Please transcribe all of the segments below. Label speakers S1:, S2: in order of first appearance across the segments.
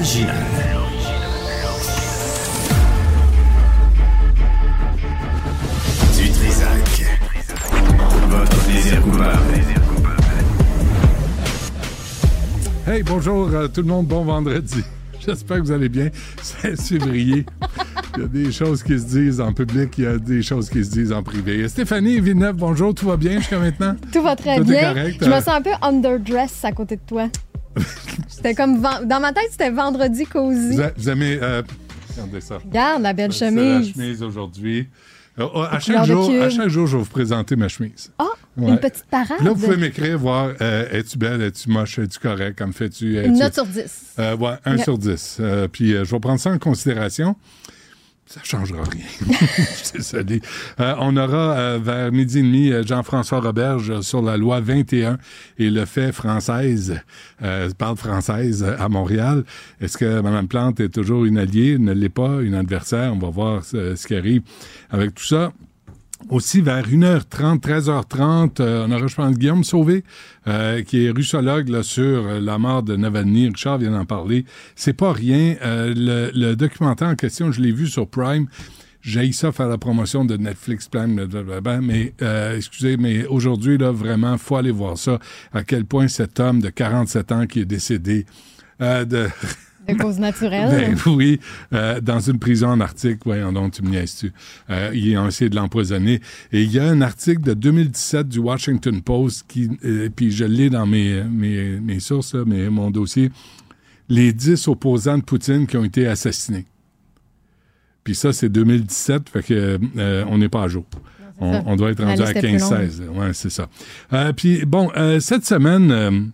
S1: L'original. Du Trisac. Votre plaisir coupable.
S2: Hey, bonjour euh, tout le monde, bon vendredi. J'espère que vous allez bien. C'est février. Il y a des choses qui se disent en public, il y a des choses qui se disent en privé. Stéphanie Villeneuve, bonjour, tout va bien jusqu'à maintenant?
S3: Tout va très
S2: Tout
S3: bien.
S2: correct,
S3: je me
S2: euh?
S3: sens un peu underdress à côté de toi. C'était comme dans ma tête, c'était vendredi cosy.
S2: Vous, a- vous aimez. euh, regardez ça.
S3: Regarde la belle
S2: C'est la
S3: chemise.
S2: chemise aujourd'hui. Euh, oh, à, chaque jour, à chaque jour, je vais vous présenter ma chemise.
S3: Ah,
S2: Ouais.
S3: une petite parade.
S2: Là, vous pouvez m'écrire, voir, euh, es-tu belle, es-tu moche, es-tu correct, comme fais-tu.
S3: Une note sur 10.
S2: Euh, ouais, 1
S3: Ok.
S2: sur 10. Euh, puis je vais prendre ça en considération. Ça changera rien. Euh, on aura euh, vers midi et demi euh, Jean-François Roberge sur la loi 21 et le fait française, euh, parle française à Montréal. Est-ce que Mme Plante est toujours une alliée, ne l'est pas, une adversaire? On va voir ce qui arrive avec tout ça. Aussi, vers 1h30, 13h30, euh, on aura, je pense, Guillaume Sauvé, euh, qui est russologue là, sur euh, la mort de Navalny. Richard vient d'en parler. C'est pas rien. Euh, le, le documentaire en question, je l'ai vu sur Prime. J'ai ça faire la promotion de Netflix Prime, blablabla, mais euh, excusez, mais aujourd'hui, là, vraiment, faut aller voir ça. À quel point cet homme de 47 ans qui est décédé euh, de
S3: De cause naturelle.
S2: ben oui, euh, dans une prison en Arctique, voyons donc, tu me niaises-tu. Euh, ils ont essayé de l'empoisonner. Et il y a un article de 2017 du Washington Post qui, euh, puis je l'ai dans mes, mes, mes sources, là, mon dossier, les 10 opposants de Poutine qui ont été assassinés. Puis ça, c'est 2017, fait que euh, on n'est pas à jour. On, on doit être rendu à
S3: liste est plus
S2: 15-16. Ouais, c'est ça. Puis bon, cette semaine,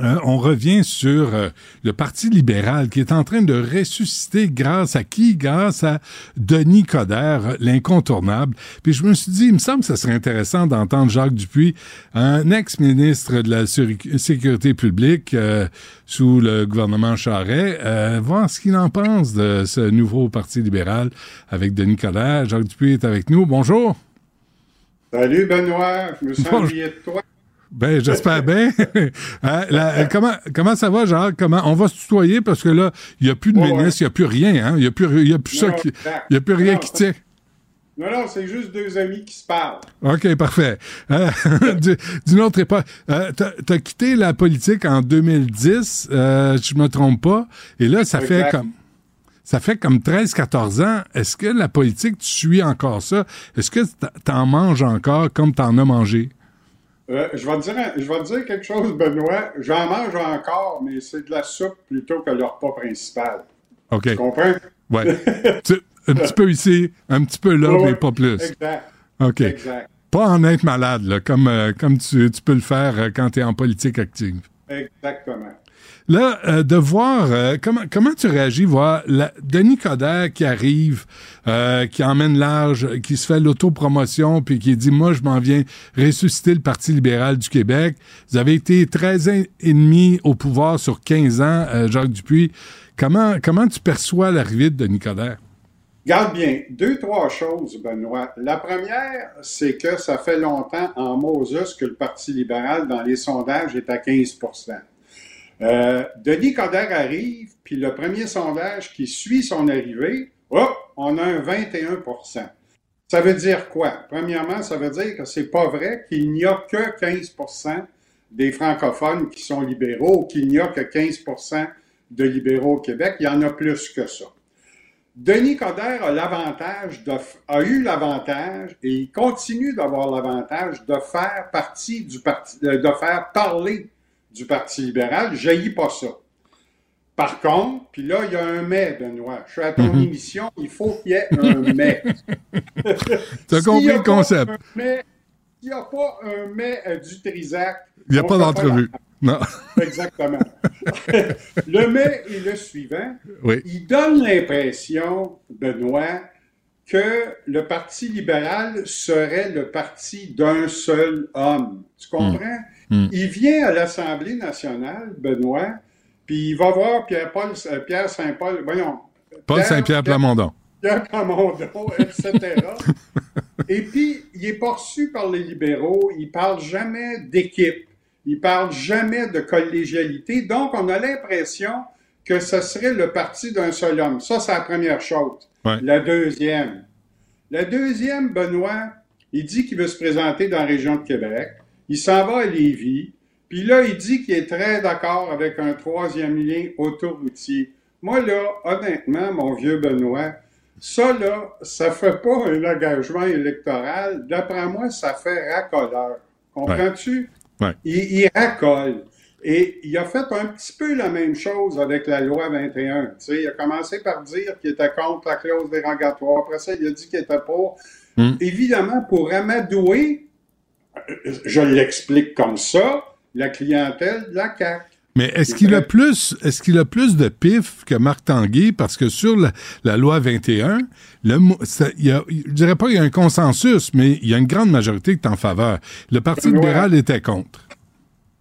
S2: euh, on revient sur euh, le Parti libéral qui est en train de ressusciter grâce à qui? Grâce à Denis Coderre, l'incontournable. Puis je me suis dit, il me semble que ce serait intéressant d'entendre Jacques Dupuis, un ex-ministre de la Sécu- Sécurité publique euh, sous le gouvernement Charest, euh, voir ce qu'il en pense de ce nouveau Parti libéral avec Denis Coderre. Jacques Dupuis est avec nous. Bonjour.
S4: Salut Benoît, je me sens de toi.
S2: Ben, j'espère bien. Hein, la- comment, comment ça va, Jacques? Comment, on va se tutoyer parce que là, il n'y a plus de
S4: Ouais,
S2: ministre, il n'y a plus rien, hein? Il n'y a plus, y a plus ça
S4: Non,
S2: qui,
S4: exact.
S2: il y a plus rien
S4: Non,
S2: qui tient.
S4: Non, non, c'est juste deux amis qui se parlent.
S2: OK, parfait. Euh, du- D'une autre époque, euh, t'as as quitté la politique en 2010, euh, je me trompe pas, et là, ça fait comme... Ça fait comme 13-14 ans. Est-ce que la politique, tu suis encore ça? Est-ce que t'en manges encore comme t'en as mangé?
S4: Euh, je, vais te dire, je vais te dire quelque chose, Benoît. J'en mange encore, mais c'est de la soupe plutôt que le repas principal.
S2: OK.
S4: Tu comprends?
S2: Tu- un petit peu ici, un petit peu là, mais pas plus.
S4: Exact.
S2: OK.
S4: Exact.
S2: Pas en être malade, là, comme, euh, comme tu, tu peux le faire euh, quand tu es en politique active.
S4: Exactement.
S2: Là, euh, de voir euh, comment comment tu réagis, voir la, Denis Coderre qui arrive, euh, qui emmène large, qui se fait l'autopromotion, puis qui dit moi je m'en viens ressusciter le Parti libéral du Québec. Vous avez été 13 ans et au pouvoir sur 15 ans, Jacques Dupuis. Comment comment tu perçois l'arrivée de Denis Coderre?
S4: Garde bien, deux, trois choses, Benoît. La première, c'est que ça fait longtemps en Moses que le Parti libéral, dans les sondages, est à 15 Euh, Denis Coderre arrive, puis le premier sondage qui suit son arrivée, hop, on a un 21% Ça veut dire quoi? Premièrement, ça veut dire que c'est pas vrai qu'il n'y a que 15% des francophones qui sont libéraux, ou qu'il n'y a que 15% de libéraux au Québec. Il y en a plus que ça. Denis Coderre a l'avantage eu l'avantage et il continue d'avoir l'avantage de faire partie du parti, de de faire parler du Parti libéral. Je pas ça. Par contre, puis là, il y a un mais, Benoît. Je suis à ton émission, il faut qu'il y ait un mais. S'il y
S2: compris le concept.
S4: S'il n'y a pas un mais euh, du Trisac.
S2: Il n'y a pas d'entrevue. Non.
S4: Exactement. le mais est le suivant.
S2: Oui.
S4: Il donne l'impression, Benoît, que le Parti libéral serait le parti d'un seul homme. Tu comprends?
S2: Mm.
S4: Il vient à l'Assemblée nationale, Benoît, puis il va voir Pierre-Paul, euh, Pierre Saint-Paul, voyons.
S2: Paul Saint-Pierre Plamondon.
S4: Pierre Plamondon, etc. Et puis, il est pas reçu par les libéraux. Il parle jamais d'équipe. Il parle jamais de collégialité. Donc, on a l'impression que ce serait le parti d'un seul homme. Ça, c'est la première chose.
S2: Ouais.
S4: La deuxième. La deuxième, Benoît, il dit qu'il veut se présenter dans la région de Québec. Il s'en va à Lévis. Puis là, il dit qu'il est très d'accord avec un troisième lien autoroutier. Moi, là, honnêtement, mon vieux Benoît, ça, là, ça fait pas un engagement électoral. D'après moi, ça fait racoleur. Comprends-tu?
S2: Ouais.
S4: Il, il racole. Et il a fait un petit peu la même chose avec la loi 21. Tu sais, il a commencé par dire qu'il était contre la clause dérogatoire. Après ça, il a dit qu'il était pour.
S2: Mm.
S4: Évidemment, pour amadouer, je l'explique comme ça, la clientèle de la CAQ.
S2: Mais est-ce qu'il a plus, est-ce qu'il a plus de pif que Marc Tanguay? Parce que sur la, la loi 21, le, ça- il y a, je dirais pas qu'il y a un consensus, mais il y a une grande majorité qui est en faveur. Le Parti
S4: Benoît.
S2: libéral était contre.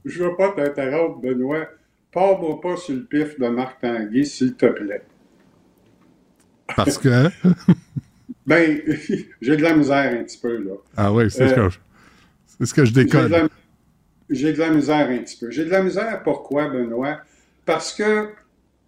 S4: Je veux pas t'interrompre, Benoît. Pars-moi pas sur le pif de Marc Tanguay, s'il te plaît.
S2: Parce que,
S4: Ben, j'ai de la misère un petit peu, là.
S2: ah oui, c'est ce
S4: Euh,
S2: que je, c'est ce que je
S4: J'ai de,
S2: décode.
S4: la, j'ai de la misère un petit peu. J'ai de la misère pourquoi, Benoît? Parce que,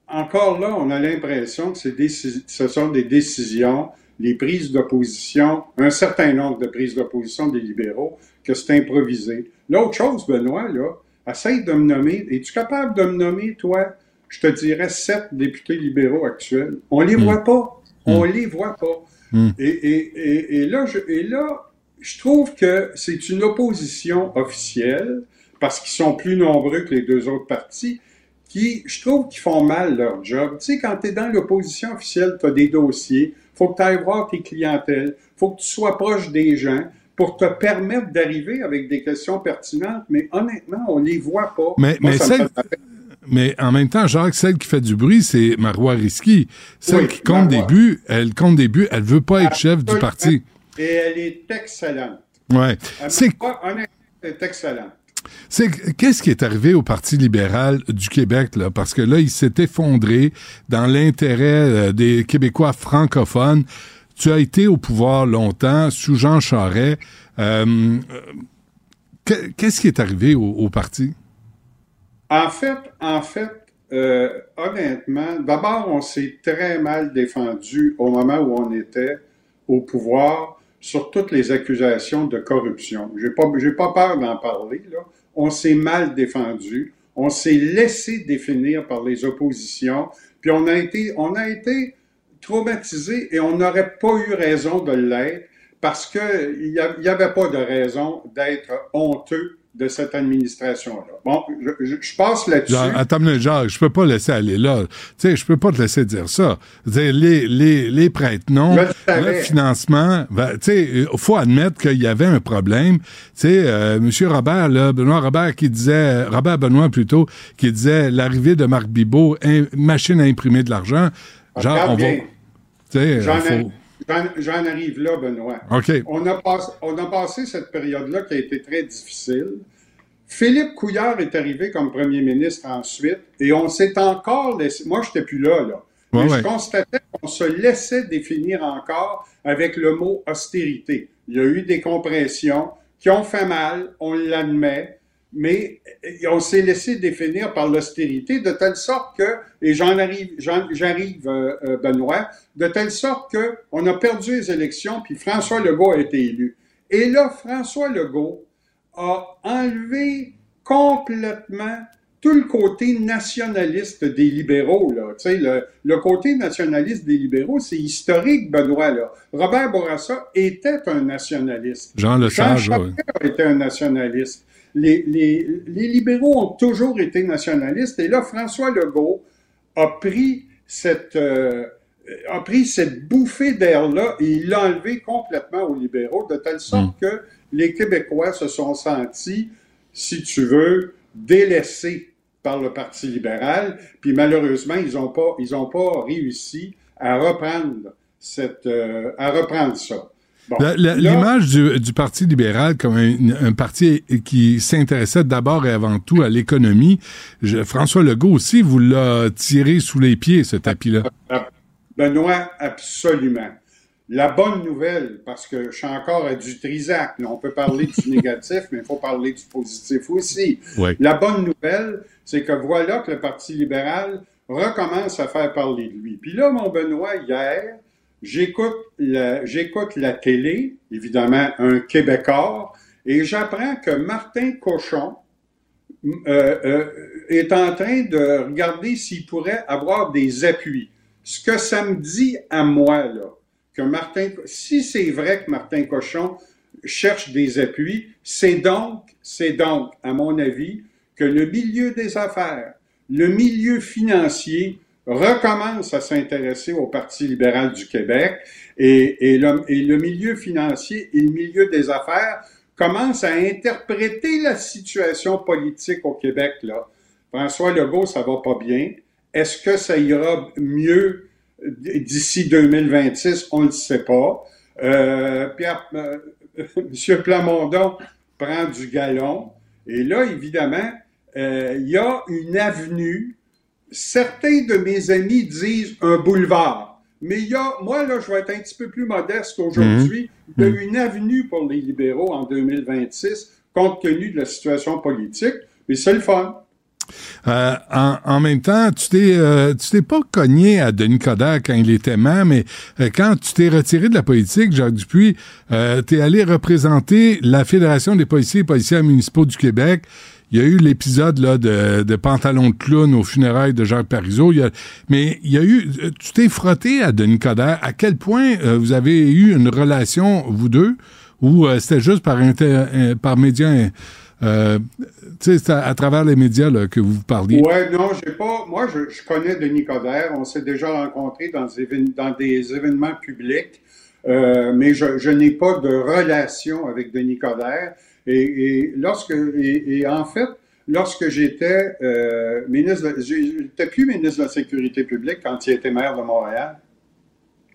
S4: encore là, on a l'impression que ce sont des décisions, les prises d'opposition, un certain nombre de prises d'opposition des libéraux, que c'est improvisé. L'autre chose, Benoît, là, essaye de me nommer. Es-tu capable de me nommer, toi? Je te dirais sept députés libéraux actuels. On les voit pas. On les voit pas.
S2: Mm.
S4: Et, et- et- et là, je, et là, je trouve que c'est une opposition officielle, parce qu'ils sont plus nombreux que les deux autres partis, qui, je trouve, qu'ils font mal leur job. Tu sais, quand tu es dans l'opposition officielle, tu as des dossiers, faut que tu ailles voir tes clientèles, faut que tu sois proche des gens pour te permettre d'arriver avec des questions pertinentes, mais honnêtement, on les voit pas.
S2: Mais-
S4: Moi,
S2: celle- en même temps, Jacques, celle qui fait du bruit, c'est Marois Risky. Celle
S4: Oui,
S2: qui compte des buts, elle compte des buts, elle veut pas être chef du parti.
S4: Et elle est excellente.
S2: Ouais. C'est
S4: est excellente.
S2: C'est qu'est-ce qui est arrivé au Parti libéral du Québec là? Parce que là il s'est effondré dans l'intérêt euh, des Québécois francophones. Tu as été au pouvoir longtemps sous Jean Charest. Euh, que- qu'est-ce qui est arrivé au, au parti?
S4: En fait, en fait, euh, honnêtement, d'abord, on s'est très mal défendu au moment où on était au pouvoir sur toutes les accusations de corruption. J'ai pas, j'ai pas peur d'en parler, là. On s'est mal défendu. On s'est laissé définir par les oppositions. Puis on a été, on a été traumatisé et on n'aurait pas eu raison de l'être parce qu'il n'y avait pas de raison d'être honteux de cette administration-là. Bon, je, je- je passe là-dessus.
S2: Attends une Jacques, je peux pas laisser aller là. Tu sais, je peux pas te laisser dire ça. Dire, les, les, les prêtres non,
S4: Je le
S2: le financement, ben, tu sais, il faut admettre qu'il y avait un problème. Tu sais, euh, Monsieur Robert, là, Benoît Robert qui disait, Robert Benoît plutôt, qui disait l'arrivée de Marc Bibot, machine à imprimer de l'argent. Genre, on va,
S4: J'en,
S2: euh, faut-
S4: j'en- arrive là, Benoît.
S2: OK.
S4: On a, passé, on a passé cette période-là qui a été très difficile. Philippe Couillard est arrivé comme premier ministre ensuite, et on s'est encore laissé. Moi, je n'étais plus là, là.
S2: Ouais,
S4: mais
S2: ouais.
S4: je constatais qu'on se laissait définir encore avec le mot austérité. Il y a eu des compressions qui ont fait mal, on l'admet, mais on s'est laissé définir par l'austérité de telle sorte que, et j'en arrive, j'arrive, euh, euh, Benoît, de telle sorte que on a perdu les élections, puis François Legault a été élu. Et là, François Legault a enlevé complètement tout le côté nationaliste des libéraux. Là. Le, le côté nationaliste des libéraux, c'est historique, Benoît. Là. Robert Bourassa était un nationaliste.
S2: Jean Lesage,
S4: Jean était un nationaliste. Les, les- les libéraux ont toujours été nationalistes. Et là, François Legault a pris cette, euh, a pris cette bouffée d'air-là et il l'a enlevé complètement aux libéraux, de telle sorte que les Québécois se sont sentis, si tu veux, délaissés par le Parti libéral. Puis malheureusement, ils n'ont pas, ils ont pas réussi à reprendre cette, euh, à reprendre ça. Bon,
S2: L'image du, du Parti libéral comme un, un parti qui s'intéressait d'abord et avant tout à l'économie, François Legault aussi vous l'a tiré sous les pieds, ce tapis-là.
S4: Benoît, absolument. La bonne nouvelle, parce que je suis encore à du Trisac, on peut parler du négatif, mais il faut parler du positif aussi.
S2: Ouais.
S4: La bonne nouvelle, c'est que voilà que le Parti libéral recommence à faire parler de lui. Puis là, mon Benoît, hier, j'écoute la, télé, évidemment un Québécois, et j'apprends que Martin Cochon euh, euh, est en train de regarder s'il pourrait avoir des appuis. Ce que ça me dit à moi, là, que Martin, si c'est vrai que Martin Cochon cherche des appuis, c'est donc, c'est donc, à mon avis, que le milieu des affaires, le milieu financier recommence à s'intéresser au Parti libéral du Québec et, et, le, milieu financier et le milieu des affaires commencent à interpréter la situation politique au Québec. Là. François Legault, ça va pas bien. Est-ce que ça ira mieux d'ici 2026? On ne le sait pas. Euh, Pierre, euh, M. Plamondon prend du galon. Et là, évidemment, euh, il y a une avenue. Certains de mes amis disent un boulevard. Mais il y a, moi, là, je vais être un petit peu plus modeste aujourd'hui. Il y a une avenue pour les libéraux en 2026, compte tenu de la situation politique. Mais c'est le fun.
S2: Euh, en, en même temps, tu t'es euh, tu t'es pas cogné à Denis Coderre quand il était maire, mais euh, quand tu t'es retiré de la politique, Jacques Dupuis, euh, t'es allé représenter la Fédération des policiers et policiers municipaux du Québec. Il y a eu l'épisode là de, pantalon de clown aux funérailles de Jacques Parizeau. Mais il y a eu, tu t'es frotté à Denis Coderre. À quel point euh, vous avez eu une relation vous deux, ou euh, c'était juste par inter, euh, par médias, euh, tu sais, à, à travers les médias que vous parliez?
S4: Ouais, non, j'ai pas. Moi, je, connais Denis Coderre. On s'est déjà rencontrés dans des, événements publics, mais je, je n'ai pas de relation avec Denis Coderre. Et, et lorsque, et, et en fait, lorsque j'étais euh, ministre, j'étais plus ministre de la Sécurité publique quand il était maire de Montréal.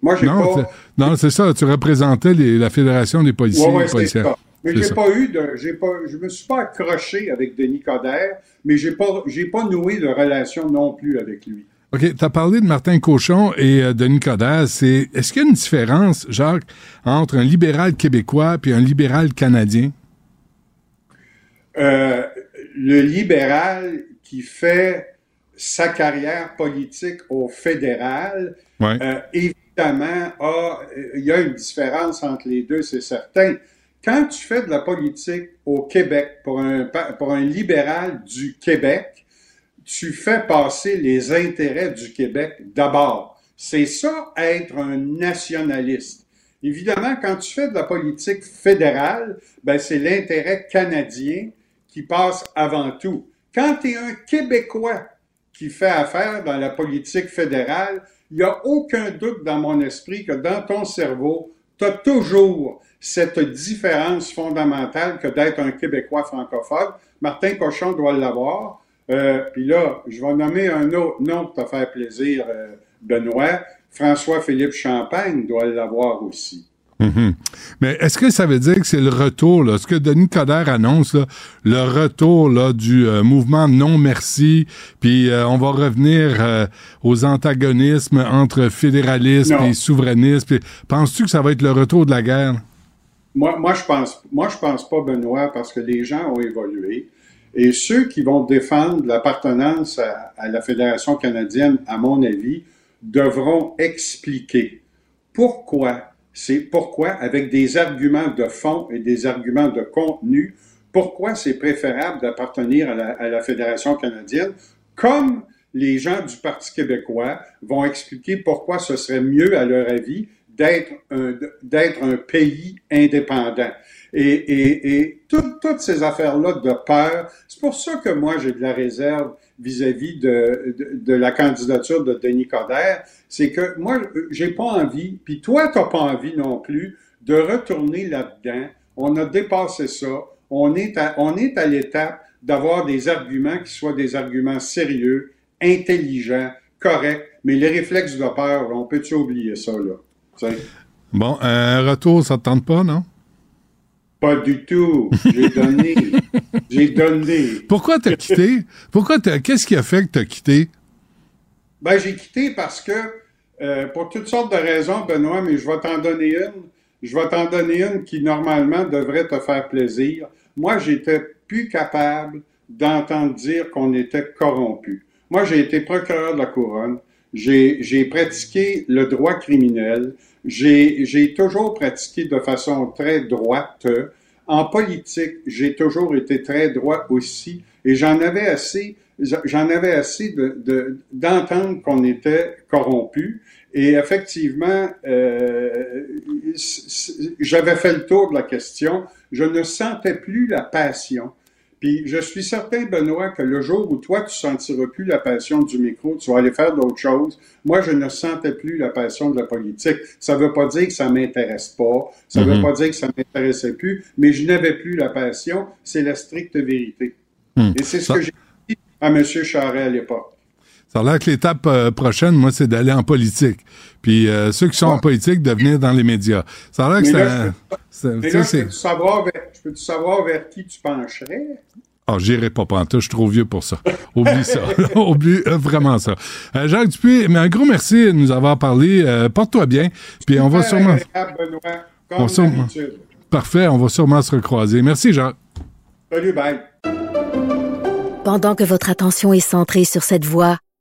S4: Moi, j'ai pas.
S2: non, c'est ça. Tu représentais les- la Fédération des policiers
S4: Ouais, ouais, ça. Mais j'ai pas eu de, j'ai pas, je me suis pas accroché avec Denis Coderre, mais j'ai pas, j'ai pas noué de relation non plus avec lui.
S2: OK, tu as parlé de Martin Cochon et euh, Denis Coderre. C'est, est-ce qu'il y a une différence, Jacques, entre un libéral québécois et un libéral canadien?
S4: Euh, le libéral qui fait sa carrière politique au fédéral,
S2: Ouais.
S4: euh, évidemment, a- il y a une différence entre les deux, c'est certain. Quand tu fais de la politique au Québec pour un, pa- pour un libéral du Québec, tu fais passer les intérêts du Québec d'abord. C'est ça, être un nationaliste. Évidemment, quand tu fais de la politique fédérale, ben, c'est l'intérêt canadien qui passe avant tout. Quand tu es un Québécois qui fait affaire dans la politique fédérale, il n'y a aucun doute dans mon esprit que dans ton cerveau, tu as toujours cette différence fondamentale que d'être un Québécois francophone. Martin Cochon doit l'avoir. Euh, Puis là, je vais nommer un autre nom pour te faire plaisir, euh, Benoît. François-Philippe Champagne doit l'avoir aussi.
S2: Mhm. Mais est-ce que ça veut dire que c'est le retour, là, ce que Denis Coderre annonce, là, le retour là, du euh, mouvement non merci, puis euh, on va revenir euh, aux antagonismes entre fédéralisme
S4: Non.
S2: et souverainisme. Penses-tu que ça va être le retour de la guerre?
S4: Moi, moi, je pense, moi, je pense pas, Benoît, parce que les gens ont évolué. Et ceux qui vont défendre l'appartenance à, à la Fédération canadienne, à mon avis, devront expliquer pourquoi, c'est pourquoi, avec des arguments de fond et des arguments de contenu, pourquoi c'est préférable d'appartenir à la, Fédération canadienne, comme les gens du Parti québécois vont expliquer pourquoi ce serait mieux, à leur avis, d'être un, pays indépendant. Et, et, et tout- toutes ces affaires-là de peur, c'est pour ça que moi, j'ai de la réserve vis-à-vis de, la candidature de Denis Coderre. C'est que moi, j'ai pas envie, puis toi, t'as pas envie non plus, de retourner là-dedans. On a dépassé ça. On est à, on est à l'étape d'avoir des arguments qui soient des arguments sérieux, intelligents, corrects. Mais les réflexes de peur, on peut-tu oublier ça, là?
S2: Bon, un retour, ça te tente pas, non?
S4: Pas du tout. J'ai donné. J'ai donné.
S2: Pourquoi t'as quitté? Pourquoi t'as, qu'est-ce qui a fait que t'as quitté?
S4: Ben, j'ai quitté parce que, euh, pour toutes sortes de raisons, Benoît, mais je vais t'en donner une. Je vais t'en donner une qui, normalement, devrait te faire plaisir. Moi, j'étais plus capable d'entendre dire qu'on était corrompu. Moi, j'ai été procureur de la couronne. J'ai, j'ai pratiqué le droit criminel. J'ai, toujours pratiqué de façon très droite. En politique, j'ai toujours été très droit aussi. Et j'en avais assez, j'en avais assez de, de- d'entendre qu'on était corrompu. Et effectivement, euh, j'avais fait le tour de la question. Je ne sentais plus la passion. Puis je suis certain, Benoît, que le jour où toi, tu sentiras plus la passion du micro, tu vas aller faire d'autres choses. Moi, je ne sentais plus la passion de la politique. Ça ne veut pas dire que ça m'intéresse pas. Ça ne veut
S2: Mhm.
S4: pas dire que ça m'intéressait plus. Mais je n'avais plus la passion. C'est la stricte vérité.
S2: Hmm.
S4: Et c'est ce
S2: Ça-
S4: que j'ai dit à M. Charest à l'époque.
S2: Ça a l'air que l'étape euh, prochaine, moi, c'est d'aller en politique. Puis euh, ceux qui sont en politique, de venir dans les médias. Ça a l'air que c'est
S4: là, là,
S2: sais,
S4: je peux savoir, vers- je peux savoir vers qui tu pencherais?
S2: Ah, j'irai pas pantoute, je suis trop vieux pour ça. Oublie ça. Oublie euh, vraiment ça. Euh, Jacques Dupuis, mais un gros merci de nous avoir parlé. Euh, Porte-toi bien. Puis on va sûrement.
S4: Benoît,
S2: On
S4: comme
S2: va sûrement-. Parfait, on va sûrement se recroiser. Merci, Jacques.
S4: Salut, bye.
S5: Pendant que votre attention est centrée sur cette voix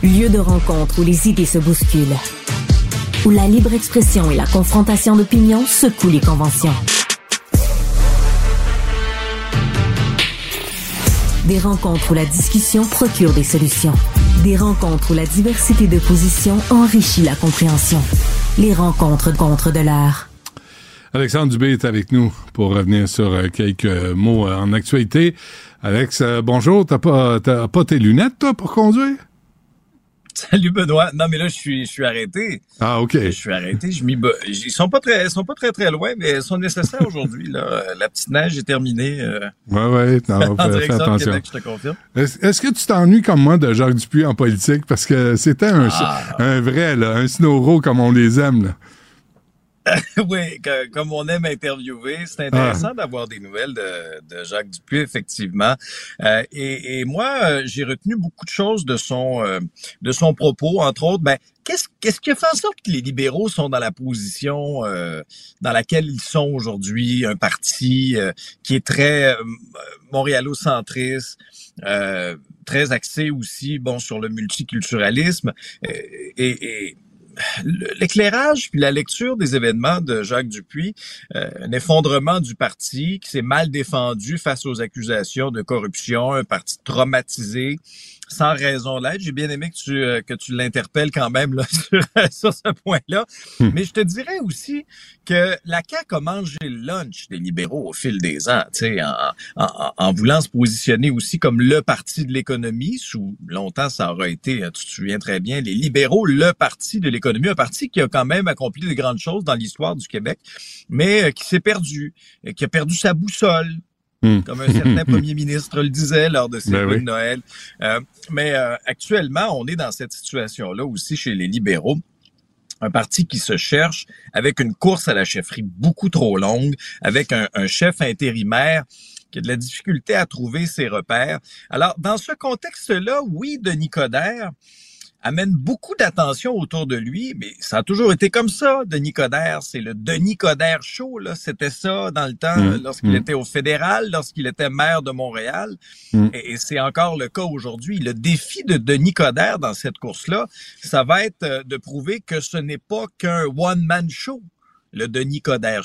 S6: Lieu de rencontre où les idées se bousculent. Où la libre expression et la confrontation d'opinions secouent les conventions. Des rencontres où la discussion procure des solutions. Des rencontres où la diversité de positions enrichit la compréhension. Les rencontres contre de l'heure.
S2: Alexandre Dubé est avec nous pour revenir sur euh, quelques mots euh, en actualité. Alex, euh, bonjour. T'as pas, t'as pas tes lunettes, toi, pour conduire?
S7: Salut Benoît. Non mais là je suis je suis arrêté.
S2: Ah, OK.
S7: Je suis arrêté. Je Ils sont pas très ils sont pas très très loin mais ils sont nécessaires aujourd'hui là. La petite neige est terminée. euh,
S2: Ouais, ouais. Non,
S7: en
S2: fais, attention.
S7: Québec, je te confirme.
S2: Est-ce est-ce que tu t'ennuies comme moi de Jacques Dupuis en politique? Parce que c'était un,
S7: Ah.
S2: un vrai, là, un snowro comme on les aime. Là.
S7: oui, que- comme on aime interviewer, c'est
S2: Ah.
S7: intéressant d'avoir des nouvelles de, de Jacques Dupuis, effectivement. Euh, et, et moi, euh, j'ai retenu beaucoup de choses de son euh, de son propos, entre autres. Ben, qu'est-ce qu'est-ce qui fait en sorte que les libéraux sont dans la position euh, dans laquelle ils sont aujourd'hui, un parti qui est très montréalocentriste, très axé aussi, bon, sur le multiculturalisme et, l'éclairage puis la lecture des événements de Jacques Dupuis, euh, un effondrement du parti qui s'est mal défendu face aux accusations de corruption, un parti traumatisé, sans raison d'être. J'ai bien aimé que tu euh, que tu l'interpelles quand même là, sur, sur ce point-là.
S2: Hmm.
S7: Mais je te dirais aussi que la CAQ a mangé le lunch des libéraux au fil des ans, tu sais, en, en, en- voulant se positionner aussi comme le parti de l'économie. Sous longtemps, ça aura été, hein, tu te souviens très bien, les libéraux, le parti de l'économie, un parti qui a quand même accompli de grandes choses dans l'histoire du Québec, mais euh, qui s'est perdu, euh, qui a perdu sa boussole,
S2: Hmm.
S7: comme un certain premier ministre le disait lors de ses
S2: Ben oui.
S7: de Noël. Euh, mais euh, actuellement, on est dans cette situation-là aussi chez les libéraux. Un parti qui se cherche avec une course à la chefferie beaucoup trop longue, avec un, un chef intérimaire qui a de la difficulté à trouver ses repères. Alors, dans ce contexte-là, oui, Denis Coderre amène beaucoup d'attention autour de lui, mais ça a toujours été comme ça, Denis Coderre. C'est le Denis Coderre show, là. C'était ça dans le temps,
S2: Mmh.
S7: lorsqu'il
S2: Mmh.
S7: était au fédéral, lorsqu'il était maire de Montréal.
S2: Mmh.
S7: Et, et c'est encore le cas aujourd'hui. Le défi de Denis Coderre dans cette course-là, ça va être euh, de prouver que ce n'est pas qu'un one-man show le Denis Coderre.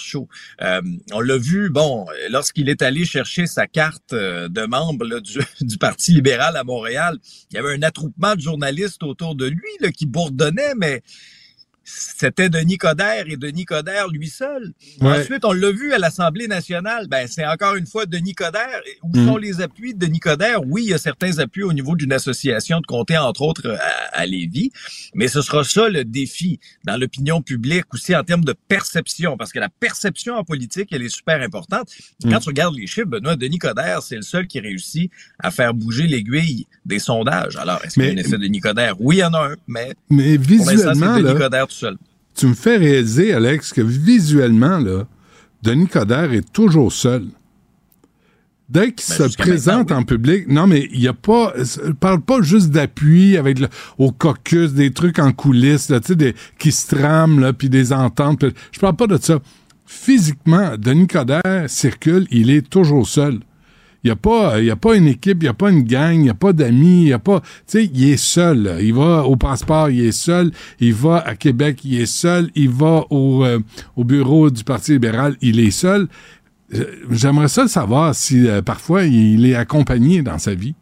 S7: Euh, on l'a vu, bon, lorsqu'il est allé chercher sa carte euh, de membre là, du, Parti libéral à Montréal, il y avait un attroupement de journalistes autour de lui là, qui bourdonnaient, mais c'était Denis Coderre et Denis Coderre lui seul.
S2: Ouais.
S7: Ensuite, on l'a vu à l'Assemblée nationale. Ben, c'est encore une fois Denis Coderre. Où
S2: Mhm.
S7: sont les appuis de Denis Coderre? Oui, il y a certains appuis au niveau d'une association de comté, entre autres, à, à Lévis. Mais ce sera ça le défi dans l'opinion publique aussi en termes de perception. Parce que la perception en politique, elle est super importante. Quand
S2: Mhm.
S7: tu regardes les chiffres, Benoît, Denis Coderre, c'est le seul qui réussit à faire bouger l'aiguille des sondages. Alors, est-ce qu'il y a un
S2: Mais-
S7: effet Denis Coderre? Oui, il y en a un, mais
S2: Mais
S7: pour l'instant,
S2: visuellement,
S7: c'est Denis
S2: là,
S7: Coderre tout seul.
S2: tu me fais réaliser, Alex, que visuellement, là, Denis Coderre est toujours seul. Dès qu'il
S7: Ben,
S2: se présente en public, non, mais il y a pas, parle pas juste d'appui avec le, au caucus, des trucs en coulisses, là, des, qui se trament, là, puis des ententes. Je parle pas de ça. Physiquement, Denis Coderre circule, il est toujours seul. Il n'y a, pas- y a pas une équipe, il n'y a pas une gang, il n'y a pas d'amis, il n'y a pas. Tu sais, il est seul. Il va au passeport, il est seul. Il va à Québec, il est seul. Il va au, euh, au bureau du Parti libéral, il est seul. Euh, J'aimerais ça savoir si euh, parfois il est accompagné dans sa vie.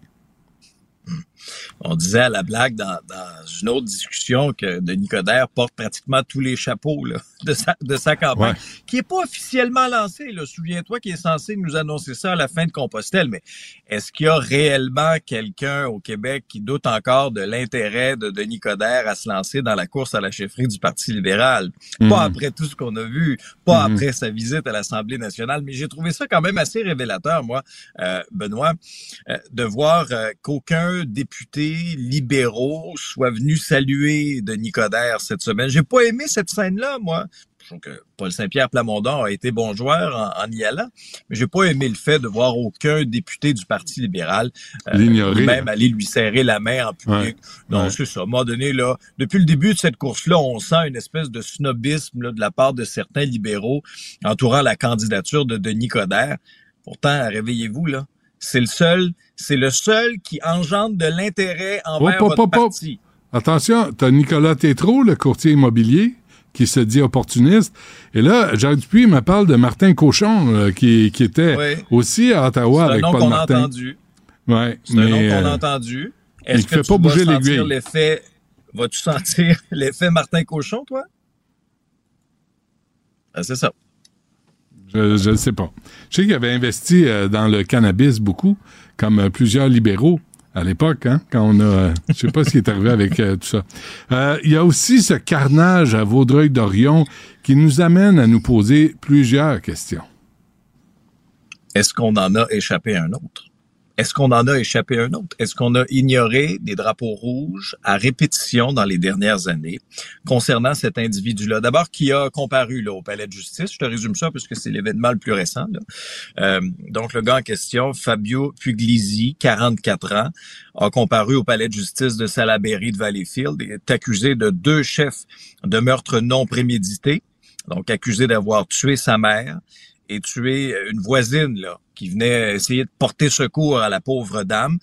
S7: On disait à la blague dans, dans une autre discussion que Denis Coderre porte pratiquement tous les chapeaux là, de, sa, de sa campagne,
S2: Ouais.
S7: qui est pas officiellement lancé. là. Souviens-toi qu'il est censé nous annoncer ça à la fin de Compostelle, mais est-ce qu'il y a réellement quelqu'un au Québec qui doute encore de l'intérêt de Denis Coderre à se lancer dans la course à la chefferie du Parti libéral?
S2: Mhm.
S7: Pas après tout ce qu'on a vu, pas
S2: Mhm.
S7: après sa visite à l'Assemblée nationale, mais j'ai trouvé ça quand même assez révélateur, moi, euh, Benoît, euh, de voir euh, qu'aucun député libéraux soit venu saluer Denis Coderre cette semaine. J'ai pas aimé cette scène-là, moi. Je trouve que Paul Saint-Pierre Plamondon a été bon joueur en, en y allant, mais j'ai pas aimé le fait de voir aucun député du Parti libéral euh, même
S2: hein.
S7: aller lui serrer la main en public.
S2: Ouais.
S7: Non,
S2: Ouais.
S7: c'est ça. À un moment donné, là, depuis le début de cette course-là, on sent une espèce de snobisme là, de la part de certains libéraux entourant la candidature de Denis Coderre. Pourtant, réveillez-vous, là. C'est le seul, c'est le seul qui engendre de l'intérêt envers
S2: Hop, hop,
S7: votre
S2: hop.
S7: parti.
S2: Attention, t'as Nicolas Tétrault, le courtier immobilier, qui se dit opportuniste. Et là, Jacques Dupuis me parle de Martin Cochon, euh, qui, qui était
S7: Oui.
S2: aussi à Ottawa
S7: C'est un
S2: avec
S7: nom
S2: Paul
S7: qu'on a
S2: Martin.
S7: entendu.
S2: Ouais,
S7: C'est un nom qu'on a
S2: euh,
S7: entendu. Est-ce que
S2: fait
S7: tu
S2: pas
S7: vas
S2: bouger
S7: sentir
S2: l'aiguille.
S7: l'effet, vas-tu sentir l'effet Martin Cochon, toi? Ah, c'est ça.
S2: Je ne sais pas. Je sais qu'il avait investi euh, dans le cannabis beaucoup, comme euh, plusieurs libéraux à l'époque, hein, quand on a... euh, je sais pas ce qui est arrivé avec euh, tout ça. Il y a aussi ce carnage à Vaudreuil-Dorion qui nous amène à nous poser plusieurs questions.
S7: Est-ce qu'on en a échappé un autre? Est-ce qu'on en a échappé un autre? Est-ce qu'on a ignoré des drapeaux rouges à répétition dans les dernières années concernant cet individu-là? D'abord, qui a comparu au palais de justice? Je te résume ça parce que c'est l'événement le plus récent. là. Euh, donc, le gars en question, Fabio Puglisi, 44 ans, a comparu au palais de justice de Salaberry de Valleyfield et est accusé de deux chefs de meurtre non prémédité. Donc, accusé d'avoir tué sa mère et tué une voisine là qui venait essayer de porter secours à la pauvre dame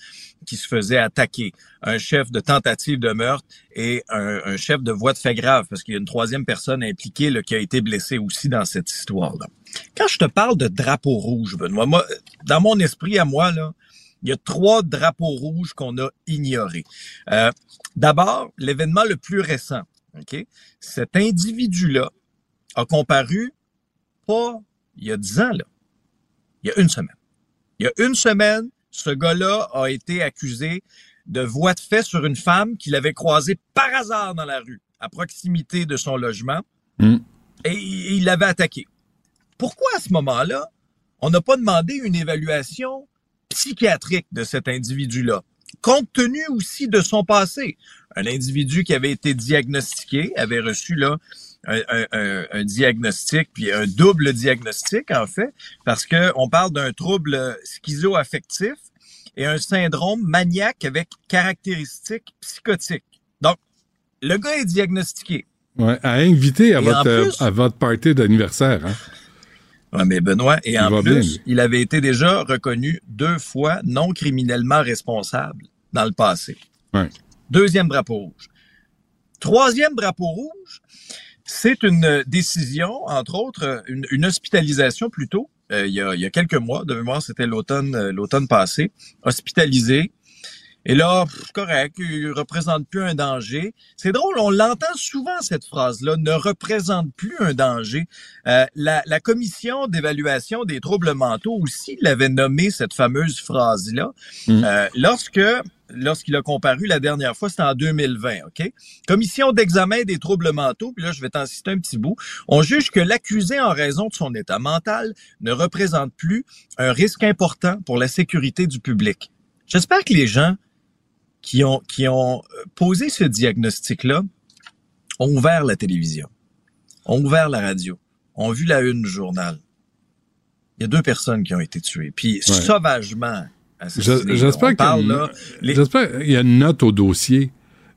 S7: qui se faisait attaquer. Un chef de tentative de meurtre et un, chef de voie de fait grave parce qu'il y a une troisième personne impliquée là, qui a été blessée aussi dans cette histoire-là. Quand je te parle de drapeau rouge, Benoît, moi, dans mon esprit à moi, là, il y a trois drapeaux rouges qu'on a ignorés. Euh, D'abord, l'événement le plus récent. ok? Cet individu-là a comparu pas il y a dix ans, là. Il y a une semaine. Il y a une semaine, ce gars-là a été accusé de voie de fait sur une femme qu'il avait croisée par hasard dans la rue, à proximité de son logement,
S2: Hmm.
S7: et il il l'avait attaqué. Pourquoi à ce moment-là, on n'a pas demandé une évaluation psychiatrique de cet individu-là, compte tenu aussi de son passé? Un individu qui avait été diagnostiqué, avait reçu là un, un- un- un diagnostic, puis un double diagnostic en fait, parce que on parle d'un trouble schizoaffectif et un syndrome maniaque avec caractéristiques psychotiques. Donc, le gars est diagnostiqué.
S2: Ouais, à inviter à votre, euh, à votre party d'anniversaire. Hein?
S7: Ouais, mais Benoît, et
S2: Il
S7: en plus,
S2: bien,
S7: il avait été déjà reconnu deux fois non criminellement responsable dans le passé.
S2: Ouais.
S7: Deuxième drapeau rouge. Troisième drapeau rouge, c'est une décision, entre autres, une, hospitalisation plutôt, euh, il, y a, il y a quelques mois, de mémoire, c'était l'automne euh, l'automne passé, hospitalisé. Et là, pff, correct, il représente plus un danger. C'est drôle, on l'entend souvent cette phrase-là, ne représente plus un danger. Euh, la, la commission d'évaluation des troubles mentaux aussi l'avait nommé cette fameuse phrase-là.
S2: Mm.
S7: Euh, lorsque lorsqu'il a comparu la dernière fois, c'était en 2020, OK? Commission d'examen des troubles mentaux, puis là, je vais t'en citer un petit bout. On juge que l'accusé, en raison de son état mental, ne représente plus un risque important pour la sécurité du public. J'espère que les gens qui ont, qui ont euh, posé ce diagnostic-là ont ouvert la télévision, ont ouvert la radio, ont vu la une du journal. Il y a deux personnes qui ont été tuées, puis
S2: Ouais.
S7: sauvagement
S2: J'espère qu'il y, a une-
S7: là, les-
S2: j'espère qu'il y a une note au dossier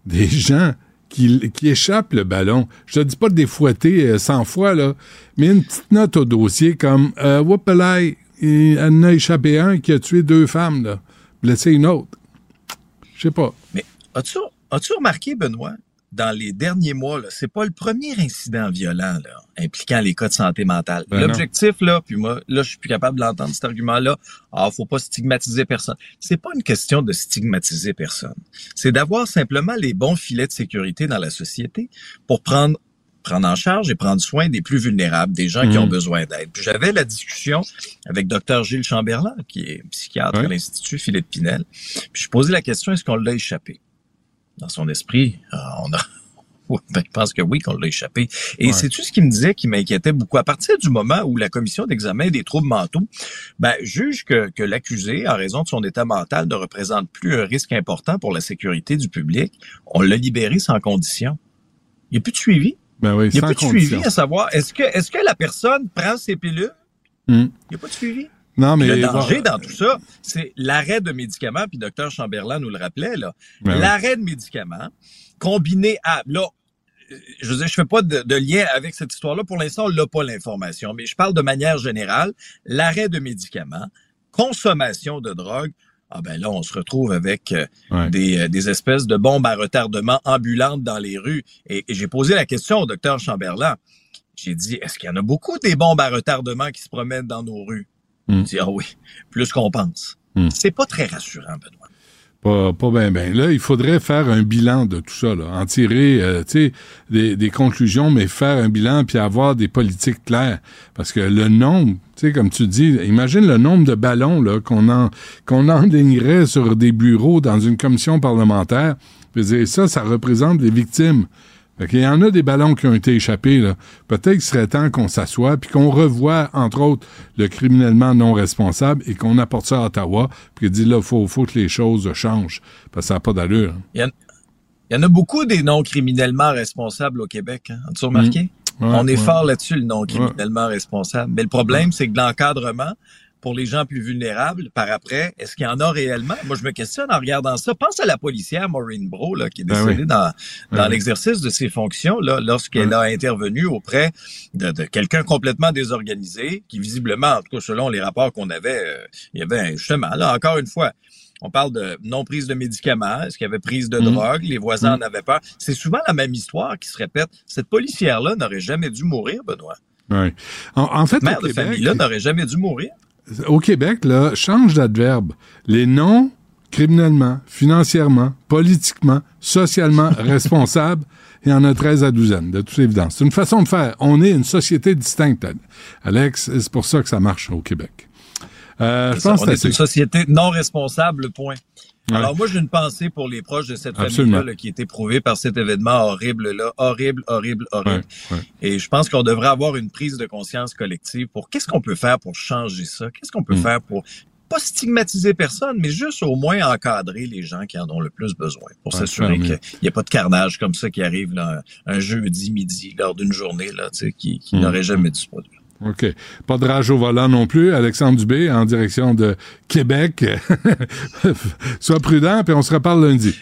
S2: des gens qui, qui échappent le ballon. Je te dis pas de les fouetter euh, 100 fois, là, mais une petite note au dossier comme euh, Whoopalai, il en a échappé un qui a tué deux femmes, là. Blessé une autre. Je sais pas.
S7: Mais as-tu as-tu remarqué, Benoît, dans les derniers mois, là, c'est pas le premier incident violent là, impliquant les cas de santé mentale.
S2: Ben.
S7: L'objectif, là, puis moi, là, je suis plus capable d'entendre cet argument-là. Ah, faut pas stigmatiser personne. C'est pas une question de stigmatiser personne. C'est d'avoir simplement les bons filets de sécurité dans la société pour prendre prendre en charge et prendre soin des plus vulnérables, des gens qui ont besoin d'aide. Puis j'avais la discussion avec Dr Gilles Chamberlain, qui est psychiatre à l'Institut Philippe Pinel. Puis je posais la question, est-ce qu'on l'a échappé? Dans son esprit, euh, on a... Ben, je pense que oui, qu'on l'a échappé. Et c'est-tu ce qu'il me disait qui m'inquiétait beaucoup? À partir du moment où la commission d'examen des troubles mentaux ben, juge que, que l'accusé, en raison de son état mental, ne représente plus un risque important pour la sécurité du public, on l'a libéré sans condition. Il n'y a plus de suivi.
S2: Ben oui,
S7: Il n'y a plus de
S2: condition.
S7: suivi à savoir, est-ce que, est-ce que la personne prend ses pilules?
S2: Hmm.
S7: Il n'y a pas de suivi?
S2: Non, mais.
S7: le danger dans tout ça, c'est l'arrêt de médicaments, puis Dr Chamberlain nous le rappelait, là.
S2: Ben oui.
S7: l'arrêt de médicaments combiné à... Là, je je fais pas de, de lien avec cette histoire-là. Pour l'instant, on n'a pas l'information, mais je parle de manière générale. L'arrêt de médicaments, consommation de drogue, ah ben là, on se retrouve avec euh,
S2: Ouais.
S7: des, euh, des espèces de bombes à retardement ambulantes dans les rues. Et, et j'ai posé la question au docteur Chamberlain. J'ai dit, est-ce qu'il y en a beaucoup des bombes à retardement qui se promènent dans nos rues?
S2: Hmm.
S7: Il dit, ah oui, plus qu'on pense.
S2: Hmm.
S7: C'est pas très rassurant, Benoît.
S2: Pas, pas bien, bien. Là, il faudrait faire un bilan de tout ça, là. En tirer, euh, des, des conclusions, mais faire un bilan puis avoir des politiques claires. Parce que le nombre, comme tu dis, imagine le nombre de ballons, qu'on en, qu'on sur des bureaux dans une commission parlementaire. Ça, ça représente les victimes. Qu'il y en a des ballons qui ont été échappés. Peut-être qu'il serait temps qu'on s'assoie puis qu'on revoie, entre autres, le criminellement non responsable et qu'on apporte ça à Ottawa puis qu'il dit, là, faut, faut que les choses changent. Parce que ça n'a pas d'allure.
S7: Il y, en, il y en a beaucoup des non criminellement responsables au Québec. Hein. As-tu remarqué?
S2: Ouais,
S7: On est
S2: ouais.
S7: fort là-dessus, le non criminellement responsable. Mais le problème, c'est que l'encadrement pour les gens plus vulnérables, par après, est-ce qu'il y en a réellement? Moi, je me questionne en regardant ça. Pense à la policière Maureen Bro, là, qui est
S2: Ben
S7: décédée
S2: oui.
S7: dans, dans
S2: Ouais.
S7: l'exercice de ses fonctions, là, lorsqu'elle a intervenu auprès de, de quelqu'un complètement désorganisé, qui visiblement, en tout cas, selon les rapports qu'on avait, euh, il y avait justement, là, encore une fois, on parle de non-prise de médicaments, est-ce qu'il y avait prise de
S2: Mhm.
S7: drogue, les voisins
S2: Mhm.
S7: en avaient peur. C'est souvent la même histoire qui se répète. Cette policière-là n'aurait jamais dû mourir, Benoît.
S2: Ouais. En, en fait,
S7: Mère de famille-là n'aurait jamais dû mourir.
S2: Au Québec, là, change d'adverbe. Les noms criminellement, financièrement, politiquement, socialement responsables, il y en a 13 à douzaine, de toute évidence. C'est une façon de faire. On est une société distincte, Alex, c'est pour ça que ça marche au Québec. Euh, je
S7: Ça,
S2: pense
S7: on
S2: que
S7: est
S2: c'est
S7: une société non responsable, point.
S2: Ouais.
S7: Alors moi, j'ai une pensée pour les proches de cette famille-là là, qui est éprouvée par cet événement horrible-là. Horrible, horrible, horrible.
S2: Ouais, ouais.
S7: Et je pense qu'on devrait avoir une prise de conscience collective pour qu'est-ce qu'on peut faire pour changer ça? Qu'est-ce qu'on peut
S2: Mm.
S7: faire pour pas stigmatiser personne, mais juste au moins encadrer les gens qui en ont le plus besoin pour s'assurer qu'il n'y a pas de carnage comme ça qui arrive là, un, un jeudi midi lors d'une journée là, tu sais, qui, qui
S2: Mm.
S7: n'aurait jamais dû se produire.
S2: OK. Pas de rage au volant non plus. Alexandre Dubé en direction de Québec. Sois prudent, puis on se reparle lundi.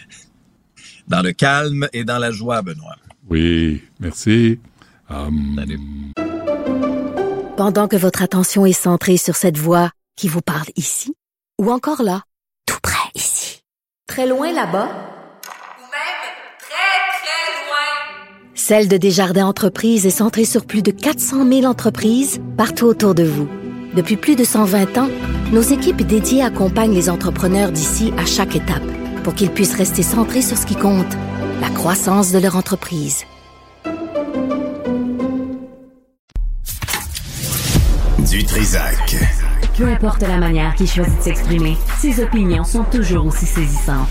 S7: dans le calme et dans la joie, Benoît.
S2: Oui, merci. Hum,
S7: Salut.
S5: Pendant que votre attention est centrée sur cette voix qui vous parle ici, ou encore là, tout près ici, très loin là-bas,
S8: Ou même très, très loin.
S5: Celle de Desjardins Entreprises est centrée sur plus de 400 000 entreprises partout autour de vous. Depuis plus de 120 ans, nos équipes dédiées accompagnent les entrepreneurs d'ici à chaque étape pour qu'ils puissent rester centrés sur ce qui compte, la croissance de leur entreprise.
S1: Du Trisac.
S6: Peu importe la manière qu'il choisit de s'exprimer, ses opinions sont toujours aussi saisissantes.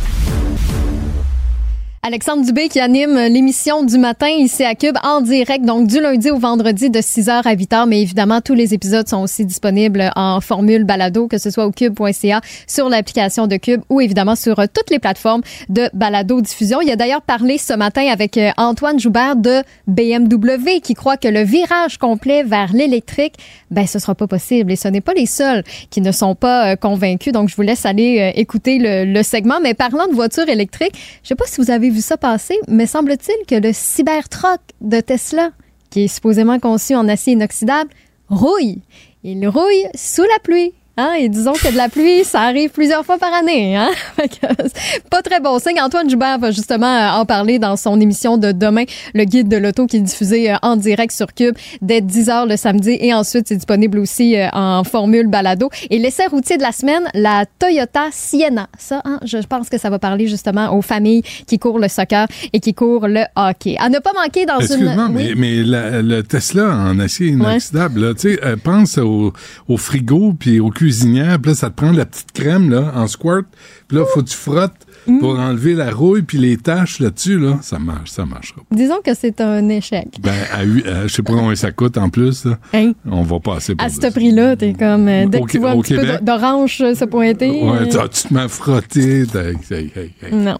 S3: Alexandre Dubé qui anime l'émission du matin ici à Cube en direct, donc du lundi au vendredi de 6h à 8h. Mais évidemment, tous les épisodes sont aussi disponibles en formule balado, que ce soit au cube.ca, sur l'application de Cube ou évidemment sur euh, toutes les plateformes de balado diffusion. Il a d'ailleurs parlé ce matin avec euh, Antoine Joubert de BMW qui croit que le virage complet vers l'électrique, ben ce sera pas possible. Et ce n'est pas les seuls qui ne sont pas euh, convaincus. Donc je vous laisse aller écouter le, le segment. Mais parlant de voitures électriques, je sais pas si vous avez vu ça passer, mais semble-t-il que le Cybertruck de Tesla, qui est supposément conçu en acier inoxydable, rouille. Il rouille sous la pluie. Hein? Et disons que de la pluie, ça arrive plusieurs fois par année. Hein? Pas très bon signe. Antoine Joubert va justement euh, en parler dans son émission de demain, le guide de l'auto qui est diffusé euh, en direct sur Cube dès 10h le samedi. Et ensuite, c'est disponible aussi euh, en formule balado. Et l'essai routier de la semaine, la Toyota Sienna. Ça, hein, je pense que ça va parler justement aux familles qui courent le soccer et qui courent le hockey. À ne pas manquer dans une...
S2: Excuse-moi,
S3: Oui?
S2: mais, mais la- le Tesla en acier inoxydable, là, tu sais, pense au, au frigo puis au cuisinière, puis là, ça te prend de la petite crème, là, en squirt, puis là, faut que tu frottes
S3: Mm.
S2: pour enlever la rouille puis les taches là-dessus, là. Ça marche, ça marchera. pas.
S3: Disons que c'est un échec.
S2: Ben, à euh, je sais pas combien ça coûte en plus, là.
S3: Hein?
S2: On va passer pour
S3: À ce prix-là, t'es comme. euh, dès
S2: Au
S3: que tu vois un petit
S2: Québec?
S3: peu d'orange euh, se pointer.
S2: Ouais, tu, te mets hey, hey, hey.
S3: non.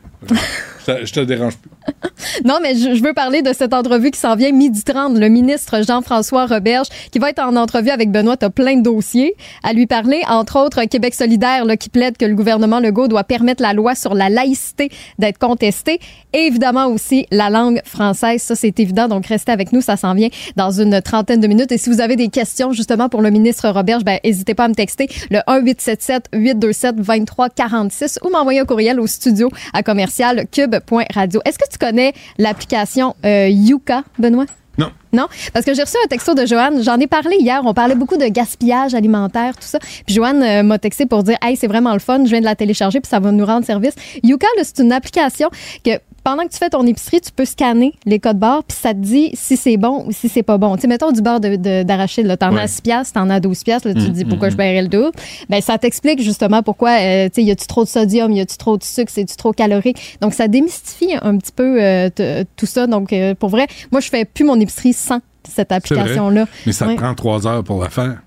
S2: Je te- dérange plus.
S3: Non, mais je, veux parler de cette entrevue qui s'en vient midi 30. Le ministre Jean-François Roberge qui va être en entrevue avec Benoît. T'as plein de dossiers à lui parler. Entre autres, Québec solidaire là, qui plaide que le gouvernement Legault doit permettre la loi sur la laïcité d'être contestée. Et évidemment aussi la langue française. Ça, c'est évident. Donc, restez avec nous. Ça s'en vient dans une trentaine de minutes. Et si vous avez des questions justement pour le ministre Roberge, ben, n'hésitez pas à me texter le 1-877-827-2346 ou m'envoyer un courriel au studio à commercial cube.radio. Est-ce que tu connais l'application euh, Yuka, Benoît?
S2: Non.
S3: Non, parce que j'ai reçu un texto de Joanne. J'en ai parlé hier. On parlait beaucoup de gaspillage alimentaire, tout ça. Puis Joanne euh, m'a texté pour dire Hey, c'est vraiment le fun. Je viens de la télécharger, puis ça va nous rendre service. Yuka, c'est une application que pendant que tu fais ton épicerie, tu peux scanner les codes barres, puis ça te dit si c'est bon ou si c'est pas bon. Tu sais, mettons du beurre de- de- d'arachide, là. T'en
S2: Ouais.
S3: as 6 piastres, t'en as 12 piastres, là. Tu te dis pourquoi je paierais le double? Ben, ça t'explique justement pourquoi, euh, tu sais, y a-tu trop de sodium, y a-tu trop de sucre, c'est-tu trop calorique? Donc, ça démystifie un petit peu euh, tout ça. Donc, euh, pour vrai, moi, je fais plus mon épicerie sans cette application-là.
S2: Mais ça
S3: Ouais.
S2: te prend trois heures pour la faire.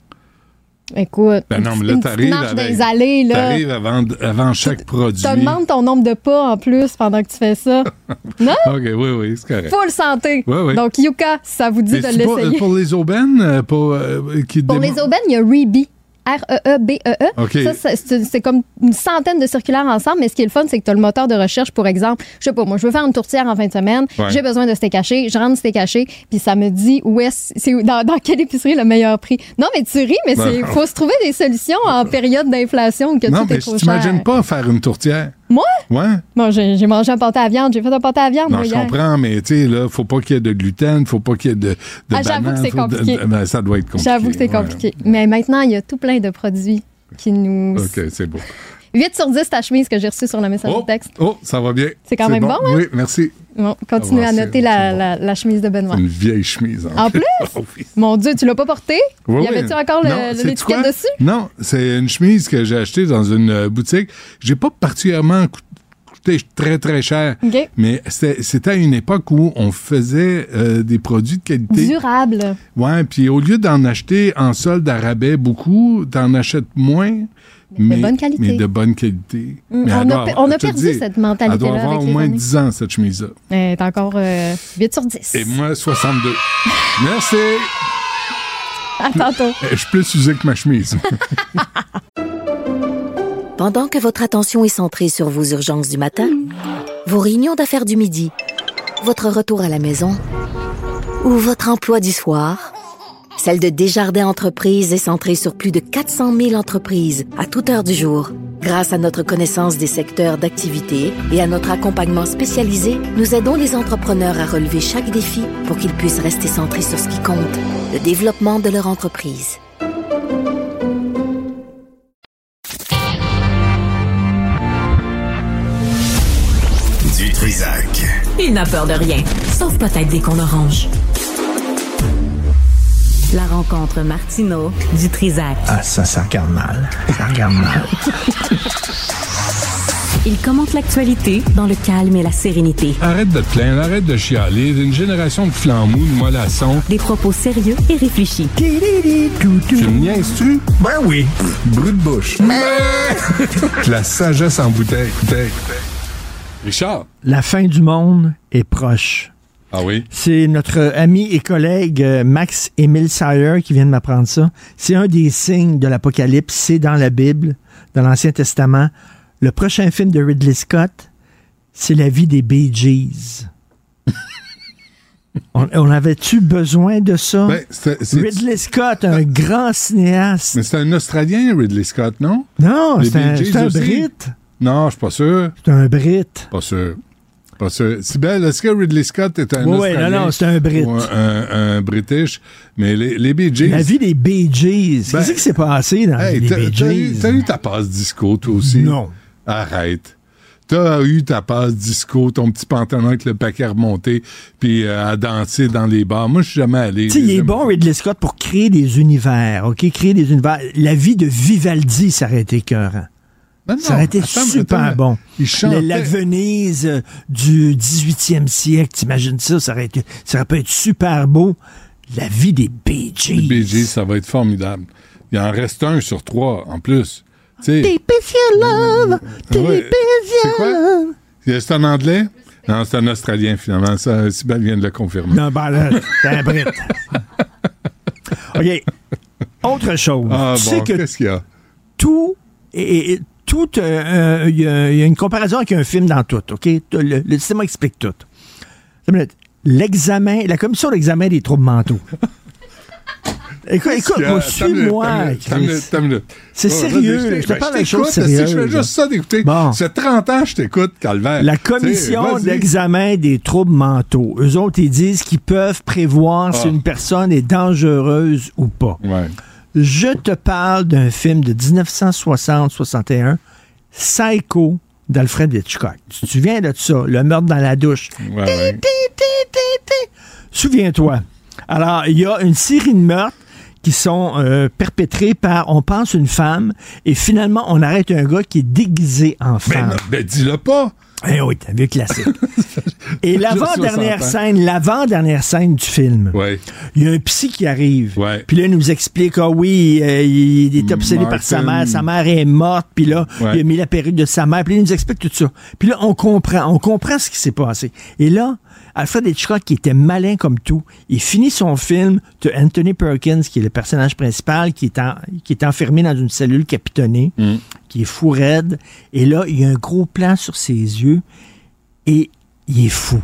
S3: Écoute,
S2: Ben non,
S3: une
S2: mais là,
S3: petite
S2: t'arrives
S3: marche
S2: avec-
S3: les allées, là.
S2: T'arrives avant, avant chaque produit.
S3: Tu demandes ton nombre de pas en plus pendant que tu fais ça. non?
S2: OK, oui, oui, c'est correct.
S3: Full santé. Donc, Yuka, ça vous dit
S2: Mais
S3: de
S2: pas-
S3: l'essayer.
S2: pour les aubaines, euh, pour, euh, qui
S3: Pour
S2: démon-
S3: les aubaines, il y a Reebee. R-E-E-B-E-E.
S2: OK.
S3: Ça, c'est- c'est c'est comme une centaine de circulaires ensemble, mais ce qui est le fun, c'est que tu as le moteur de recherche, pour exemple. Je sais pas, moi, je veux faire une tourtière en fin de semaine,
S2: Ouais.
S3: j'ai besoin de steak haché, je rentre steak haché, puis ça me dit où est-ce, c'est dans, dans quelle épicerie le meilleur prix. Non, mais tu ris, mais il faut se trouver des solutions en période d'inflation que
S2: Non,
S3: tout est
S2: mais
S3: trop
S2: je t'imagine pas faire une tourtière.
S3: Moi?
S2: Ouais.
S3: Bon, j'ai mangé un pâté à viande, j'ai fait un pâté à viande,
S2: Non,
S3: moi,
S2: je
S3: hier.
S2: comprends, mais tu sais, là, faut pas qu'il y ait de gluten, faut pas qu'il y ait de, de
S3: Ah, j'avoue que c'est
S2: de-
S3: compliqué.
S2: ben, ça doit être compliqué.
S3: J'avoue que c'est
S2: ouais.
S3: compliqué. Mais maintenant, il y a tout plein de produits qui nous...
S2: OK, c'est beau.
S3: 8 sur 10 ta chemise que j'ai reçue sur le message
S2: Oh,
S3: texte.
S2: oh, ça va bien.
S3: C'est quand même bon, hein?
S2: Oui, merci.
S3: Bon, continuez
S2: Ah,
S3: à noter la,
S2: bon.
S3: la, la chemise de Benoît.
S2: Une vieille chemise.
S3: En plus?
S2: Oh, oui.
S3: Mon Dieu, tu l'as pas portée?
S2: Oui,
S3: y avait-tu encore l'étiquette dessus?
S2: Non, c'est une chemise que j'ai achetée dans une euh, boutique. J'ai pas particulièrement coût- coûté très, très cher. Mais c'était c'était à une époque où on faisait euh, des produits de qualité.
S3: Durable.
S2: Ouais, puis au lieu d'en acheter en solde à rabais beaucoup, t'en achètes moins.
S3: Mais de bonne qualité.
S2: Mais de bonne qualité.
S3: Mm,
S2: Mais
S3: on a on perdu
S2: dis,
S3: cette mentalité-là
S2: Elle doit avoir
S3: avec
S2: au moins
S3: années.
S2: 10 ans, cette chemise-là.
S3: Elle est encore euh, 8 sur 10.
S2: Et moi, 62. Merci.
S3: À tantôt.
S2: Je suis plus usé que ma chemise.
S5: Pendant que votre attention est centrée sur vos urgences du matin, Vos réunions d'affaires du midi, votre retour à la maison ou votre emploi du soir, celle de Desjardins Entreprises est centrée sur plus de 400 000 entreprises à toute heure du jour. Grâce à notre connaissance des secteurs d'activité et à notre accompagnement spécialisé, nous aidons les entrepreneurs à relever chaque défi pour qu'ils puissent rester centrés sur ce qui compte, le développement de leur entreprise.
S1: Du Trisac.
S6: Il n'a peur de rien, sauf peut-être des qu'on orange. La rencontre Martino du Trisac.
S9: Ah, ça, ça regarde mal. Ça regarde mal.
S6: Il commente l'actualité dans le calme et la sérénité.
S2: Arrête de te plaindre, arrête de chialer. Une génération de flambous, de mollassons.
S6: Des propos sérieux et réfléchis.
S2: Tu me niaises-tu?
S9: Ben oui.
S2: Brut de bouche. La sagesse en bouteille. Richard.
S9: La fin du monde est proche.
S2: Ah oui?
S9: C'est notre ami et collègue euh, Max Emile Sayer qui vient de m'apprendre ça. C'est un des signes de l'Apocalypse. C'est dans la Bible, dans l'Ancien Testament. Le prochain film de Ridley Scott, c'est la vie des Bee Gees. on, on avait-tu besoin de ça?
S2: Ben,
S9: Ridley Scott, un grand cinéaste.
S2: Mais c'est un Australien, Ridley Scott, non?
S9: Non, c'est un, un? Brit.
S2: Non, je suis pas sûr.
S9: C'est un Brit.
S2: Pas sûr. Sûr. Sibelle, est-ce que Ridley Scott est un
S9: Oui, oui,
S2: Australien?
S9: non, non, c'est un Brit.
S2: ou un, un British? Mais les, les Bee Gees...
S9: La vie des Bee Gees.
S2: Ben,
S9: Qu'est-ce qui s'est passé dans
S2: Hey,
S9: les Bee
S2: t'as eu-
S9: Gees?
S2: t'as eu ta passe disco, toi aussi?
S9: Non.
S2: Arrête. T'as eu ta passe disco, ton petit pantalon avec le paquet remonté, puis euh, à danser dans les bars. Moi, je suis jamais allé.
S9: Tu sais, il est bon, Ridley Scott, pour créer des univers, OK? Créer des univers. La vie de Vivaldi, ça aurait été écœurant.
S2: Ben non,
S9: Ça aurait été
S2: attends,
S9: super
S2: attends,
S9: bon.
S2: Il chantait.
S9: La, la Venise du 18e siècle, t'imagines ça? Ça aurait, été, ça aurait pu être super beau. La vie des Bee Gees.
S2: Les Bee Gees, ça va être formidable. Il en reste un sur trois, en plus.
S9: Deep is your love, deep
S2: Ouais.
S9: is
S2: C'est
S9: your
S2: quoi?
S9: love.
S2: c'est en anglais? Non, c'est un Australien, finalement. Ça, Sibelle vient de le confirmer.
S9: Non, ben là, c'est un Brit. OK. Autre chose.
S2: Ah
S9: tu
S2: bon,
S9: sais que
S2: qu'est-ce qu'il y a?
S9: tout et, et- tout euh, euh, il y, a il y a une comparaison avec un film dans tout, OK? Le, le cinéma explique tout. L'examen, la commission d'examen des troubles mentaux. écoute, écoute, suis-moi. C'est
S2: Bon,
S9: sérieux, là. Je te
S2: ben,
S9: parle de choses
S2: si Je
S9: sérieuses,
S2: fais juste ça d'écouter.
S9: Bon.
S2: Ça fait 30 ans que je t'écoute, Calvaire.
S9: La commission d'examen des troubles mentaux. Eux autres, ils disent qu'ils peuvent prévoir si
S2: Ah.
S9: une personne est dangereuse ou pas.
S2: Ouais.
S9: Je te parle d'un film de 1960-61, Psycho d'Alfred Hitchcock. Tu te souviens de ça? Le meurtre dans la douche.
S2: Ouais, ouais.
S9: Souviens-toi. Alors, il y a une série de meurtres qui sont euh, perpétrés par, on pense, une femme, et finalement, on arrête un gars qui est déguisé en femme.
S2: ben, dis-le pas.
S9: Eh oui, t'as vu le classique. et l'avant-dernière
S2: 60 ans.
S9: scène, l'avant-dernière scène du film,
S2: Ouais.
S9: il y a un psy qui arrive.
S2: Ouais.
S9: Puis là, il nous explique, ah oui, euh, il est obsédé par sa mère, sa mère est morte, puis là,
S2: Ouais.
S9: il a mis la perruque de sa mère, puis là, il nous explique tout ça. Puis là, on comprend, on comprend ce qui s'est passé. Et là, Alfred Hitchcock, qui était malin comme tout, il finit son film de Anthony Perkins, qui est le personnage principal, qui est, en- qui est enfermé dans une cellule capitonnée,
S2: Mm.
S9: qui est fou raide. Et là, il y a un gros plan sur ses yeux, et il est fou.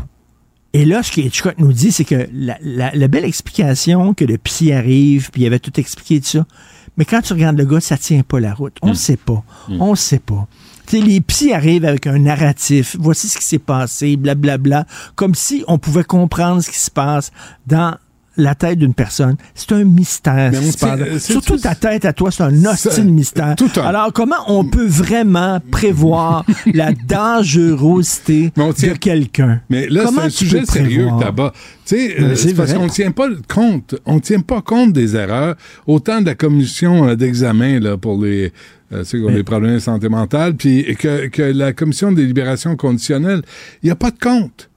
S9: Et là, ce que Hitchcock nous dit, c'est que la, la- la belle explication que le psy arrive, puis il avait tout expliqué de ça, mais quand tu regardes le gars, ça tient pas la route. On ne sait pas. On ne sait pas. Les psys arrivent avec un narratif. Voici ce qui s'est passé, blablabla. Comme si on pouvait comprendre ce qui se passe dans la tête d'une personne. C'est un mystère.
S2: C'est-
S9: Surtout ta tête à toi, c'est un hostile mystère.
S2: un-
S9: Alors, comment on peut vraiment prévoir la dangerosité
S2: tient-
S9: de quelqu'un?
S2: Mais là, c'est un sujet sérieux
S9: Mais
S2: euh,
S9: c'est
S2: parce
S9: vrai.
S2: qu'on ne tient pas compte. On tient pas compte des erreurs. Autant de la commission euh, d'examen là pour les euh, problèmes de santé mentale, puis que, que la commission des libérations conditionnelles, il n'y a pas de compte.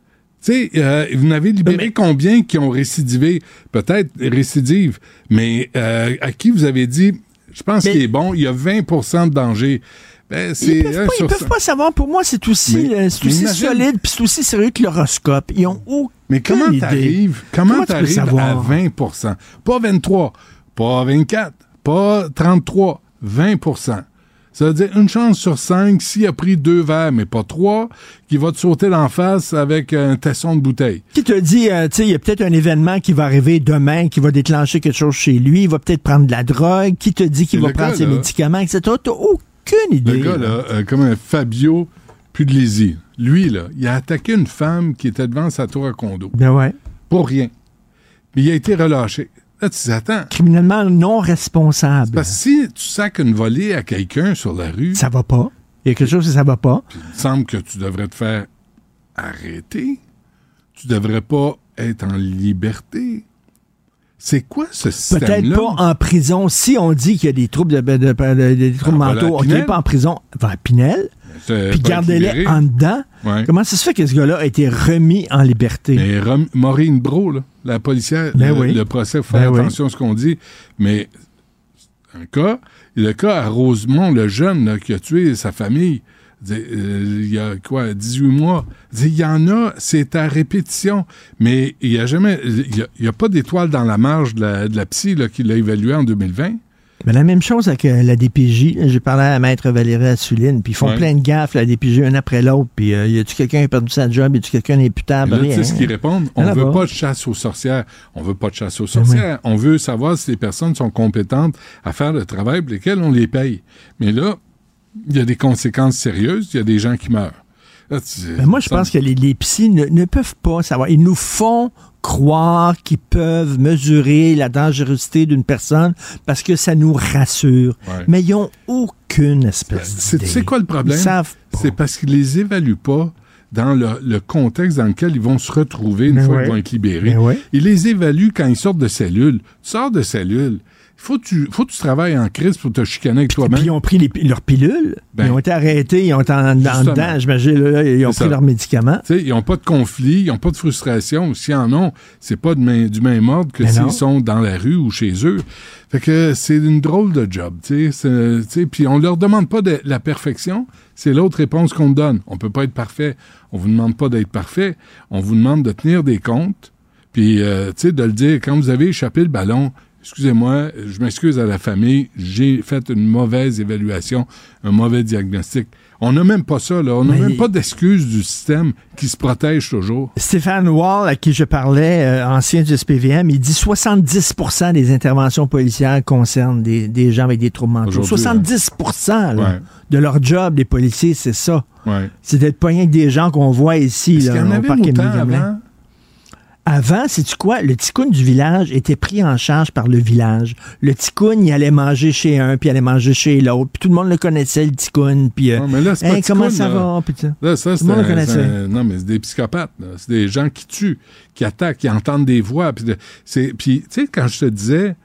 S2: Tu sais, euh, vous n'avez libéré
S9: Mais-
S2: combien qui ont récidivé? Peut-être récidive, mais euh, à qui vous avez dit, je pense
S9: Mais-
S2: qu'il est bon, il y a 20% de danger. Ben,
S9: Ils peuvent,
S2: un
S9: pas, ils peuvent pas savoir. Pour moi, c'est aussi,
S2: Mais-
S9: euh, c'est aussi
S2: imagine-
S9: solide, puis c'est aussi sérieux que l'horoscope. Ils ont aucune
S2: Mais comment t'arrives, comment
S9: Comment
S2: t'arrives à
S9: savoir?
S2: 20% Pas 23, pas 24, pas 33, 20 Ça veut dire une chance sur cinq, s'il a pris deux verres, mais pas trois, qu'il va te sauter d'en face avec un tesson de bouteille.
S9: Qui te dit, euh, tu sais, il y a peut-être un événement qui va arriver demain, qui va déclencher quelque chose chez lui, il va peut-être prendre de la drogue, qui te dit qu'il va prendre
S2: gars,
S9: ses
S2: là-
S9: médicaments, etc. T'as aucune idée.
S2: Le gars, là, euh, comme un Fabio Puglisi, lui, là, il a attaqué une femme qui était devant sa tour à condo.
S9: Ben ouais.
S2: Pour rien. Mais il a été relâché. Là, tu dis, attends,
S9: Criminellement non responsable.
S2: parce que si tu sacs une volée à quelqu'un sur la rue,
S9: Ça va pas. Il y a quelque chose que ça va pas.
S2: il me semble que tu devrais te faire arrêter. Tu devrais pas être en liberté. C'est quoi ce
S9: Peut-être
S2: système-là?
S9: pas en prison. Si on dit qu'il y a des troubles, de, de- de- de- des troubles
S2: Ah, voilà,
S9: mentaux, ok,
S2: Pinel.
S9: pas en prison, va à Pinel, puis gardez-les en dedans.
S2: Ouais.
S9: Comment ça se fait que ce gars-là a été remis en liberté?
S2: Mais Maureen Bro, là, la policière,
S9: Ben
S2: le,
S9: oui.
S2: le procès, faut
S9: Ben
S2: faire
S9: oui.
S2: attention à ce qu'on dit, mais un cas, le cas à Rosemont, le jeune là, qui a tué sa famille, euh, il y a quoi, 18 mois, il y en a, c'est à répétition, mais il n'y a jamais, il y a, il pas d'étoile dans la marge de la, de la psy là, qui l'a évalué en 2020.
S9: Mais la même chose avec euh, la DPJ. J'ai parlé à Maître Valérie Assuline, puis ils font
S2: Ouais.
S9: plein de gaffes, la DPJ, un après l'autre. Puis euh, y a-tu quelqu'un qui a perdu sa job? Y a-tu quelqu'un d'imputable?
S2: là, tu ce qu'ils répondent? On
S9: à
S2: veut pas de chasse aux sorcières. On veut pas de chasse aux
S9: Ben
S2: sorcières. On veut savoir si les personnes sont compétentes à faire le travail pour lequel on les paye. Mais là, il y a des conséquences sérieuses. Il y a des gens qui meurent.
S9: Mais Ben, moi, je pense que les, les psys ne, ne peuvent pas savoir. Ils nous font croire qu'ils peuvent mesurer la dangerosité d'une personne parce que ça nous rassure.
S2: Ouais.
S9: Mais ils n'ont aucune espèce
S2: C'est-
S9: d'idée.
S2: Sais quoi le problème? C'est parce qu'ils les évaluent pas dans le, le contexte dans lequel ils vont se retrouver une
S9: Mais
S2: fois
S9: ouais.
S2: qu'ils vont être libérés.
S9: Ouais.
S2: Ils les évaluent quand ils sortent de cellule. Tu sors de cellule. Faut que tu, faut que tu travailles en crise pour te chicaner avec toi-même.
S9: Puis ils ont pris les- leurs pilules,
S2: Ben,
S9: ils ont été arrêtés, ils ont été en, en dedans, j'imagine, ils ont pris
S2: ça.
S9: leurs médicaments.
S2: Ils n'ont pas de conflit, ils n'ont pas de frustration. S'ils en ont, c'est pas de main- du même ordre que
S9: non.
S2: s'ils sont dans la rue ou chez eux. Fait que c'est une drôle de job, tu sais. Puis on leur demande pas de la perfection, c'est l'autre réponse qu'on donne. On peut pas être parfait. On vous demande pas d'être parfait. On vous demande de tenir des comptes, puis euh, tu sais, de le dire. Quand vous avez échappé le ballon, excusez-moi, je m'excuse à la famille, j'ai fait une mauvaise évaluation, un mauvais diagnostic. On n'a même pas ça, là. On n'a même pas d'excuse du système qui se protège toujours.
S9: Stéphane Wall, à qui je parlais, euh, ancien du SPVM, il dit 70% des interventions policières concernent des, des gens avec des troubles mentaux.
S2: Aujourd'hui,
S9: 70 là,
S2: Ouais.
S9: de leur job, des policiers, c'est ça.
S2: Ouais.
S9: C'est d'être pas rien que des gens qu'on voit ici. Là,
S2: y en avait
S9: parc.
S2: Avant?
S9: C'est-tu quoi? Le ticoun du village était pris en charge par le village. Le ticoun, il allait manger chez un, puis il allait manger chez l'autre. Puis tout le monde le connaissait, le ticoun. Puis, euh,
S2: Non, mais là, c'est
S9: Hey, comment
S2: ticoun,
S9: ça
S2: là.
S9: va? Puis ça.
S2: Là, ça,
S9: Tout le monde le connaissait.
S2: un- Non, mais c'est des psychopathes. C'est des gens qui tuent, qui attaquent, qui entendent des voix. Puis, tu sais, quand je te disais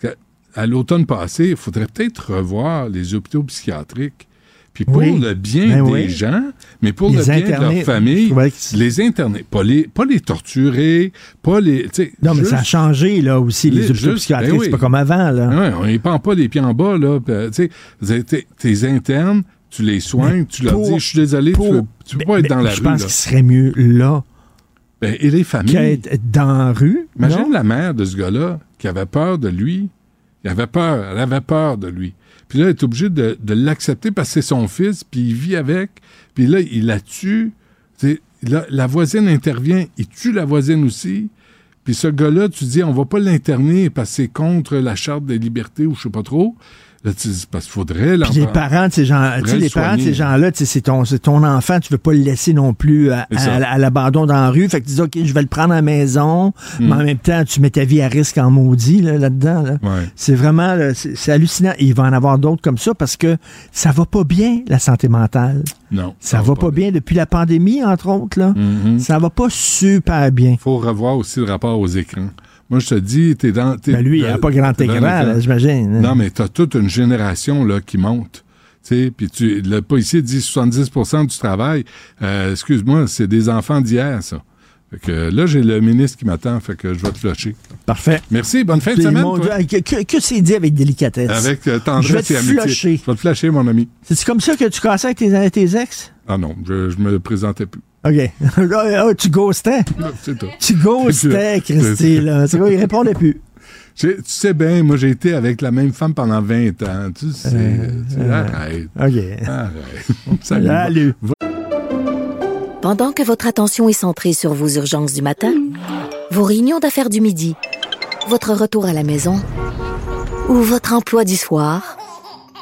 S2: qu'à l'automne passé, il faudrait peut-être revoir les hôpitaux psychiatriques. Puis pour
S9: Oui.
S2: le bien
S9: Ben
S2: des
S9: oui.
S2: gens, mais pour
S9: Les
S2: le bien de
S9: internés,
S2: leur famille,
S9: je
S2: les interner, pas les, pas les torturer, pas les...
S9: Non, mais ça a changé, là, aussi, les
S2: Les-
S9: hôpitaux psychiatriques.
S2: ben oui.
S9: C'est pas comme avant, là.
S2: Ouais, on les pend pas les pieds en bas, là. Tu sais, avez tes, internes, tu les soignes,
S9: Mais
S2: tu leur dis, je suis désolé, tu
S9: pour-
S2: peux, tu peux pas être dans la
S9: je
S2: rue,
S9: pense
S2: là.
S9: qu'il serait mieux là
S2: Ben, et les familles.
S9: qu'être dans la rue.
S2: Imagine
S9: non?
S2: la mère de ce gars-là qui avait peur de lui. Il avait peur, elle avait peur de lui. Puis là, elle est obligée de, l'accepter parce que c'est son fils, puis il vit avec. Puis là, il la tue. La voisine intervient, il tue la voisine aussi. Puis ce gars-là, tu dis, on va pas l'interner parce que c'est contre la charte des libertés ou je sais pas trop. Parce qu'il faudrait
S9: Puis les parents de ces gens, les parents de
S2: soigner.
S9: ces gens-là, c'est ton, c'est ton enfant, tu veux pas le laisser non plus à,
S2: C'est ça.
S9: à- à l'abandon dans la rue. Fait que tu dis, OK, je vais le prendre à la maison,
S2: Hmm.
S9: mais en même temps, tu mets ta vie à risque en maudit, là, là-dedans, là.
S2: Ouais.
S9: C'est vraiment, c'est hallucinant. Et il va en avoir d'autres comme ça parce que ça va pas bien, la santé mentale.
S2: Non.
S9: Ça va pas bien depuis la pandémie, entre autres, là.
S2: Mhm.
S9: Ça va pas super bien.
S2: faut revoir aussi le rapport aux écrans. Moi, je te dis, t'es dans... t'es-
S9: Ben lui, il a
S2: dans-
S9: pas grand écran, j'imagine.
S2: Non, mais t'as toute une génération là, qui monte. Tu sais, Puis tu, le policier dit 70% du travail. Euh, excuse-moi, c'est des enfants d'hier, ça. Fait que là, j'ai le ministre qui m'attend, fait que je vais te flusher.
S9: Parfait.
S2: Merci, bonne fin de semaine.
S9: mon. Dieu, que, que- que c'est dit avec délicatesse?
S2: Avec euh,
S9: Je vais
S2: tendresse
S9: te
S2: et amitié.
S9: flusher.
S2: Je vais te flasher, mon ami.
S9: C'est comme ça que tu cassais avec tes, tes ex?
S2: Ah non, je, je me présentais plus.
S9: OK. Là, tu ghostais?
S2: C'est tout.
S9: Tu ghostais,
S2: C'est-
S9: Christy. Là. C'est quoi, il répondait plus.
S2: Tu sais bien, moi, j'ai été avec la même femme pendant 20 ans. Tu sais,
S9: Euh,
S2: tu-
S9: euh,
S2: arrête.
S9: OK.
S2: Arrête. Salut.
S9: Salut.
S5: Pendant que votre attention est centrée sur vos urgences du matin, vos réunions d'affaires du midi, votre retour à la maison ou votre emploi du soir,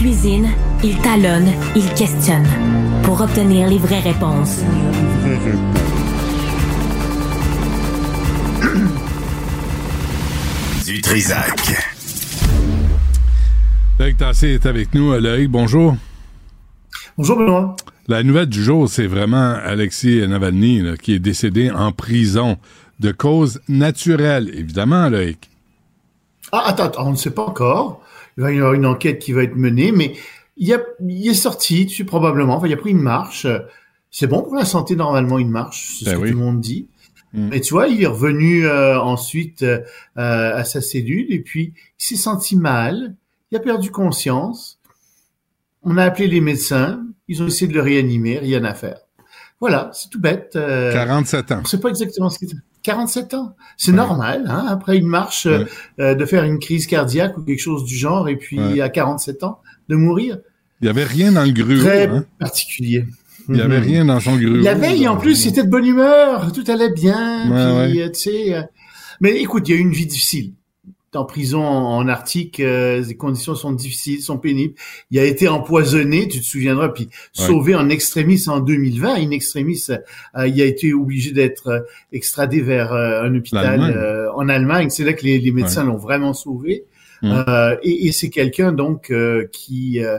S6: Cuisine, il talonne, il questionne pour obtenir les vraies réponses.
S1: Du Trisac.
S2: Loïc Tassé est avec nous. Euh, Loïc, bonjour.
S10: Bonjour Benoît.
S2: La nouvelle du jour, c'est vraiment Alexis Navalny là, qui est décédé en prison de cause naturelle, évidemment, Loïc.
S10: Ah, attends, attends, on ne sait pas encore. Il va y avoir une enquête qui va être menée, mais il, a, il est sorti, tu sais, probablement. Enfin, il a pris une marche. C'est bon pour la santé, normalement, une marche. C'est
S2: Ben
S10: ce que
S2: oui.
S10: tout le monde dit.
S2: Mm.
S10: Mais tu vois, il est revenu euh, ensuite euh, à sa cellule et puis il s'est senti mal. Il a perdu conscience. On a appelé les médecins. Ils ont essayé de le réanimer. Rien à faire. Voilà, c'est tout bête. euh,
S2: 47 ans.
S10: On sait pas exactement ce qu'il 47 ans. C'est
S2: Ouais.
S10: normal, hein, après une marche, euh,
S2: Ouais.
S10: euh, de faire une crise cardiaque ou quelque chose du genre, et puis
S2: Ouais.
S10: à 47 ans, de mourir.
S2: Il n'y avait rien dans le gruau.
S10: Très
S2: hein.
S10: particulier.
S2: Il n'y avait
S10: Mhm.
S2: rien dans son gruau.
S10: La veille, en plus, c'était de bonne humeur, tout allait bien.
S2: Ouais,
S10: puis, euh, tu sais, euh, mais écoute, il y a eu une vie difficile. En prison en, en Arctique, euh, les conditions sont difficiles, sont pénibles. Il a été empoisonné, tu te souviendras, puis
S2: Ouais.
S10: sauvé en extrémis en 2020. In extremis, euh, il a été obligé d'être euh, extradé vers euh, un hôpital
S2: L'Allemagne.
S10: euh, en Allemagne. C'est là que les, les médecins l'ont vraiment sauvé.
S2: Mm.
S10: Euh, et et c'est quelqu'un donc euh, qui euh,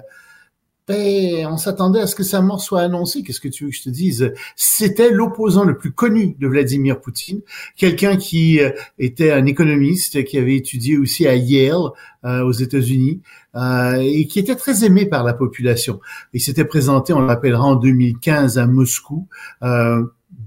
S10: ben, on s'attendait à ce que sa mort soit annoncée. Qu'est-ce que tu veux que je te dise? C'était l'opposant le plus connu de Vladimir Poutine, quelqu'un qui euh, était un économiste, qui avait étudié aussi à Yale euh, aux États-Unis euh, et qui était très aimé par la population. Il s'était présenté, on l'appellera en 2015 à Moscou.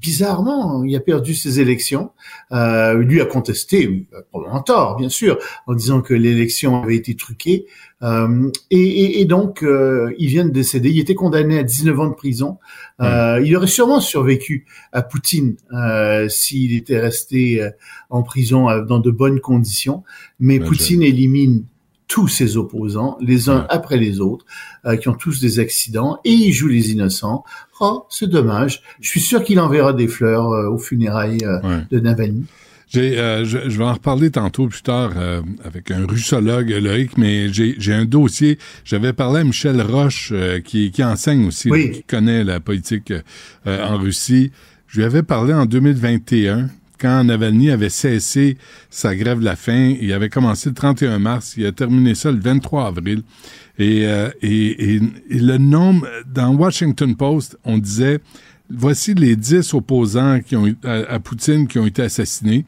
S10: Bizarrement, il a perdu ses élections. Euh, lui a contesté, oui, probablement tort, bien sûr, en disant que l'élection avait été truquée. Euh, et, et- et donc, euh, il vient de décéder. Il était condamné à 19 ans de prison. Euh, Il aurait sûrement survécu à Poutine euh, s'il était resté euh, en prison euh, dans de bonnes conditions. Mais Poutine élimine tous ses opposants, les uns après les autres, euh, qui ont tous des accidents, et il joue les innocents. Oh, c'est dommage. Je suis sûr qu'il enverra des fleurs euh, aux funérailles euh,
S2: Ouais.
S10: de Navalny.
S2: J'ai, euh, je, je vais en reparler tantôt plus tard euh, avec un russologue, Loïc, mais j'ai, j'ai un dossier. J'avais parlé à Michel Roche, euh, qui, qui enseigne aussi,
S10: Oui.
S2: qui connaît la politique euh, en Russie. Je lui avais parlé en 2021, quand Navalny avait cessé sa grève de la faim. Il avait commencé le 31 mars, il a terminé ça le 23 avril. Et, euh, et, et, le nombre, dans Washington Post, on disait, voici les 10 opposants qui ont, à, à Poutine qui ont été assassinés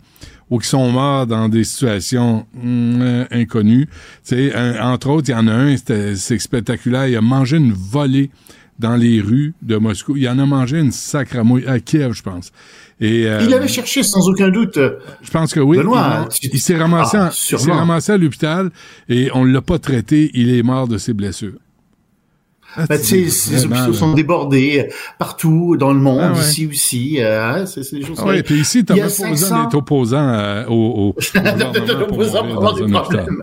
S2: ou qui sont morts dans des situations euh, inconnues. Un- entre autres, il y en a un, c'est spectaculaire, il a mangé une volée dans les rues de Moscou. Il en a mangé une sacre à mouille, à Kiev, je pense. Et, euh,
S10: Il avait cherché sans aucun doute. euh,
S2: je pense que oui.
S10: Benoît,
S2: il
S10: tu-
S2: il s'est ramassé,
S10: Ah,
S2: ramassé à l'hôpital et on l'a pas traité. Il est mort de ses blessures. Ah,
S10: Ben, tu sais, ces hôpitaux sont débordés euh, partout dans le monde,
S2: Ah ouais.
S10: ici aussi. euh, hein, c'est c'est des choses.
S2: Ah ouais, puis ici, t'as même pas besoin
S10: 500
S2: d'être opposant euh, au, au, gouvernement pour
S10: avoir des problèmes.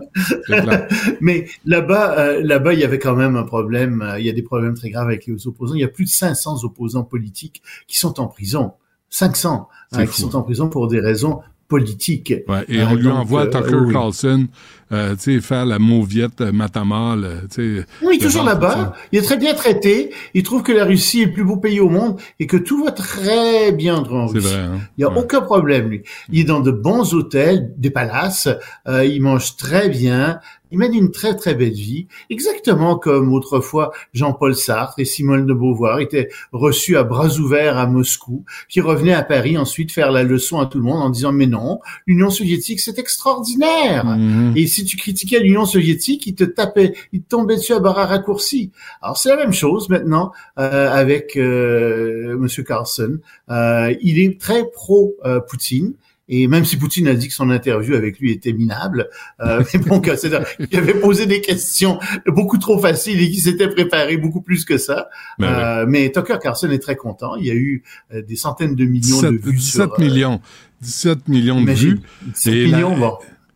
S10: Mais là-bas, euh, là-bas, il y avait quand même un problème. euh, il y a des problèmes très graves avec les opposants. Il y a plus de 500 opposants politiques qui sont en prison. 500
S2: C'est
S10: hein, qui sont en prison pour des raisons politiques.
S2: Ouais, et
S10: Euh,
S2: on lui envoie Tucker. Carlson, euh, tu sais, faire la mauviette euh, Matamala, euh, tu sais.
S10: Oui, toujours là-bas. Il est très bien traité. Il trouve que la Russie est le plus beau pays au monde et que tout va très bien en
S2: C'est
S10: Russie.
S2: vrai, hein?
S10: Il n'y a
S2: Ouais.
S10: aucun problème, lui. Il est dans de bons hôtels, des palaces, euh, il mange très bien, Il mène une très très belle vie, exactement comme autrefois Jean-Paul Sartre et Simone de Beauvoir étaient reçus à bras ouverts à Moscou, qui revenaient à Paris ensuite faire la leçon à tout le monde en disant mais non, l'Union soviétique c'est extraordinaire.
S2: Mhm.
S10: Et si tu critiquais l'Union soviétique, il te tapait, il te tombait dessus à barre raccourci. Alors c'est la même chose maintenant euh, avec euh, Monsieur Carlson. Euh, il est très pro euh, Poutine. Et même si Poutine a dit que son interview avec lui était minable, euh, mais bon, qu'il avait posé des questions beaucoup trop faciles et qu'il s'était préparé beaucoup plus que ça.
S2: Ben.
S10: Euh, mais Tucker Carlson est très content. Il y a eu euh, des centaines de millions
S2: 17,
S10: de vues
S2: 17
S10: sur, euh,
S2: millions. 17 millions de vues.
S10: 17
S2: Et la-
S10: millions, bon.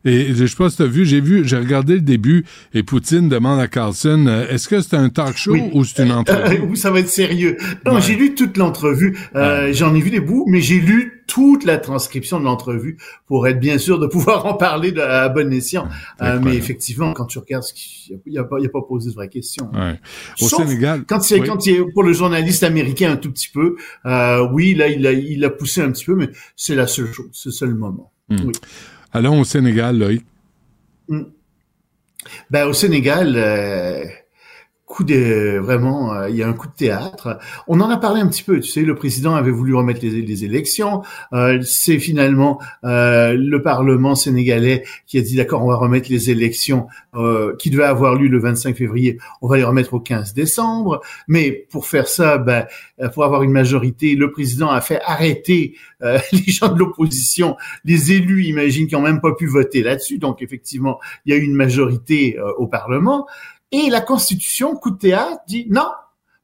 S2: Et je sais pas si tu as vu, j'ai vu, j'ai regardé le début et Poutine demande à Carlson, euh, est-ce que c'est un talk show
S10: Oui.
S2: ou c'est une entrevue?
S10: Ou ça va être sérieux? Non,
S2: Ouais.
S10: j'ai lu toute l'entrevue. Euh, J'en ai vu des bouts, mais j'ai lu toute la transcription de l'entrevue pour être bien sûr de pouvoir en parler de, à bon escient. Euh, mais effectivement, quand tu regardes, il n'y a, pas- il y a pas posé de vraie question.
S2: Ouais. Au
S10: Sauf
S2: Sénégal.
S10: Quand c'est
S2: Oui.
S10: quand il est pour le journaliste américain un tout petit peu, euh, oui, là il a il a poussé un petit peu, mais c'est la seule chose, c'est le seul moment.
S2: Hmm.
S10: Oui.
S2: Allons au Sénégal, Loïc.
S10: Ben au Sénégal, euh, coup de vraiment, euh, il y a un coup de théâtre. On en a parlé un petit peu. Tu sais, le président avait voulu remettre les, élections. Euh, c'est finalement euh, le Parlement sénégalais qui a dit d'accord, on va remettre les élections euh, qui devaient avoir lieu le 25 février. On va les remettre au 15 décembre. Mais pour faire ça, ben, euh, pour avoir une majorité, le président a fait arrêter les gens de l'opposition, les élus, imagine, qui ont même pas pu voter là-dessus. Donc effectivement, il y a eu une majorité au Parlement. Et la Constitution, coup de théâtre, dit non,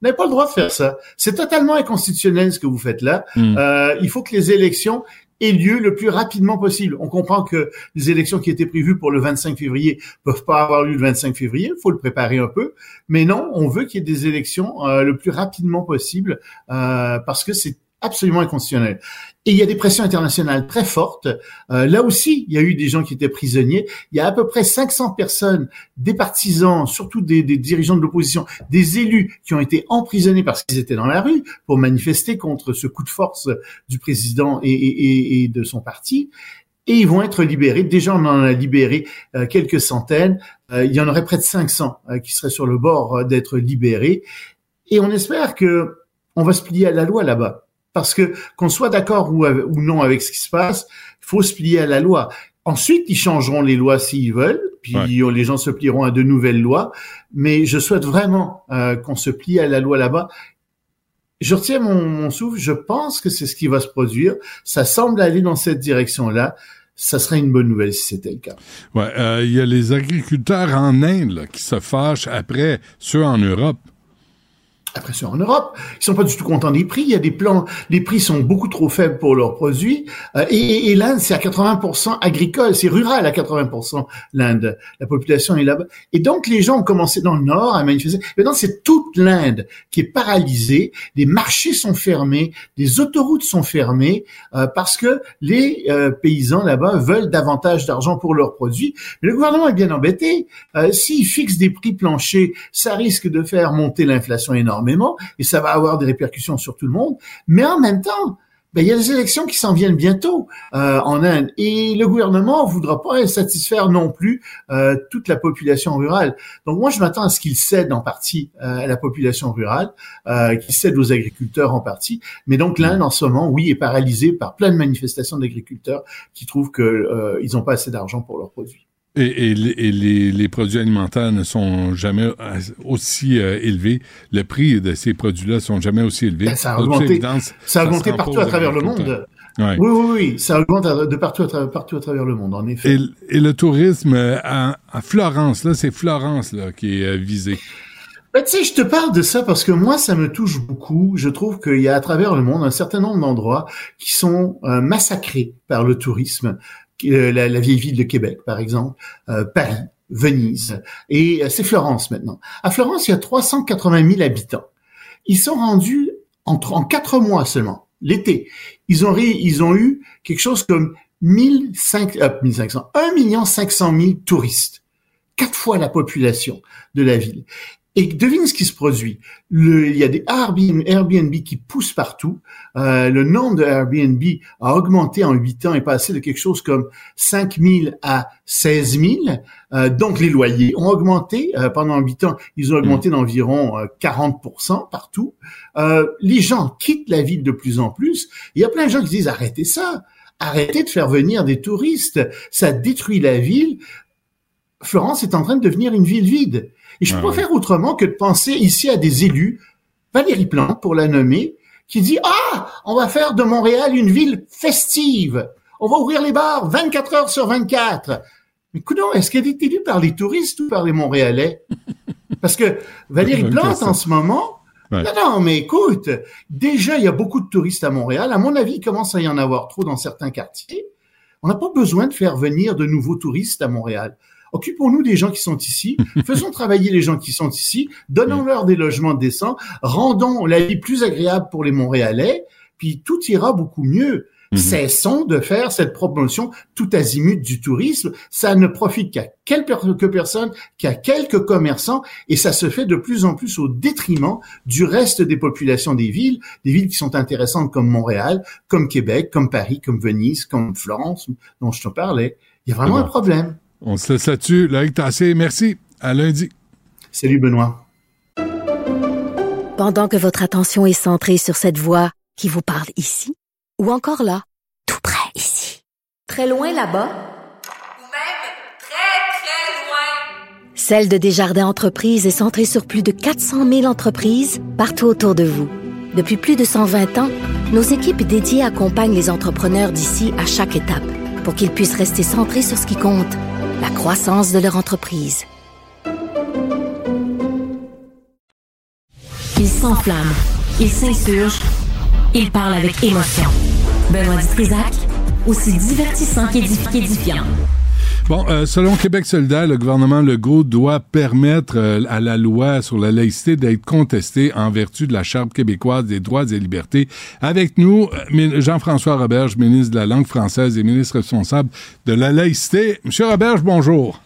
S10: vous n'avez pas le droit de faire ça. C'est totalement inconstitutionnel ce que vous faites là.
S2: Hmm.
S10: Euh, il faut que les élections aient lieu le plus rapidement possible. On comprend que les élections qui étaient prévues pour le 25 février peuvent pas avoir lieu le 25 février. Il faut le préparer un peu. Mais non, on veut qu'il y ait des élections euh, le plus rapidement possible euh, parce que c'est absolument inconstitutionnel. Et il y a des pressions internationales très fortes. Euh, là aussi, il y a eu des gens qui étaient prisonniers. Il y a à peu près 500 personnes, des partisans, surtout des, dirigeants de l'opposition, des élus qui ont été emprisonnés parce qu'ils étaient dans la rue pour manifester contre ce coup de force du président et, de son parti. Et ils vont être libérés. Déjà, on en a libéré euh, quelques centaines. Euh, il y en aurait près de 500 euh, qui seraient sur le bord d'être libérés. Et on espère que on va se plier à la loi là-bas. Parce que qu'on soit d'accord ou, ou non avec ce qui se passe, il faut se plier à la loi. Ensuite, ils changeront les lois s'ils veulent, puis les gens se plieront à de nouvelles lois. Mais je souhaite vraiment euh, qu'on se plie à la loi là-bas. Je retiens mon, mon souffle. Je pense que c'est ce qui va se produire. Ça semble aller dans cette direction-là. Ça serait une bonne nouvelle si c'était le cas.
S2: Ouais, euh, il y a les agriculteurs en Inde là, qui se fâchent après ceux en Europe.
S10: Après ça, en Europe, ils sont pas du tout contents des prix. Il y a des plans, les prix sont beaucoup trop faibles pour leurs produits. Euh, et et, l'Inde, c'est à 80% agricole, c'est rural à 80%. L'Inde, la population est là-bas. Et donc les gens ont commencé dans le Nord à manifester. Maintenant, c'est toute l'Inde qui est paralysée. Les marchés sont fermés, les autoroutes sont fermées euh, parce que les euh, paysans là-bas veulent davantage d'argent pour leurs produits. Mais le gouvernement est bien embêté. Euh, S'il fixe des prix planchers, ça risque de faire monter l'inflation et ça va avoir des répercussions sur tout le monde. Mais en même temps, ben, il y a des élections qui s'en viennent bientôt euh, en Inde et le gouvernement voudra pas satisfaire non plus euh, toute la population rurale. Donc moi, je m'attends à ce qu'il cède en partie euh, à la population rurale, euh, qu'il cède aux agriculteurs en partie. Mais donc l'Inde, en ce moment, oui, est paralysée par plein de manifestations d'agriculteurs qui trouvent que euh, n'ont pas assez d'argent pour leurs produits.
S2: Et, et les- et les, les produits alimentaires ne sont jamais euh, aussi euh, élevés. Le prix de ces produits-là sont jamais aussi élevés.
S10: Ben, ça a augmenté,
S2: évidence,
S10: ça a augmenté partout à travers le monde.
S2: Ouais.
S10: Oui, oui, oui, ça augmente de partout à, tra- partout à travers le monde, en effet.
S2: Et, et le tourisme euh, à, à Florence, là, c'est Florence là, qui est euh, visé.
S10: Ben, tu sais, je te parle de ça parce que moi, ça me touche beaucoup. Je trouve qu'il y a à travers le monde un certain nombre d'endroits qui sont euh, massacrés par le tourisme. Euh, la, vieille ville de Québec, par exemple, euh, Paris, Venise, et euh, c'est Florence maintenant. À Florence, il y a 380 000 habitants. Ils sont rendus en, en quatre mois seulement, l'été. Ils ont, ils ont eu quelque chose comme 1500, euh, 1500, 1 500 000 touristes. Quatre fois la population de la ville. Et devine ce qui se produit. Le, il y a des Airbnb, qui poussent partout. Euh, le nombre de Airbnb a augmenté en huit ans et passé de quelque chose comme 5 000 à 16 000. Euh, donc les loyers ont augmenté euh, pendant huit ans. Ils ont augmenté d'environ 40% partout. les gens quittent la ville de plus en plus. Il y a plein de gens qui disent arrêtez ça. Arrêtez de faire venir des touristes. Ça détruit la ville. Florence est en train de devenir une ville vide. Et je ne peux pas faire autrement que de penser ici à des élus, Valérie Plante pour la nommer, qui dit ah on va faire de Montréal une ville festive, on va ouvrir les bars 24 heures sur 24. Mais non, est-ce qu'elle est élue par les touristes ou par les Montréalais? Parce que Valérie Plante en ce moment, non non mais écoute, déjà il y a beaucoup de touristes à Montréal. À mon avis, il commence à y en avoir trop dans certains quartiers. On n'a pas besoin de faire venir de nouveaux touristes à Montréal. Occupons-nous des gens qui sont ici, faisons travailler les gens qui sont ici, donnons-leur des logements décents, rendons la vie plus agréable pour les Montréalais, puis tout ira beaucoup mieux. Mhm. Cessons de faire cette promotion tout azimut du tourisme. Ça ne profite qu'à quelques personnes, qu'à quelques commerçants, et ça se fait de plus en plus au détriment du reste des populations des villes, des villes qui sont intéressantes comme Montréal, comme Québec, comme Paris, comme Venise, comme Florence, dont je te parlais. Il y a vraiment un problème.
S2: On se laisse là-dessus. Loïc Tassé, merci. À lundi.
S10: Salut, Benoît.
S5: Pendant que votre attention est centrée sur cette voix qui vous parle ici, ou encore là, tout près ici, très loin là-bas,
S8: ou même très, très loin,
S5: Celle de Desjardins Entreprises est centrée sur plus de 400 000 entreprises partout autour de vous. Depuis plus de 120 ans, nos équipes dédiées accompagnent les entrepreneurs d'ici à chaque étape pour qu'ils puissent rester centrés sur ce qui compte, la croissance de leur entreprise.
S6: Il s'enflamme, il s'insurge, il parle avec émotion. Benoît Dutrisac, aussi divertissant qu'édifiant.
S2: Bon, euh, selon Québec solidaire, le gouvernement Legault doit permettre euh, à la loi sur la laïcité d'être contestée en vertu de la Charte québécoise des droits et libertés. Avec nous, euh, Jean-François Roberge, ministre de la langue française et ministre responsable de la laïcité. Monsieur Roberge, bonjour.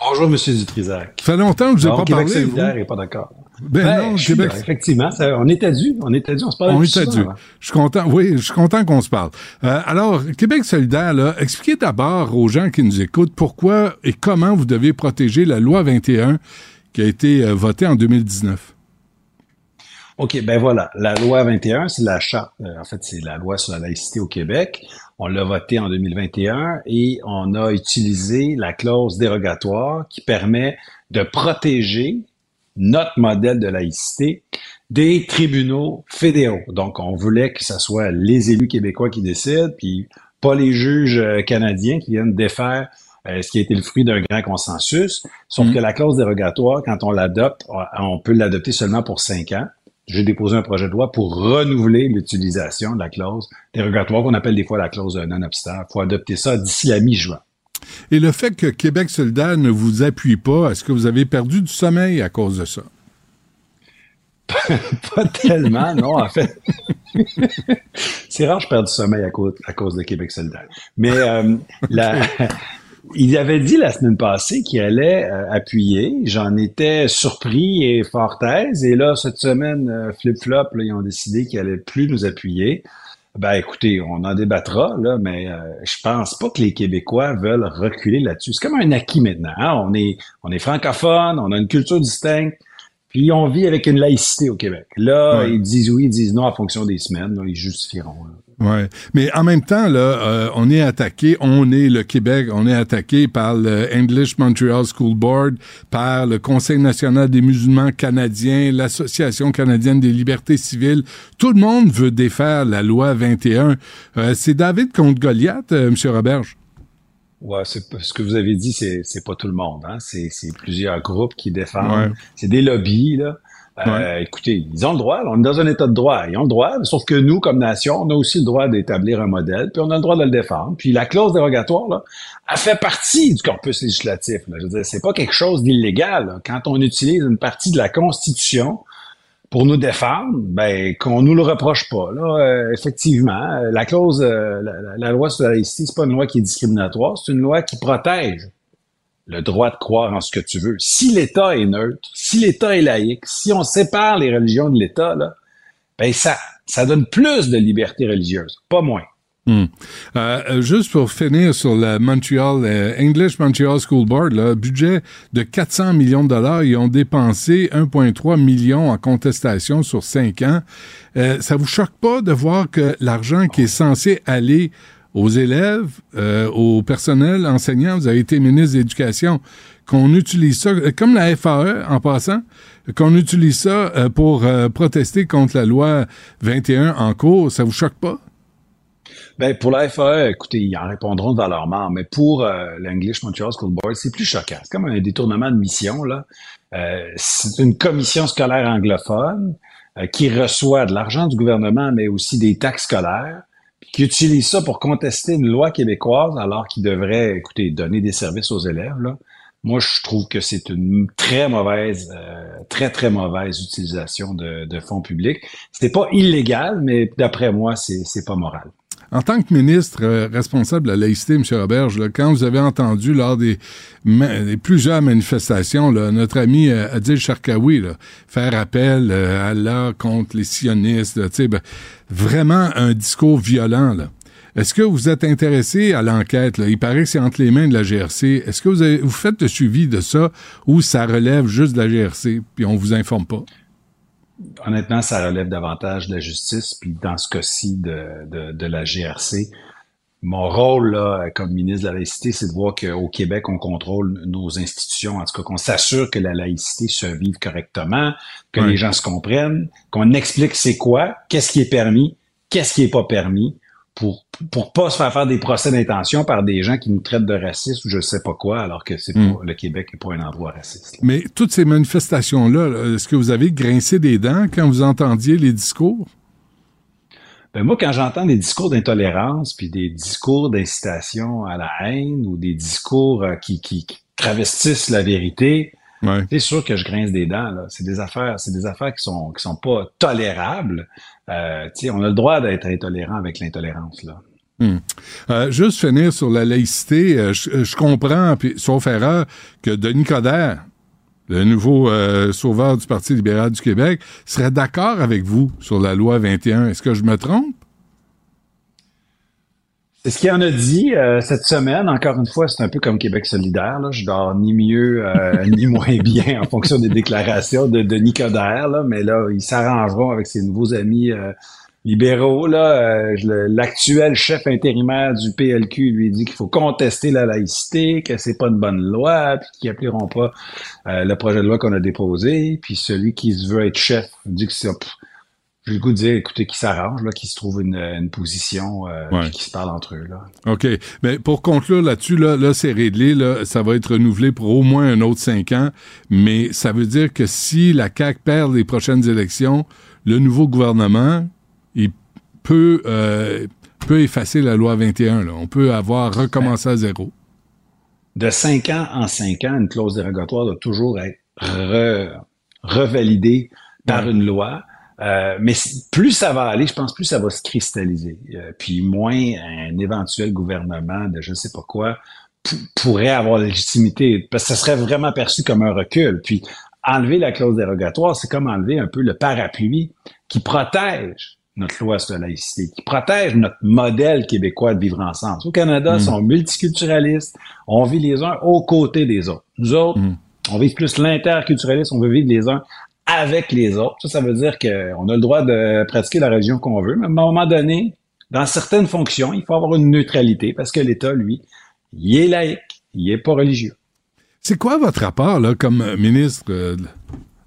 S11: Bonjour, Monsieur Dutrisac.
S2: Ça fait longtemps que je n'ai pas
S11: Québec
S2: parlé.
S11: Québec solidaire n'est pas d'accord.
S2: Ben non, Québec.
S11: là, effectivement, ça- on dû, on était dû, on se parlait
S2: On est dû. Je suis content, oui, je suis content qu'on se parle. Euh, alors, Québec solidaire, là, expliquez d'abord aux gens qui nous écoutent pourquoi et comment vous devez protéger la loi 21 qui a été euh, votée en 2019.
S11: OK, ben voilà. La loi 21, c'est la charte. euh, en fait, c'est la loi sur la laïcité au Québec. On l'a votée en 2021 et on a utilisé la clause dérogatoire qui permet de protéger notre modèle de laïcité des tribunaux fédéraux. Donc, on voulait que ce soit les élus québécois qui décident, puis pas les juges euh, canadiens qui viennent défaire euh, ce qui a été le fruit d'un grand consensus. Sauf que la clause dérogatoire, quand on l'adopte, on- peut l'adopter seulement pour cinq ans. J'ai déposé un projet de loi pour renouveler l'utilisation de la clause dérogatoire qu'on appelle des fois la clause de non-obstant. Il faut adopter ça d'ici la mi-juin.
S2: Et le fait que Québec solidaire ne vous appuie pas, est-ce que vous avez perdu du sommeil à cause de ça?
S11: Pas tellement, non, en fait. c'est rare que je perde du sommeil à cause, à cause de Québec solidaire. Mais euh, la, il avait dit la semaine passée qu'il allait euh, appuyer. J'en étais surpris et fort aise. Et là, cette semaine, euh, flip-flop, ils ont décidé qu'ils allaient plus nous appuyer. Ben écoutez, on en débattra, là, mais euh, je pense pas que les Québécois veulent reculer là-dessus. C'est comme un acquis maintenant. hein. On est on est francophone, on a une culture distincte, puis on vit avec une laïcité au Québec. Là,
S2: Ouais.
S11: ils disent oui, ils disent non en fonction des semaines. là, ils justifieront. là.
S2: Ouais. Mais en même temps, là, euh, on est attaqué, on est le Québec, on est attaqué par le English Montreal School Board, par le Conseil national des musulmans canadiens, l'Association canadienne des libertés civiles. Tout le monde veut défaire la loi 21. Euh, c'est David contre Goliath, euh, M. Roberge?
S11: Ouais, ce que vous avez dit, c'est c'est pas tout le monde. Hein? C'est c'est plusieurs groupes qui défendent.
S2: Ouais.
S11: C'est des lobbies là. Euh, Écoutez, ils ont le droit. On est dans un état de droit. Ils ont le droit. Sauf que nous, comme nation, on a aussi le droit d'établir un modèle, puis on a le droit de le défendre. Puis la clause dérogatoire, là, elle fait partie du corpus législatif. Là. Je veux dire, c'est pas quelque chose d'illégal. là. Quand on utilise une partie de la Constitution pour nous défendre, ben qu'on nous le reproche pas. Là, Euh, effectivement, euh, la clause, euh, la, la- la loi sur la laïcité, c'est pas une loi qui est discriminatoire, c'est une loi qui protège le droit de croire en ce que tu veux. Si l'État est neutre, si l'État est laïque, si on sépare les religions de l'État, ben ça, ça donne plus de liberté religieuse, pas moins.
S2: Hmm. Euh, juste pour finir sur le Montreal, euh, English Montreal School Board, là, budget de 400 millions de dollars, ils ont dépensé 1,3 million en contestation sur cinq ans. Euh, ça vous choque pas de voir que l'argent qui est censé aller aux élèves, euh, au personnel enseignant, vous avez été ministre de l'Éducation, qu'on utilise ça, comme la FAE en passant, qu'on utilise ça euh, pour euh, protester contre la loi 21 en cours, ça vous choque pas?
S11: Ben, pour la FAE, écoutez, ils en répondront dans leur mort, mais pour euh, l'English Montreal School Board, c'est plus choquant. C'est comme un détournement de mission, là. Euh, c'est une commission scolaire anglophone euh, qui reçoit de l'argent du gouvernement, mais aussi des taxes scolaires, qui utilise ça pour contester une loi québécoise alors qu'il devrait, écoutez, donner des services aux élèves, là. Moi, je trouve que c'est une très mauvaise, euh, très, très mauvaise utilisation de, de fonds publics. C'était pas illégal, mais d'après moi, c'est, pas moral.
S2: En tant que ministre euh, responsable de la laïcité, M. Roberge, quand vous avez entendu lors des, des plusieurs manifestations, notre ami euh, Adil Sharkawi là, faire appel euh, à Allah contre les sionistes, ben, vraiment un discours violent. Est-ce que vous êtes intéressé à l'enquête? Il paraît que c'est entre les mains de la GRC. Est-ce que vous, avez, faites le suivi de ça ou ça relève juste de la GRC puis on vous informe pas?
S11: Honnêtement, ça relève davantage de la justice, puis dans ce cas-ci de, de, de la GRC. Mon rôle là, comme ministre de la laïcité, c'est de voir qu'au Québec, on contrôle nos institutions, en tout cas qu'on s'assure que la laïcité se vive correctement, que les gens se comprennent, qu'on explique c'est quoi, qu'est-ce qui est permis, qu'est-ce qui est pas permis, pour pour pas se faire faire des procès d'intention par des gens qui nous traitent de racistes ou je sais pas quoi, alors que c'est
S2: Mm.
S11: pas le Québec n'est pas un endroit raciste.
S2: Mais toutes ces manifestations-là, là, est-ce que vous avez grincé des dents quand vous entendiez les discours?
S11: Ben moi, quand j'entends des discours d'intolérance, puis des discours d'incitation à la haine, ou des discours euh, qui, qui, qui travestissent la vérité,
S2: Ouais.
S11: c'est sûr que je grince des dents. Là. C'est des affaires, c'est des affaires qui sont qui sont pas tolérables. Euh, on a le droit d'être intolérant avec l'intolérance là.
S2: Hmm. Euh, juste finir sur la laïcité, euh, je, comprends, puis, sauf erreur, que Denis Coderre, le nouveau sauveur du Parti libéral du Québec, serait d'accord avec vous sur la loi 21. Est-ce que je me trompe?
S11: C'est ce qu'il en a dit euh, cette semaine. Encore une fois, c'est un peu comme Québec solidaire. Là. Je dors ni mieux euh, ni moins bien en fonction des déclarations de Denis Coderre. Là. Mais là, ils s'arrangeront avec ses nouveaux amis euh, libéraux. Là. Euh, L'actuel chef intérimaire du PLQ lui dit qu'il faut contester la laïcité, que c'est pas une bonne loi, puis qu'ils appuieront pas euh, le projet de loi qu'on a déposé. Puis celui qui se veut être chef dit que c'est... J'ai le goût de dire, écoutez, qu'ils s'arrangent, là, qu'ils se trouvent une, une position, euh,
S2: Ouais.
S11: qu'ils se parlent entre eux. Là.
S2: OK. Mais pour conclure là-dessus, là, là c'est réglé. Là, ça va être renouvelé pour au moins un autre cinq ans. Mais ça veut dire que si la CAQ perd les prochaines élections, le nouveau gouvernement, il peut, euh, peut effacer la loi 21. Là. On peut avoir recommencé à zéro.
S11: De cinq ans en cinq ans, une clause dérogatoire doit toujours être re- revalidée par une loi. Euh, mais plus ça va aller, je pense, plus ça va se cristalliser. Euh, puis moins un éventuel gouvernement de je sais pas quoi pourrait avoir la légitimité, parce que ça serait vraiment perçu comme un recul. Puis enlever la clause dérogatoire, c'est comme enlever un peu le parapluie qui protège notre loi sur la laïcité, qui protège notre modèle québécois de vivre ensemble. Au Canada,
S2: Mm.
S11: ils sont multiculturalistes, on vit les uns aux côtés des autres. Nous autres,
S2: Mm.
S11: on vit plus l'interculturalisme, on veut vivre les uns avec les autres. Ça, ça veut dire qu'on a le droit de pratiquer la religion qu'on veut, mais à un moment donné, dans certaines fonctions, il faut avoir une neutralité parce que l'État, lui, il est laïque, il est pas religieux.
S2: C'est quoi votre rapport, là, comme ministre euh, de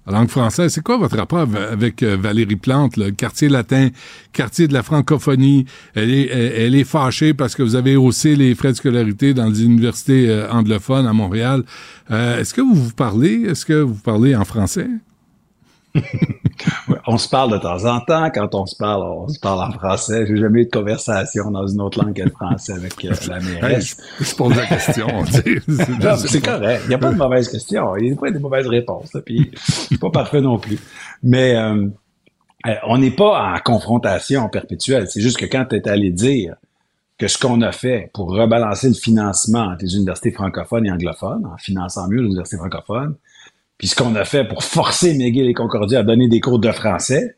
S2: la langue française? C'est quoi votre rapport av- avec euh, Valérie Plante, le quartier latin, quartier de la francophonie? Elle est, elle, est fâchée parce que vous avez haussé les frais de scolarité dans les universités euh, anglophones à Montréal. Est-ce que vous vous parlez? Est-ce que vous parlez en français?
S11: On se parle de temps en temps. Quand on se parle, on se parle en français. J'ai jamais eu de conversation dans une autre langue que le français avec euh, la
S2: Hey,
S11: mairesse.
S2: je, je pose la question.
S11: C'est correct. Il n'y a pas de mauvaise question. Il n'y a pas de mauvaises réponses. là, Puis, c'est pas parfait non plus. Mais euh, euh, on n'est pas en confrontation perpétuelle. C'est juste que quand tu es allé dire que ce qu'on a fait pour rebalancer le financement les universités francophones et anglophones, en finançant mieux les universités francophones, puis ce qu'on a fait pour forcer McGill et Concordia à donner des cours de français,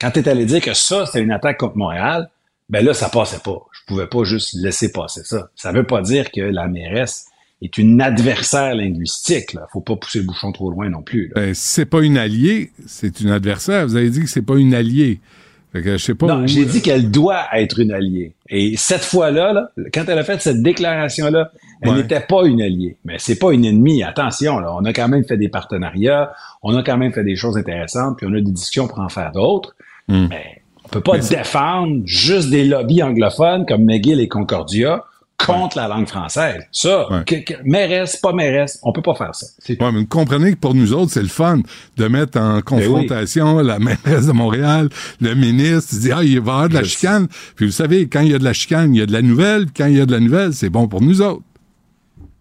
S11: quand tu es allé dire que ça, c'était une attaque contre Montréal, ben là, ça passait pas. Je pouvais pas juste laisser passer ça. Ça veut pas dire que la mairesse est une adversaire linguistique. Là. Faut pas pousser le bouchon trop loin non plus.
S2: Ben, c'est pas une alliée, c'est une adversaire. Vous avez dit que c'est pas une alliée. Je sais pas.
S11: J'ai dit qu'elle doit être une alliée. Et cette fois-là, là, quand elle a fait cette déclaration-là, elle
S2: Ouais.
S11: n'était pas une alliée. Mais c'est pas une ennemie. Attention, là, on a quand même fait des partenariats, on a quand même fait des choses intéressantes, puis on a des discussions pour en faire d'autres.
S2: Hmm.
S11: Mais on peut pas défendre juste des lobbies anglophones comme McGill et Concordia contre la langue française. Ça,
S2: Ouais.
S11: que, que- mairesse, pas mairesse, on peut pas faire ça.
S2: Ouais, mais vous comprenez que pour nous autres, c'est le fun de mettre en confrontation la mairesse de Montréal, le ministre, il dit, ah, il va y avoir de la chicane. Puis vous savez, quand il y a de la chicane, il y a de la nouvelle. Puis quand il y a de la nouvelle, c'est bon pour nous autres.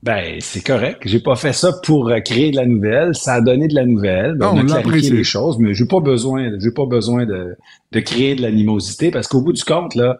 S11: Ben, c'est correct. J'ai pas fait ça pour euh, créer de la nouvelle. Ça a donné de la nouvelle. Ben,
S2: Non,
S11: on a clarifié les choses, mais j'ai pas besoin, j'ai pas besoin de, de créer de l'animosité parce qu'au bout du compte, là,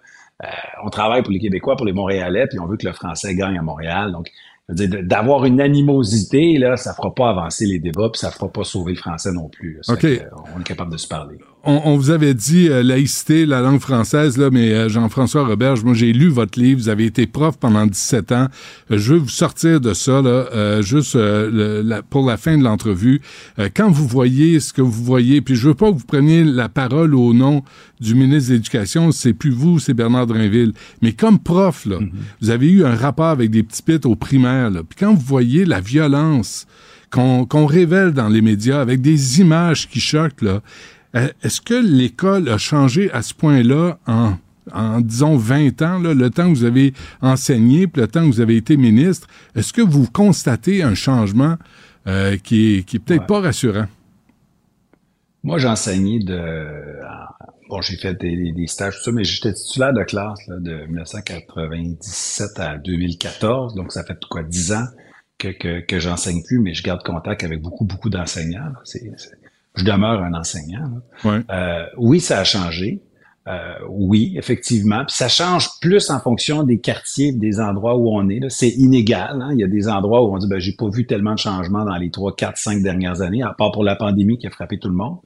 S11: on travaille pour les Québécois, pour les Montréalais, puis on veut que le français gagne à Montréal. Donc, d'avoir une animosité, là, ça fera pas avancer les débats, puis ça fera pas sauver le français non plus. là. Ça
S2: OK.
S11: fait que, euh, on est capable de se parler.
S2: On, on vous avait dit euh, laïcité, la langue française, là, mais euh, Jean-François Roberge, moi j'ai lu votre livre, vous avez été prof pendant 17 ans. Euh, je veux vous sortir de ça, là, euh, juste euh, le- la- pour la fin de l'entrevue. Euh, quand vous voyez ce que vous voyez, puis je veux pas que vous preniez la parole au nom du ministre de l'Éducation, c'est plus vous, c'est Bernard Drinville. Mais comme prof, là, vous avez eu un rapport avec des petits pits au primaire, là. Puis quand vous voyez la violence qu'on révèle dans les médias avec des images qui choquent, là, Est-ce que l'école a changé à ce point-là en, en, disons, 20 ans, là, le temps que vous avez enseigné, puis le temps que vous avez été ministre? Est-ce que vous constatez un changement euh, qui est, qui est peut-être
S11: Ouais.
S2: pas rassurant?
S11: Moi, j'ai enseigné de. Bon, j'ai fait des, des stages, tout ça, mais j'étais titulaire de classe là, de 1997 à 2014, donc ça fait quoi, 10 ans que, que, que j'enseigne plus, mais je garde contact avec beaucoup, beaucoup d'enseignants. c'est- je demeure un enseignant.
S2: Ouais.
S11: Euh, oui, ça a changé. Euh, oui, effectivement. Puis ça change plus en fonction des quartiers, des endroits où on est. C'est inégal. hein. Il y a des endroits où on dit ben j'ai pas vu tellement de changements dans les trois, quatre, cinq dernières années, à part pour la pandémie qui a frappé tout le monde.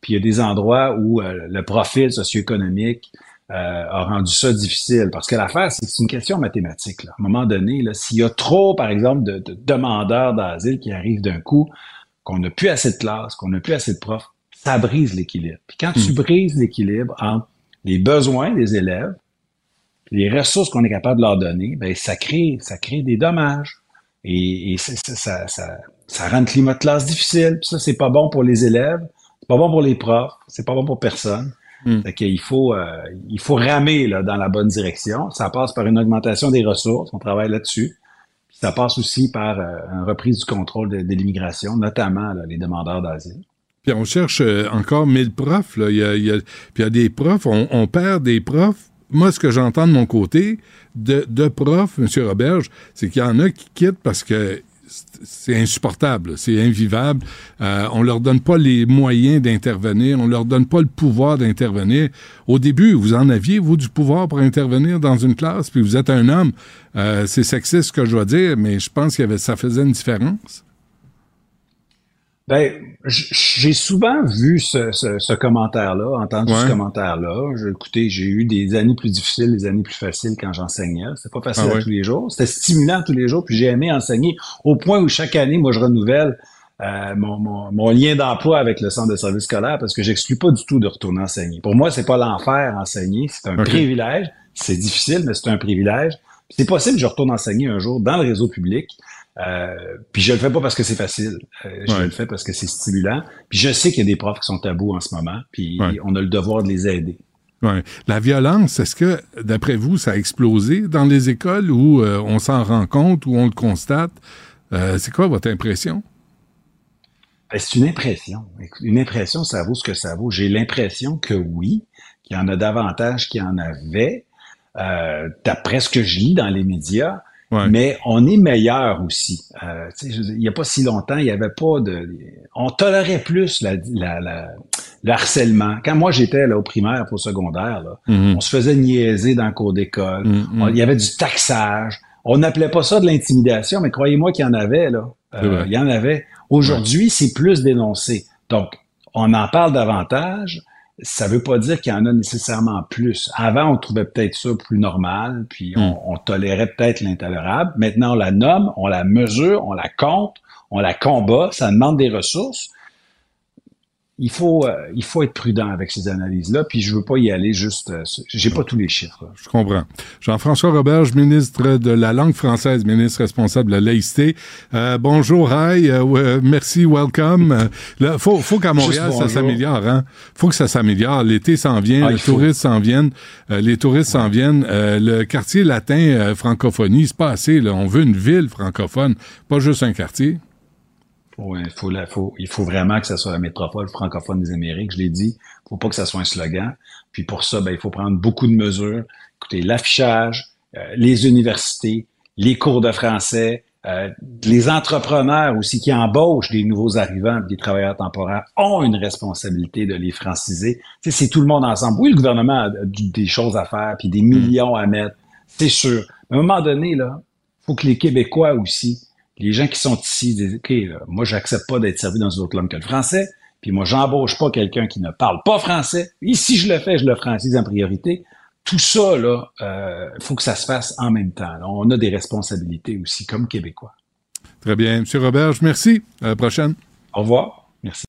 S11: Puis il y a des endroits où euh, le profil socio-économique euh, a rendu ça difficile. Parce que l'affaire, c'est une question mathématique. Là. À un moment donné, s'il y a trop, par exemple, de, de demandeurs d'asile qui arrivent d'un coup, qu'on n'a plus assez de classes, qu'on n'a plus assez de profs, ça brise l'équilibre. Puis quand tu brises l'équilibre entre les besoins des élèves, les ressources qu'on est capable de leur donner, ben ça crée, ça crée des dommages. Et, et ça, ça, ça, rend le climat de classe difficile. Puis ça, c'est pas bon pour les élèves, c'est pas bon pour les profs, c'est pas bon pour personne.
S2: Mm.
S11: Fait qu'il faut, euh, il faut ramer là, dans la bonne direction. Ça passe par une augmentation des ressources, on travaille là-dessus. Ça passe aussi par euh, une reprise du contrôle de, l'immigration, notamment les demandeurs d'asile.
S2: Puis on cherche euh, encore 1000 profs. Il, y a, puis il y a des profs, on, perd des profs. Moi, ce que j'entends de mon côté, de, de profs, M. Roberge, c'est qu'il y en a qui quittent parce que c'est insupportable, c'est invivable. Euh, on leur donne pas les moyens d'intervenir, on leur donne pas le pouvoir d'intervenir. Au début, vous en aviez, vous, du pouvoir pour intervenir dans une classe, puis vous êtes un homme. Euh, c'est sexiste ce que je dois dire, mais je pense avait, ça faisait une différence.
S11: Ben, j'ai souvent vu ce, ce, ce commentaire-là, entendu ce commentaire-là. J'ai- Écoutez, j'ai eu des années plus difficiles, des années plus faciles quand j'enseignais. C'était pas facile
S2: Ah
S11: à tous les jours. C'était stimulant tous les jours, puis j'ai aimé enseigner au point où chaque année, moi, je renouvelle euh, mon, mon, mon lien d'emploi avec le centre de service scolaire parce que j'exclus pas du tout de retourner enseigner. Pour moi, c'est pas l'enfer enseigner, c'est un privilège. C'est difficile, mais c'est un privilège. C'est possible que je retourne enseigner un jour dans le réseau public. Euh, puis je le fais pas parce que c'est facile. Euh, je
S2: Ouais.
S11: le fais parce que c'est stimulant. Puis je sais qu'il y a des profs qui sont tabous en ce moment. Puis
S2: Ouais.
S11: on a le devoir de les aider.
S2: Ouais. La violence, est-ce que, d'après vous, ça a explosé dans les écoles ou euh, on s'en rend compte ou on le constate? C'est quoi votre impression?
S11: Ben, c'est une impression. Une impression, ça vaut ce que ça vaut. J'ai l'impression que oui, qu'il y en a davantage qu'il y en avait. D'après ce que je lis dans les médias,
S2: Ouais.
S11: mais on est meilleur aussi. Euh, il n'y a pas si longtemps, il n'y avait pas de... On tolérait plus la, la, la- le harcèlement. Quand moi, j'étais là au primaire au secondaire, là,
S2: Mhm.
S11: on se faisait niaiser dans le cours d'école.
S2: Mhm.
S11: On- Il y avait du taxage. On n'appelait pas ça de l'intimidation, mais croyez-moi qu'il y en avait, là. Euh, il y en avait. Aujourd'hui, c'est plus dénoncé. Donc, on en parle davantage. Ça veut pas dire qu'il y en a nécessairement plus. Avant, on trouvait peut-être ça plus normal, puis on, on tolérait peut-être l'intolérable. Maintenant, on la nomme, on la mesure, on la compte, on la combat. Ça demande des ressources. Il faut, euh, il faut être prudent avec ces analyses-là, puis je veux pas y aller juste. euh, J'ai pas tous les chiffres.
S2: Je comprends. Jean-François Roberge, ministre de la langue française, ministre responsable de la laïcité. Euh, bonjour, hi, euh, ouais, merci, welcome. Euh, Là, faut, faut qu'à Montréal, ça s'améliore. Hein? faut que ça s'améliore. L'été s'en vient,
S11: Ah,
S2: les touristes s'en viennent, euh, les touristes s'en viennent. Euh, le quartier latin euh, francophonie, c'est pas assez. Là. On veut une ville francophone, pas juste un quartier.
S11: Ouais, faut, la- faut, il faut vraiment que ça soit la métropole francophone des Amériques. Je l'ai dit, faut pas que ça soit un slogan. Puis pour ça, ben, il faut prendre beaucoup de mesures. Écoutez, l'affichage, euh, les universités, les cours de français, euh, les entrepreneurs aussi qui embauchent des nouveaux arrivants, des travailleurs temporaires, ont une responsabilité de les franciser. Tu sais, c'est tout le monde ensemble. Oui, le gouvernement a des choses à faire, puis des millions à mettre, c'est sûr. Mais à un moment donné, là, faut que les Québécois aussi, les gens qui sont ici disent, OK, là, moi, j'accepte pas d'être servi dans une autre langue que le français, puis moi, j'embauche pas quelqu'un qui ne parle pas français. Et si je le fais, je le francise en priorité. Tout ça, là, euh, faut que ça se fasse en même temps. là. On a des responsabilités aussi comme Québécois.
S2: Très bien. Monsieur Roberge, merci. À la prochaine.
S11: Au revoir. Merci.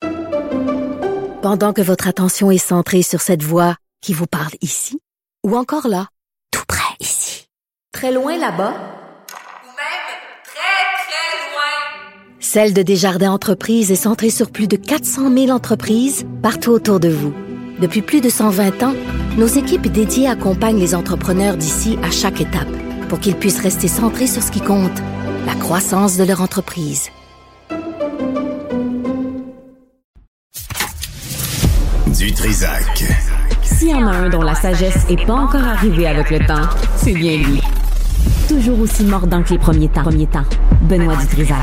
S5: Pendant que votre attention est centrée sur cette voix qui vous parle ici, ou encore là, tout près ici, très loin là-bas,
S8: Ou même très, très loin.
S5: Celle de Desjardins Entreprises est centrée sur plus de 400 000 entreprises partout autour de vous. Depuis plus de 120 ans, nos équipes dédiées accompagnent les entrepreneurs d'ici à chaque étape pour qu'ils puissent rester centrés sur ce qui compte, la croissance de leur entreprise.
S1: Du Trisac.
S6: S'il y en a un dont la sagesse est pas encore arrivée avec le temps, c'est bien lui. Toujours aussi mordant que les premiers temps. Premiers temps. Benoît Dutrisac.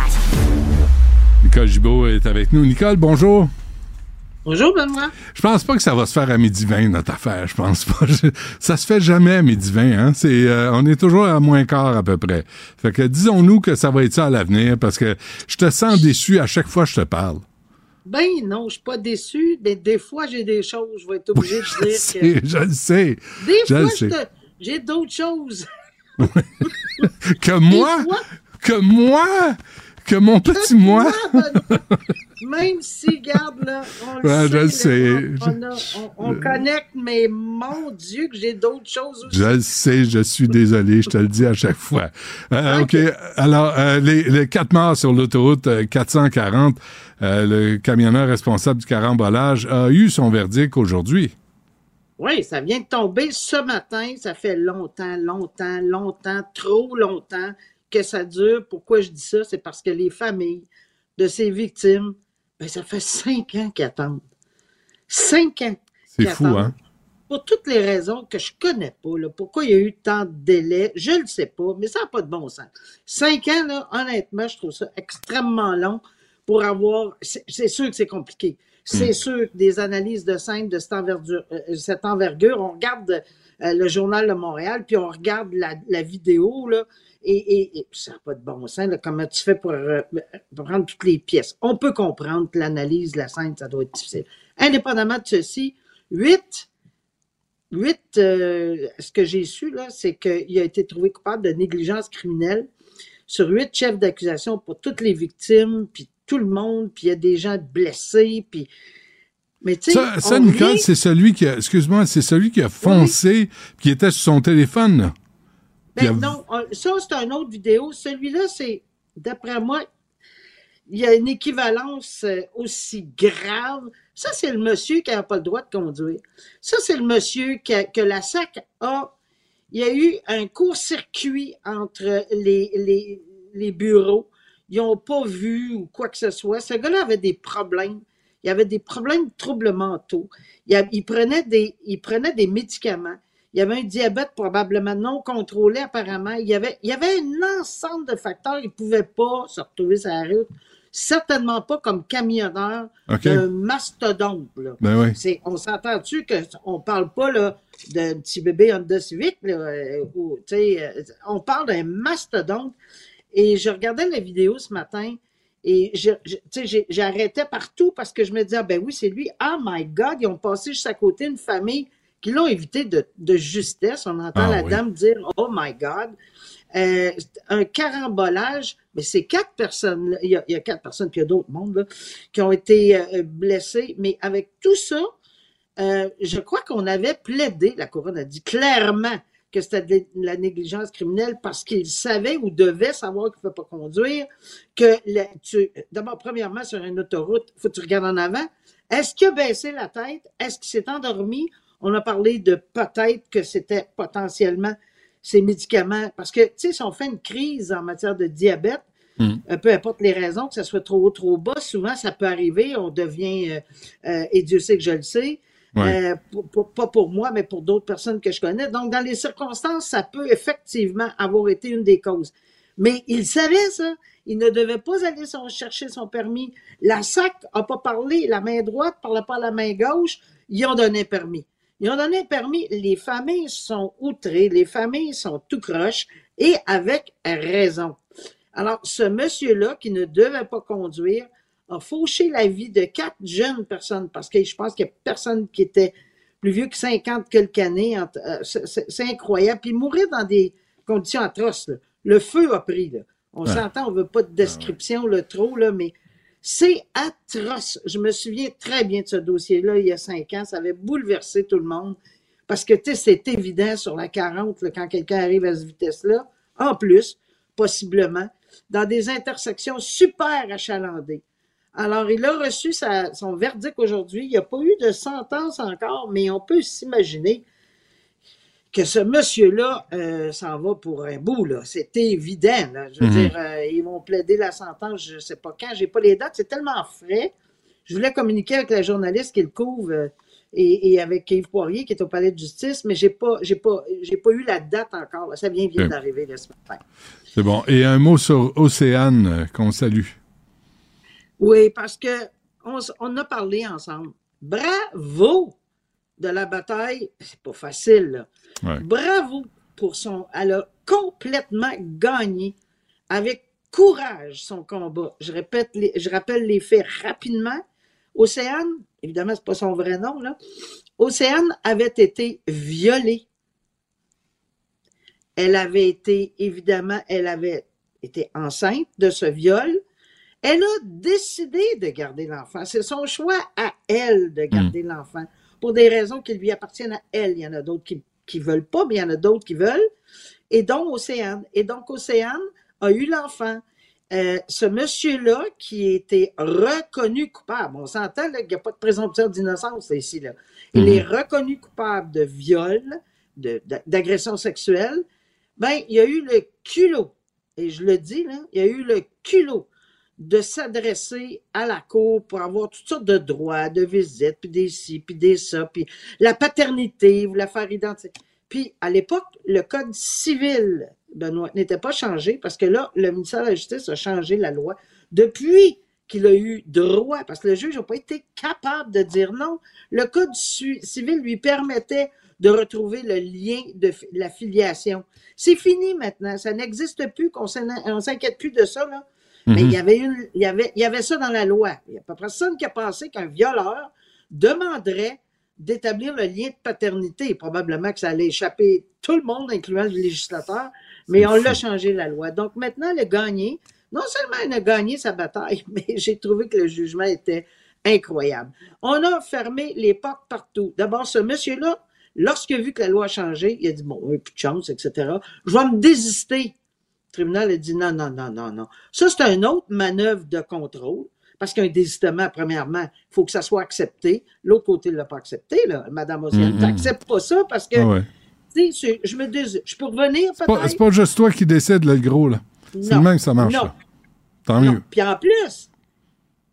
S2: Nicole Gibault est avec nous. Nicole, bonjour.
S12: Bonjour, Benoît.
S2: Je pense pas que ça va se faire à midi 20, notre affaire. Je pense pas. Je- ça se fait jamais à midi 20, hein. C'est, euh, on est toujours à moins quart à peu près. Fait que disons-nous que ça va être ça à l'avenir parce que je te sens déçu à chaque fois que je te parle.
S12: Ben non, je suis pas déçu, mais des fois, j'ai des choses, je vais être obligé de dire
S2: sais,
S12: que...
S2: je le sais.
S12: Des
S2: je
S12: fois, j'ai d'autres choses.
S2: Que moi,
S12: fois-
S2: que moi, que mon petit moi?
S12: Même si, garde, là, on le
S2: Ouais, je le
S12: sait, là, on, on a- on- on connecte, mais mon Dieu, que j'ai d'autres choses aussi.
S2: Je le sais, je suis désolé, je te le dis à chaque fois. Euh, OK. Alors, euh, les, les quatre morts sur l'autoroute euh, 440, euh, le camionneur responsable du carambolage a eu son verdict aujourd'hui.
S12: Oui, ça vient de tomber ce matin. Ça fait longtemps, longtemps, longtemps, trop longtemps que ça dure. Pourquoi je dis ça? C'est parce que les familles de ces victimes, ben, ça fait cinq ans qu'ils attendent. Cinq ans.
S2: C'est fou,
S12: attendent.
S2: hein?
S12: Pour toutes les raisons que je connais pas, là, pourquoi il y a eu tant de délais, je ne sais pas, mais ça n'a pas de bon sens. Cinq ans, là, honnêtement, je trouve ça extrêmement long pour avoir. C'est c'est sûr que c'est compliqué. C'est
S13: Mm.
S12: sûr que des analyses de scène de cette envergure, euh, cette envergure on regarde euh, le Journal de Montréal, puis on regarde la, vidéo, là, et, ça n'a pas de bon sens. Comment tu fais pour, euh, prendre toutes les pièces? On peut comprendre que l'analyse de la scène, ça doit être difficile. Indépendamment de ceci, huit Huit, euh, ce que j'ai su, là, c'est qu'il a été trouvé coupable de négligence criminelle sur huit chefs d'accusation pour toutes les victimes, puis tout le monde, puis il y a des gens blessés, puis... Mais
S2: Ça, Nicole, c'est celui qui a, excuse-moi, c'est celui qui a foncé, qui était sur son téléphone,
S12: Ben
S2: a-
S12: non, ça, c'est une autre vidéo. Celui-là, c'est, d'après moi, il y a une équivalence euh, aussi grave. Ça, c'est le monsieur qui n'a pas le droit de conduire. Ça, c'est le monsieur qui a- que la SAC a. Il y a eu un court-circuit entre les, les, les bureaux. Ils n'ont pas vu ou quoi que ce soit. Ce gars-là avait des problèmes. Il avait des problèmes de troubles mentaux. Il, a- il prenait des, il prenait des médicaments. Il y avait un diabète probablement non contrôlé apparemment. Il y avait, il y avait un ensemble de facteurs. Il ne pouvait pas se retrouver sur la route. Certainement pas comme camionneur
S2: OK.
S12: d'un mastodonte. Là.
S2: Ben oui.
S12: C'est- on s'entend-tu qu'on ne parle pas là, d'un petit bébé Honda Civic? Là, euh, euh, on parle d'un mastodonte. Et je regardais la vidéo ce matin et j'arrêtais partout parce que je me disais, ah, ben oui, c'est lui. Oh my God, ils ont passé juste à côté une famille qui l'ont évité de, de justesse. On entend
S2: Ah
S12: la
S2: oui.
S12: dame dire, oh my God. Euh, un carambolage, mais c'est quatre personnes, il y a, il y a quatre personnes, puis il y a d'autres mondes là, qui ont été euh, blessés, mais avec tout ça, euh, je crois qu'on avait plaidé, la couronne a dit clairement que c'était de la négligence criminelle parce qu'il savait ou devait savoir qu'il ne peut pas conduire, que d'abord, premièrement, sur une autoroute, il faut que tu regardes en avant. Est-ce qu'il a baissé la tête? Est-ce qu'il s'est endormi? On a parlé de peut-être que c'était potentiellement ces médicaments. Parce que, tu sais, si on fait une crise en matière de diabète,
S2: Mm.
S12: euh, peu importe les raisons, que ce soit trop haut, trop bas, souvent ça peut arriver, on devient, euh, euh, et Dieu sait que je le sais, Euh, pas pour moi, mais pour d'autres personnes que je connais. Donc, dans les circonstances, ça peut effectivement avoir été une des causes. Mais il savait ça. Il ne devait pas aller chercher son permis. La SAC n'a pas parlé. La main droite ne parlait pas à la main gauche. Ils ont donné permis. Ils ont donné permis. Les familles sont outrées. Les familles sont tout croches et avec raison. Alors, ce monsieur-là, qui ne devait pas conduire, a fauché la vie de quatre jeunes personnes parce que je pense qu'il n'y a personne qui était plus vieux que 50 quelques années. euh, c'est- incroyable. Puis mourir dans des conditions atroces. là. Le feu a pris. Là. On
S2: Ouais.
S12: s'entend, on ne veut pas de description là, trop, là, mais c'est atroce. Je me souviens très bien de ce dossier-là il y a cinq ans. Ça avait bouleversé tout le monde. Parce que, tu sais, c'est évident sur la 40, là, quand quelqu'un arrive à cette vitesse-là. En plus, possiblement, dans des intersections super achalandées. Alors, il a reçu sa- son verdict aujourd'hui. Il n'y a pas eu de sentence encore, mais on peut s'imaginer que ce monsieur-là euh, s'en va pour un bout. là. C'est évident. là. Je veux
S2: Mhm.
S12: dire, euh, ils vont plaider la sentence, je ne sais pas quand. Je n'ai pas les dates. C'est tellement frais. Je voulais communiquer avec la journaliste qui le couvre euh, et, et avec Yves Poirier qui est au palais de justice, mais je n'ai pas, j'ai pas, j'ai pas eu la date encore. là. Ça vient, vient d'arriver ce matin.
S2: C'est bon. Et un mot sur Océane qu'on salue.
S12: Oui, parce que on, a parlé ensemble. Bravo de la bataille. C'est pas facile, là.
S2: Ouais.
S12: Bravo pour son. Elle a complètement gagné avec courage son combat. Je répète, les- je rappelle les faits rapidement. Océane, évidemment, c'est pas son vrai nom, là. Océane avait été violée. Elle avait été, évidemment, elle avait été enceinte de ce viol. Elle a décidé de garder l'enfant. C'est son choix à elle de garder l'enfant pour des raisons qui lui appartiennent à elle. Il y en a d'autres qui qui veulent pas, mais il y en a d'autres qui veulent. Et donc Océane. Et donc Océane a eu l'enfant. Euh, ce monsieur-là qui était reconnu coupable, on s'entend là, qu'il n'y a pas de présomption d'innocence ici. Là. Il
S2: Mhm.
S12: est reconnu coupable de viol, de- de- d'agression sexuelle. Ben, il y a eu le culot, et je le dis, là, il y a eu le culot de s'adresser à la cour pour avoir toutes sortes de droits, de visites, puis des ci, puis des ça, puis la paternité, vous la faire identifier. Puis, à l'époque, le code civil, Benoît, n'était pas changé parce que là, le ministère de la Justice a changé la loi depuis qu'il a eu droit, parce que le juge n'a pas été capable de dire non. Le code civil lui permettait de retrouver le lien de la filiation. C'est fini maintenant, ça n'existe plus, on s'inquiète plus de ça. Mais il y avait une, il y avait, il y avait ça dans la loi. Il n'y a pas personne qui a pensé qu'un violeur demanderait d'établir le lien de paternité. Probablement que ça allait échapper tout le monde, incluant le législateur, mais on l'a changé la loi. Donc maintenant, le gagné, non seulement il a gagné sa bataille, mais j'ai trouvé que le jugement était incroyable. On a fermé les portes partout. D'abord, ce monsieur-là, lorsqu'il a vu que la loi a changé, il a dit, bon, il n'y a plus de chance, etc. Je vais me désister. Le tribunal a dit non, non, non, non, non. Ça, c'est une autre manœuvre de contrôle. Parce qu'un désistement, premièrement, il faut que ça soit accepté. L'autre côté ne l'a pas accepté, là, Madame Océane.
S2: Mhm.
S12: Tu n'acceptes pas ça parce que,
S2: Ah ouais.
S12: tu sais, je- me dis, je peux revenir peut-être?
S2: c'est pas juste toi qui décide, là, le gros, là. C'est le même que ça marche,
S12: Non.
S2: là. Tant
S12: Non.
S2: mieux.
S12: Puis en plus,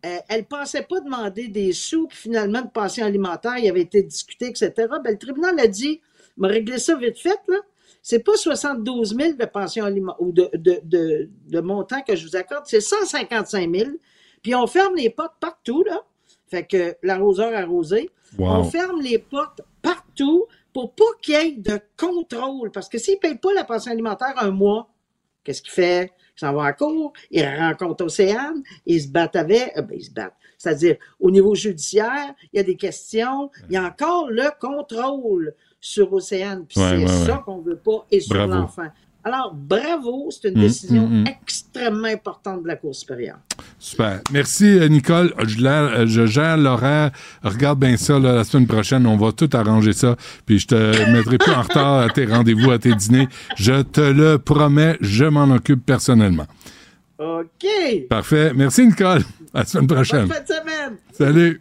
S12: euh, elle ne pensait pas demander des sous, puis finalement, de pension alimentaire, il avait été discuté, etc. Ben, le tribunal a dit me régler ça vite fait, là. C'est pas 72 000 de pension alimentaire ou de, de, de, de montant que je vous accorde, c'est 155 000. Puis on ferme les portes partout, là. Fait que l'arroseur arrosé.
S2: Wow.
S12: On ferme les portes partout pour pas qu'il y ait de contrôle. Parce que s'il ne paye pas la pension alimentaire un mois, qu'est-ce qu'il fait? Il s'en va à court, il rencontre Océane, il se bat avec, euh, ben, il se bat. C'est-à-dire, au niveau judiciaire, il y a des questions, il y a encore le contrôle sur Océane. Puis
S2: Ouais,
S12: c'est
S2: ouais,
S12: ça
S2: ouais.
S12: qu'on veut pas et sur l'enfant. Alors, bravo, c'est une
S2: Mm,
S12: décision
S2: mm, mm.
S12: extrêmement importante de la Cour supérieure.
S2: Super. Merci, euh, Nicole. Je, la- je gère l'horaire. Regarde bien ça là, la semaine prochaine. On va tout arranger ça. Puis je te mettrai plus en retard à tes rendez-vous, à tes dîners. Je te le promets, je m'en occupe personnellement.
S12: OK.
S2: Parfait. Merci, Nicole. À la semaine prochaine.
S12: Bonne fin de semaine.
S2: Salut.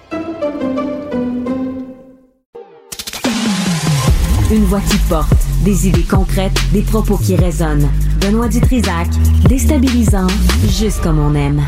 S6: Une voix qui porte, des idées concrètes, des propos qui résonnent. Benoît Dutrisac, déstabilisant, juste comme on aime.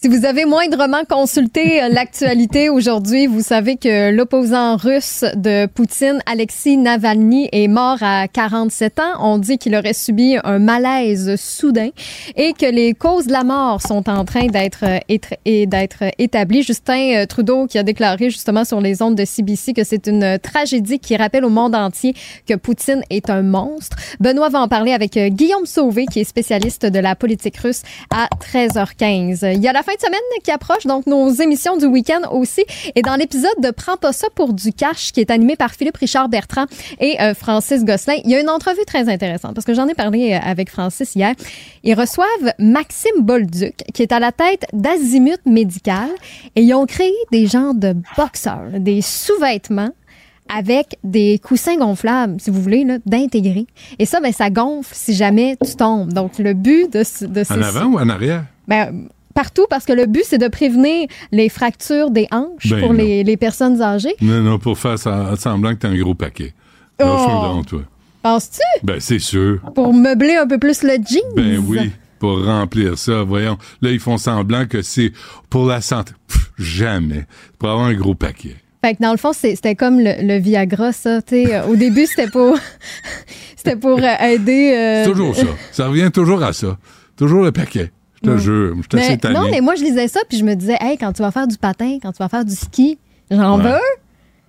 S3: Si vous avez moindrement consulté euh, l'actualité aujourd'hui, vous savez que l'opposant russe de Poutine, Alexis Navalny, est mort à 47 ans. On dit qu'il aurait subi un malaise soudain et que les causes de la mort sont en train d'être euh, et d'être établies. Justin euh, Trudeau qui a déclaré justement sur les ondes de CBC que c'est une tragédie qui rappelle au monde entier que Poutine est un monstre. Benoît va en parler avec Guillaume Sauvé qui est spécialiste de la politique russe à 13h15. Il y a la fin de semaine qui approche, donc nos émissions du week-end aussi. Et dans l'épisode de Prends pas ça pour du cash, qui est animé par Philippe Richard Bertrand et euh, Francis Gosselin, il y a une entrevue très intéressante parce que j'en ai parlé euh, avec Francis hier. Ils reçoivent Maxime Bolduc, qui est à la tête d'Azimut Médical, et ils ont créé des genres de boxeurs, des sous-vêtements avec des coussins gonflables, si vous voulez, d'intégrer. Et ça, ben, ça gonfle si jamais tu tombes. Donc, le but de, de
S2: En
S3: ces...
S2: avant ou en arrière?
S3: Ben, partout, parce que le but, c'est de prévenir les fractures des hanches
S2: Ben
S3: pour les, les personnes âgées.
S2: Non, non, pour faire ça- semblant que t'as un gros paquet.
S3: Oh.
S2: toi.
S3: Penses-tu?
S2: Ben, c'est sûr.
S3: Pour meubler un peu plus le jeans.
S2: Ben oui, pour remplir ça, voyons. Là, ils font semblant que c'est pour la santé. Pff, jamais. Pour avoir un gros paquet.
S3: Fait que dans le fond, c'était comme le, le Viagra, ça. tu sais. Euh, Au début, c'était pour, c'était pour euh, aider. euh,
S2: C'est toujours ça. Ça revient toujours à ça. Toujours le paquet. Je te
S3: Ouais.
S2: jure. Je suis assez tanné.
S3: non, mais moi, je lisais ça, puis je me disais, hey, quand tu vas faire du patin, quand tu vas faire du ski, j'en
S2: Ouais.
S3: veux.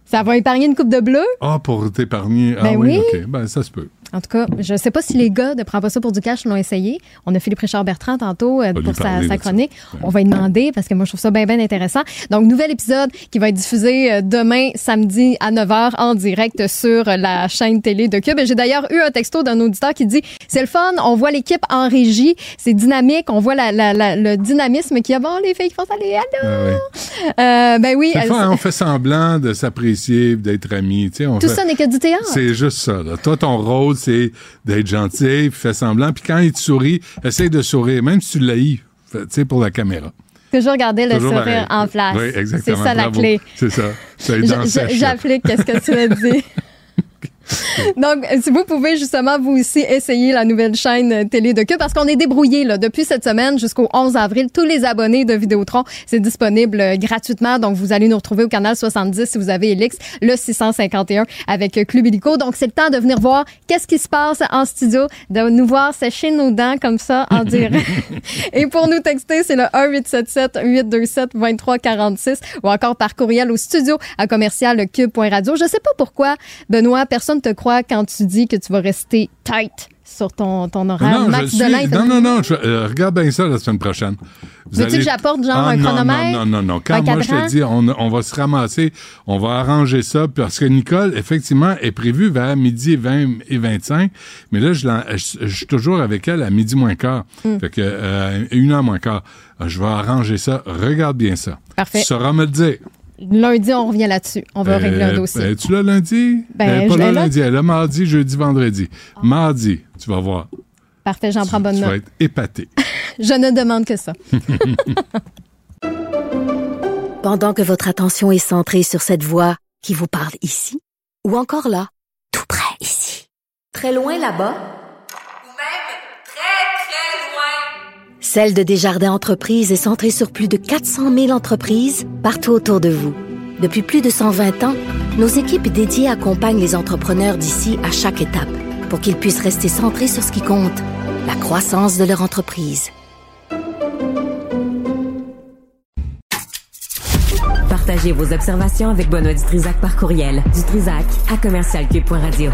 S3: Ça va épargner une coupe de bleu.
S2: Ah, pour t'épargner. Ah
S3: Ben
S2: oui,
S3: oui.
S2: OK. Ben, ça se peut.
S3: En tout cas, je sais pas si les gars de Prends pas ça pour du cash l'ont essayé. On a Philippe Richard Bertrand tantôt euh, pour sa, chronique. On va lui demander parce que moi, je trouve ça bien, bien intéressant. Donc, nouvel épisode qui va être diffusé euh, demain, samedi à 9h en direct sur la chaîne télé de Cube. J'ai d'ailleurs eu un texto d'un auditeur qui dit c'est le fun, on voit l'équipe en régie, c'est dynamique, on voit la- la- la- le dynamisme qu'il y a. Bon, les filles qui font ça, les allô!
S2: Ah.
S3: Euh, ben oui,
S2: C'est fun, hein, on fait semblant de s'apprécier, d'être on
S3: tout
S2: fait-
S3: ça n'est que du théâtre.
S2: C'est juste ça. Là. Toi, ton rôle, c'est d'être gentil, puis fais semblant. Puis quand il te sourit, essaye de sourire, même si tu l'haïs, tu sais, pour la caméra.
S3: Toujours garder le
S2: Toujours
S3: sourire
S2: pareil.
S3: en place.
S2: Oui, exactement.
S3: C'est ça la clé.
S2: C'est ça.
S3: J'applique qu'est-ce que tu as dit. Donc, si vous pouvez justement vous aussi essayer la nouvelle chaîne euh, télé de Cube, parce qu'on est débrouillé là, depuis cette semaine jusqu'au 11 avril. Tous les abonnés de Vidéotron, c'est disponible euh, gratuitement. Donc, vous allez nous retrouver au canal 70 si vous avez Elix, le 651 avec euh, Club Illico. Donc, c'est le temps de venir voir qu'est-ce qui se passe en studio, de nous voir sécher nos dents comme ça en direct. Et pour nous texter, c'est le 1-877-827-2346 ou encore par courriel au studio à commercial cube.radio. Je sais pas pourquoi, Benoît, personne te croit quand tu dis que tu vas rester tight sur ton, ton horaire.
S2: Non,
S3: Max
S2: suis-
S3: Delin,
S2: non, non, non, je- euh, regarde bien ça la semaine prochaine.
S3: Veux-tu que j'apporte, genre,
S2: Ah,
S3: un
S2: non,
S3: chronomètre?
S2: Non, non, non, non. Quand moi, je te dis, on, on va se ramasser, on va arranger ça, parce que Nicole, effectivement, est prévue vers midi 20 et 25, mais là, je, je- je suis toujours avec elle à midi moins quart.
S3: Mm.
S2: Fait que, euh, une heure moins quart. Je vais arranger ça. Regarde bien ça.
S3: Parfait.
S2: Tu sauras me le dire.
S3: Lundi, on revient là-dessus. On va
S2: Euh,
S3: régler un dossier.
S2: ben, tu là lundi?
S3: Ben,
S2: Euh,
S3: je
S2: pas là lundi, elle est là mardi, jeudi, vendredi. Mardi, tu vas voir.
S3: Parfait, j'en prends bonne
S2: Tu vas
S3: note.
S2: être épaté.
S3: Je ne demande que ça.
S5: Pendant que votre attention est centrée sur cette voix qui vous parle ici, ou encore là, tout près ici, très loin là-bas,
S8: Ou même très, très loin.
S5: Celle de Desjardins Entreprises est centrée sur plus de 400 000 entreprises partout autour de vous. Depuis plus de 120 ans, nos équipes dédiées accompagnent les entrepreneurs d'ici à chaque étape pour qu'ils puissent rester centrés sur ce qui compte, la croissance de leur entreprise.
S6: Partagez vos observations avec Benoît Dutrisac par courriel. Dutrisac à commercialcube.radio.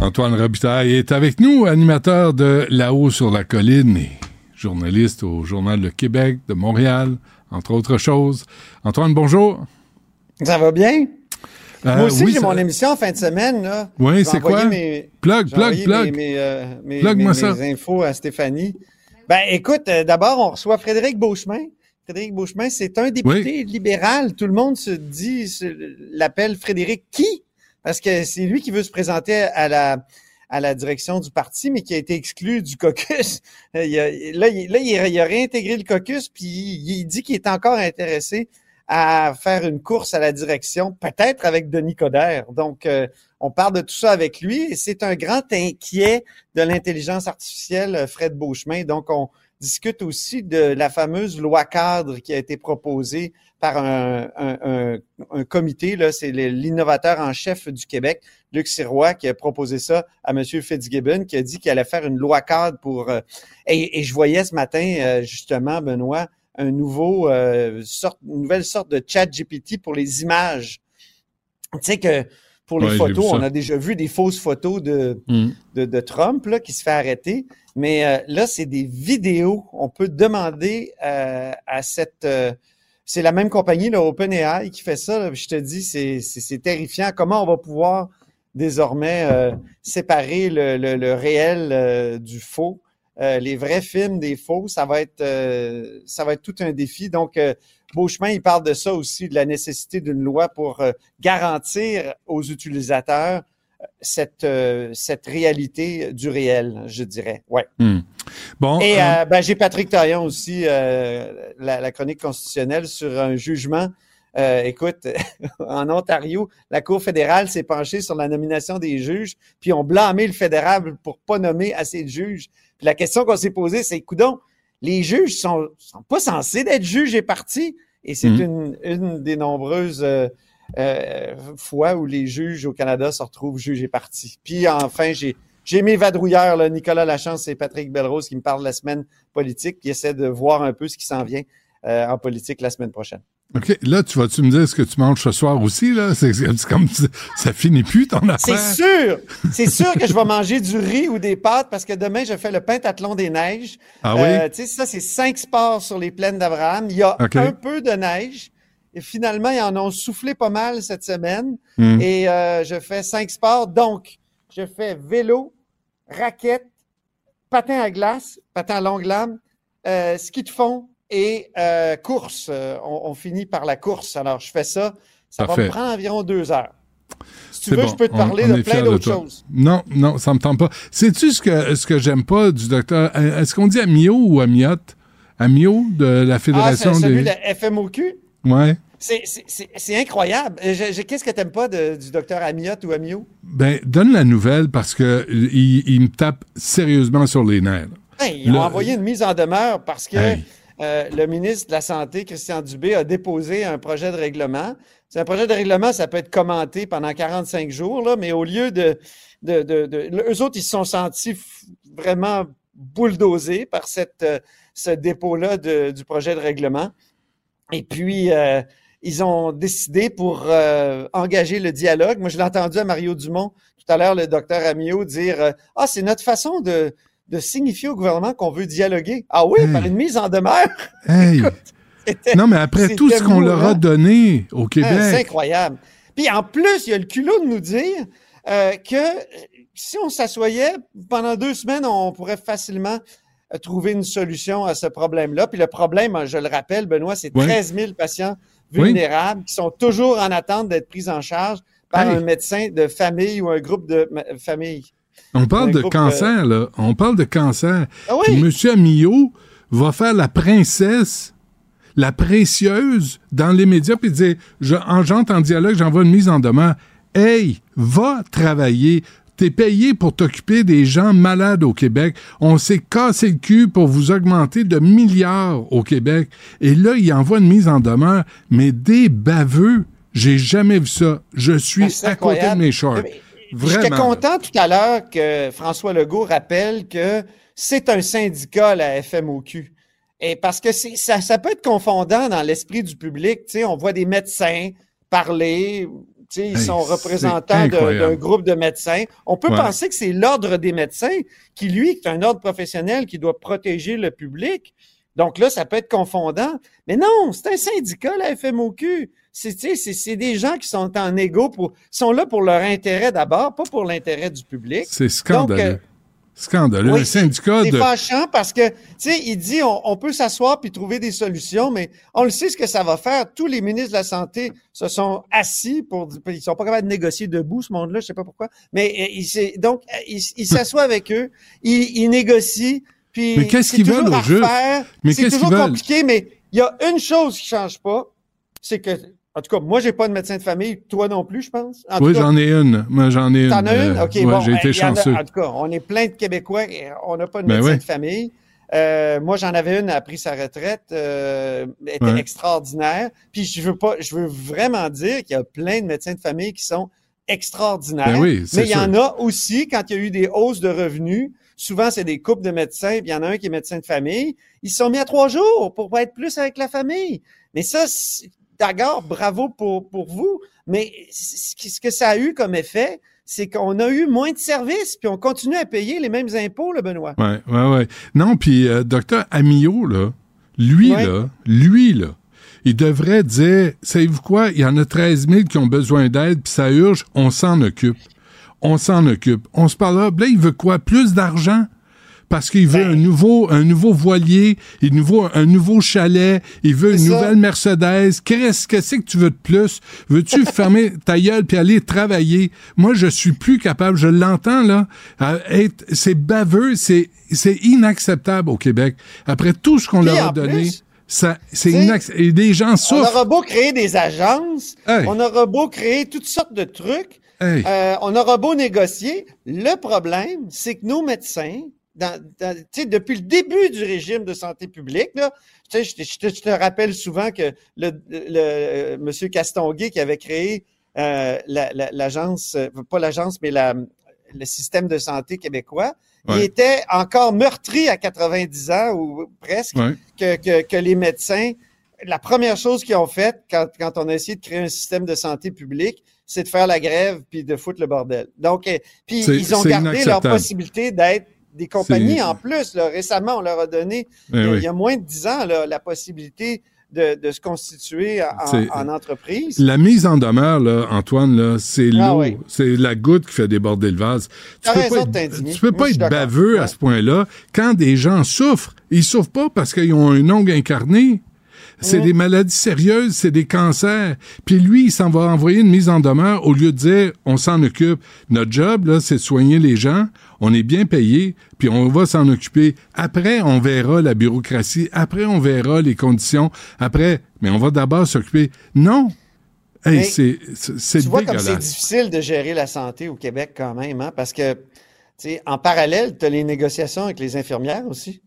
S2: Antoine Robitaille est avec nous, animateur de Là-haut sur la colline et journaliste au Journal de Québec, de Montréal, entre autres choses. Antoine, bonjour.
S13: Ça va bien?
S2: Euh,
S13: Moi aussi,
S2: oui,
S13: j'ai
S2: ça-
S13: mon émission en fin de semaine. Là.
S2: Oui, c'est quoi?
S13: Mes,
S2: Plug, plug,
S13: envoyé
S2: plug.
S13: Mes, mes, euh, mes-
S2: ça.
S13: infos à Stéphanie. Ben, écoute, euh, d'abord, on reçoit Frédéric Beauchemin. Frédéric Beauchemin, c'est un député libéral. Tout le monde se dit, l'appelle Frédéric qui? Parce que c'est lui qui veut se présenter à la, à la direction du parti, mais qui a été exclu du caucus. Là, il, a, réintégré le caucus, puis il, il dit qu'il est encore intéressé à faire une course à la direction, peut-être avec Denis Coderre. Donc, euh, on parle de tout ça avec lui et c'est un grand inquiet de l'intelligence artificielle, euh, Fred Beauchemin. Donc, on discute aussi de la fameuse loi cadre qui a été proposée par un, un- un- un comité, là, c'est l'innovateur en chef du Québec, Luc Sirois, qui a proposé ça à M. Fitzgibbon, qui a dit qu'il allait faire une loi cadre pour... euh, et, et je voyais ce matin, euh, justement, Benoît, un nouveau euh, sorte, une nouvelle sorte de chat GPT pour les images. Tu sais que pour les
S2: Ouais,
S13: photos, on a déjà vu des fausses photos de,
S2: Mm.
S13: de, de Trump là, qui se fait arrêter. Mais là, c'est des vidéos. On peut demander à cette... c'est la même compagnie, le OpenAI, qui fait ça. là. Je te dis, c'est- terrifiant. Comment on va pouvoir désormais euh, séparer le, réel euh, du faux? Euh, les vrais films des faux, ça va être ça va être tout un défi. Donc, Beauchemin, il parle de ça aussi, de la nécessité d'une loi pour garantir aux utilisateurs cette, euh, cette réalité du réel, je dirais. Ouais.
S2: Hmm. Bon,
S13: Et
S2: euh,
S13: euh, ben, j'ai Patrick Taillon aussi, euh, la, la chronique constitutionnelle sur un jugement. Euh, écoute, en Ontario, la Cour fédérale s'est penchée sur la nomination des juges, puis on blâmé le fédéral pour pas nommer assez de juges. Puis la question qu'on s'est posée, c'est, coudon, les juges sont, sont pas censés d'être juges et partis. Et c'est
S2: Mhm.
S13: une, une des nombreuses euh, fois où les juges au Canada se retrouvent juges et partis. Puis enfin, j'ai j'ai mes vadrouilleurs, là, Nicolas Lachance et Patrick Belrose, qui me parlent de la semaine politique, qui essaient de voir un peu ce qui s'en vient euh, en politique la semaine prochaine.
S2: OK, là, tu vas-tu me dire ce que tu manges ce soir aussi, là? C'est c'est comme ça, finit plus ton
S13: C'est
S2: affaire.
S13: sûr! C'est sûr que je vais manger du riz ou des pâtes parce que demain, je fais le pentathlon des neiges.
S2: Ah oui?
S13: Euh, tu sais, ça, c'est cinq sports sur les plaines d'Abraham. Il y a un peu de neige. Et finalement, ils en ont soufflé pas mal cette semaine.
S2: Hmm.
S13: Et euh, je fais cinq sports. Donc, je fais vélo, raquette, patin à glace, patin à longue lame, euh, ski de fond et euh, course. On, on finit par la course. Alors, je fais ça. Ça va me prendre environ deux heures. Si tu
S2: C'est
S13: veux,
S2: bon.
S13: je peux te parler
S2: on
S13: de plein d'autres choses.
S2: Non, non, ça me tente pas. Sais-tu ce que, ce que j'aime pas du docteur? Est-ce qu'on dit Amio ou Amiot? Amio de la
S13: Ah,
S2: Fédération
S13: c'est celui
S2: des.
S13: de FMOQ?
S2: Ouais.
S13: C'est- incroyable. Euh, Qu'est-ce que t'aimes pas de- du docteur Amiot ou Amio?
S2: Ben, donne la nouvelle parce que il, il me tape sérieusement sur les nerfs.
S13: Ben, ils
S2: Le-
S13: ont envoyé une mise en demeure parce que
S2: Hey.
S13: euh, le ministre de la Santé, Christian Dubé, a déposé un projet de règlement. C'est un projet de règlement, ça peut être commenté pendant 45 jours, là, mais au lieu de, de, de, de- le- eux autres, ils se sont sentis vraiment bulldozés par cette, euh, ce dépôt-là du projet de règlement. Et puis, euh, ils ont décidé pour euh, engager le dialogue. Moi, je l'ai entendu à Mario Dumont tout à l'heure, le docteur Amiot, dire euh, Ah, c'est notre façon de, de signifier au gouvernement qu'on veut dialoguer. Ah oui,
S2: Hey.
S13: par une mise en demeure.
S2: Hey! Non, mais après tout ce qu'on leur a donné au
S13: C'est
S2: Québec.
S13: incroyable. Puis en plus, il y a le culot de nous dire euh, que si on s'assoyait pendant deux semaines, on pourrait facilement trouver une solution à ce problème-là. Puis le problème, je le rappelle, Benoît, c'est
S2: Oui.
S13: 13 000 patients
S2: Oui.
S13: vulnérables qui sont toujours en attente d'être pris en charge par
S2: Hey.
S13: un médecin de famille ou un groupe de famille.
S2: On parle de cancer, là. On parle de cancer.
S13: Ah oui.
S2: Puis M. Amillot va faire la princesse, la précieuse, dans les médias, puis dire, je, en, en dialogue, j'envoie une mise en demeure. Hey, va travailler. T'es payé pour t'occuper des gens malades au Québec. On s'est cassé le cul pour vous augmenter de milliards au Québec. Et là, il envoie une mise en demeure, mais des baveux. J'ai jamais vu ça. Je suis
S13: Ah,
S2: à côté de mes shorts.
S13: J'étais content tout à l'heure que François Legault rappelle que c'est un syndicat, la FMOQ. Et parce que ça, ça peut être confondant dans l'esprit du public. Tu sais, on voit des médecins parler. Sais, Ils
S2: Hey,
S13: sont représentants d'un groupe de médecins. On peut
S2: Ouais.
S13: penser que c'est l'ordre des médecins qui, lui, est un ordre professionnel qui doit protéger le public. Donc là, ça peut être confondant. Mais non, c'est un syndicat, la FMOQ. C'est, tu sais, c'est, c'est des gens qui sont en égo pour, sont là pour leur intérêt d'abord, pas pour l'intérêt du public.
S2: C'est scandaleux.
S13: Donc, euh,
S2: scandaleux.
S13: oui,
S2: un syndicat
S13: C'est
S2: de.
S13: fâchant parce que, tu sais, il dit on, on peut s'asseoir puis trouver des solutions, mais on le sait ce que ça va faire. Tous les ministres de la Santé se sont assis pour. Ils sont pas capables de négocier debout, ce monde-là, je sais pas pourquoi. Mais euh, il donc, euh, il, il s'assoit avec eux, il, il négocie, puis.
S2: Mais qu'est-ce qu'ils veulent, au. Mais
S13: C'est
S2: qu'est-ce
S13: toujours compliqué, mais il y a une chose qui change pas, c'est que. En tout cas, moi, j'ai pas de médecin de famille, toi non plus, je pense. En
S2: Oui, j'en ai une. Moi, j'en ai une.
S13: T'en as une?
S2: Euh,
S13: OK,
S2: ouais,
S13: bon.
S2: j'ai
S13: ben,
S2: été
S13: en
S2: chanceux.
S13: en tout cas, on est plein de Québécois et on n'a pas de
S2: Ben
S13: médecin de famille. Euh, moi, j'en avais une, elle a pris sa retraite, euh, elle était
S2: Ouais.
S13: extraordinaire. Puis je veux pas, je veux vraiment dire qu'il y a plein de médecins de famille qui sont extraordinaires.
S2: Ben oui, c'est
S13: mais il y en a aussi, quand il y a eu des hausses de revenus, souvent c'est des couples de médecins, puis il y en a un qui est médecin de famille, ils se sont mis à trois jours pour être plus avec la famille. Mais ça, d'accord, bravo pour, pour vous, mais ce que ça a eu comme effet, c'est qu'on a eu moins de services, puis on continue à payer les mêmes impôts, le Benoît.
S2: Ouais, ouais, ouais. Non, puis euh, docteur Amillot, là, lui,
S13: Ouais.
S2: là, lui, là, il devrait dire, savez-vous quoi, il y en a 13 000 qui ont besoin d'aide, puis ça urge, on s'en occupe. On s'en occupe. On se parle là, là, il veut quoi? Plus d'argent? Parce qu'il veut
S13: Ben.
S2: un nouveau, un nouveau voilier, il nouveau, un nouveau chalet, il veut une
S13: ça.
S2: nouvelle Mercedes. Qu'est-ce que c'est que tu veux de plus? Veux-tu fermer ta gueule puis aller travailler? Moi, je suis plus capable, je l'entends, là, c'est baveux, c'est, c'est inacceptable au Québec. Après tout ce qu'on leur a donné,
S13: plus,
S2: ça, c'est. Et des gens
S13: On
S2: souffrent.
S13: aura beau créer des agences,
S2: Hey.
S13: on aura beau créer toutes sortes de trucs,
S2: Hey.
S13: euh, on aura beau négocier. Le problème, c'est que nos médecins, dans, dans- depuis le début du régime de santé publique, là, je, te- je te, je te rappelle souvent que le, le, le- M. Castonguay qui avait créé euh, la- la- l'agence, euh, pas l'agence, mais la, le système de santé québécois, il était encore meurtri à 90 ans ou presque
S2: Ouais.
S13: que, que, que les médecins, la première chose qu'ils ont faite quand, quand on a essayé de créer un système de santé publique, c'est de faire la grève puis de foutre le bordel. Donc, euh, puis ils ont gardé leur possibilité d'être des compagnies en plus. Là. Récemment, on leur a donné,
S2: Ben
S13: il, y a,
S2: oui.
S13: il y a moins de 10 ans, là, la possibilité de, de se constituer en, entreprise.
S2: La mise en demeure, là, Antoine, là, c'est
S13: Ah
S2: l'eau,
S13: oui.
S2: c'est la goutte qui fait déborder le vase. Tu peux pas être, tu peux pas être baveux à ce point-là quand des gens souffrent. Ils souffrent pas parce qu'ils ont un ongle incarné. C'est des maladies sérieuses, c'est des cancers. Puis lui, il s'en va envoyer une mise en demeure au lieu de dire on s'en occupe. Notre job, là, c'est de soigner les gens. On est bien payé, puis on va s'en occuper. Après, on verra la bureaucratie. Après, on verra les conditions. Après, mais on va d'abord s'occuper. Non. Hey, c'est
S13: tu vois comme c'est difficile de gérer la santé au Québec quand même, hein, parce que, tu sais, en parallèle, tu as les négociations avec les infirmières aussi.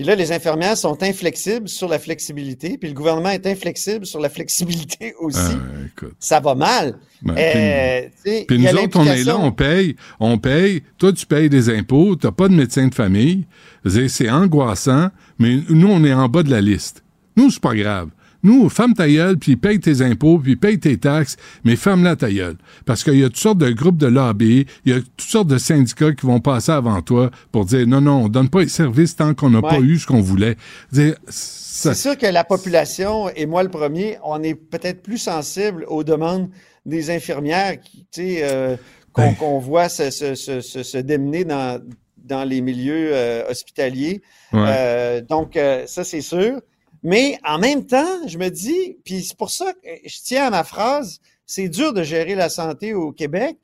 S13: Puis là, les infirmières sont inflexibles sur la flexibilité, puis le gouvernement est inflexible sur la flexibilité aussi.
S2: Ah, écoute.
S13: Ça va mal.
S2: Ben,
S13: Euh,
S2: Puis nous autres, on est là, on paye, on paye. Toi, tu payes des impôts, t'as pas de médecin de famille. C'est c'est angoissant, mais nous, on est en bas de la liste. Nous, c'est pas grave. Nous, ferme ta gueule, puis paye tes impôts, puis paye tes taxes, mais ferme-la ta gueule. Parce qu'il y a toutes sortes de groupes de lobby, il y a toutes sortes de syndicats qui vont passer avant toi pour dire non, non, on donne pas les services tant qu'on n'a pas eu ce qu'on voulait. Dire, ça-
S13: C'est sûr que la population, et moi le premier, on est peut-être plus sensible aux demandes des infirmières qui, tu sais, euh, qu'on
S2: Ben.
S13: qu'on voit se, se, se, se, se démener dans, dans les milieux euh, hospitaliers.
S2: Ouais.
S13: Euh, donc, euh, ça, c'est sûr. Mais en même temps, je me dis, puis c'est pour ça que je tiens à ma phrase, c'est dur de gérer la santé au Québec.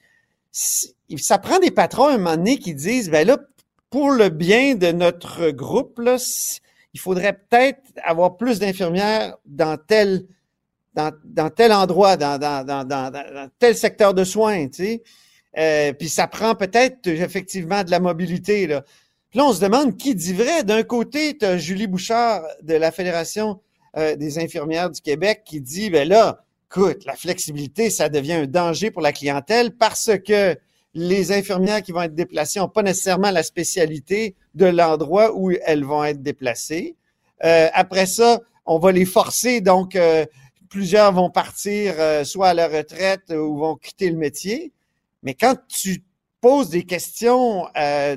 S13: Ça prend des patrons à un moment donné qui disent, ben là, pour le bien de notre groupe, là, il faudrait peut-être avoir plus d'infirmières dans tel, dans, tel endroit, dans, tel secteur de soins, tu sais. Euh, puis ça prend peut-être effectivement de la mobilité. Là. Là, on se demande qui dit vrai. D'un côté, tu as Julie Bouchard de la Fédération euh, des infirmières du Québec qui dit, ben là, écoute, la flexibilité, ça devient un danger pour la clientèle parce que les infirmières qui vont être déplacées n'ont pas nécessairement la spécialité de l'endroit où elles vont être déplacées. Euh, après ça, on va les forcer, donc euh, plusieurs vont partir soit à la retraite ou vont quitter le métier. Mais quand tu poses des questions à,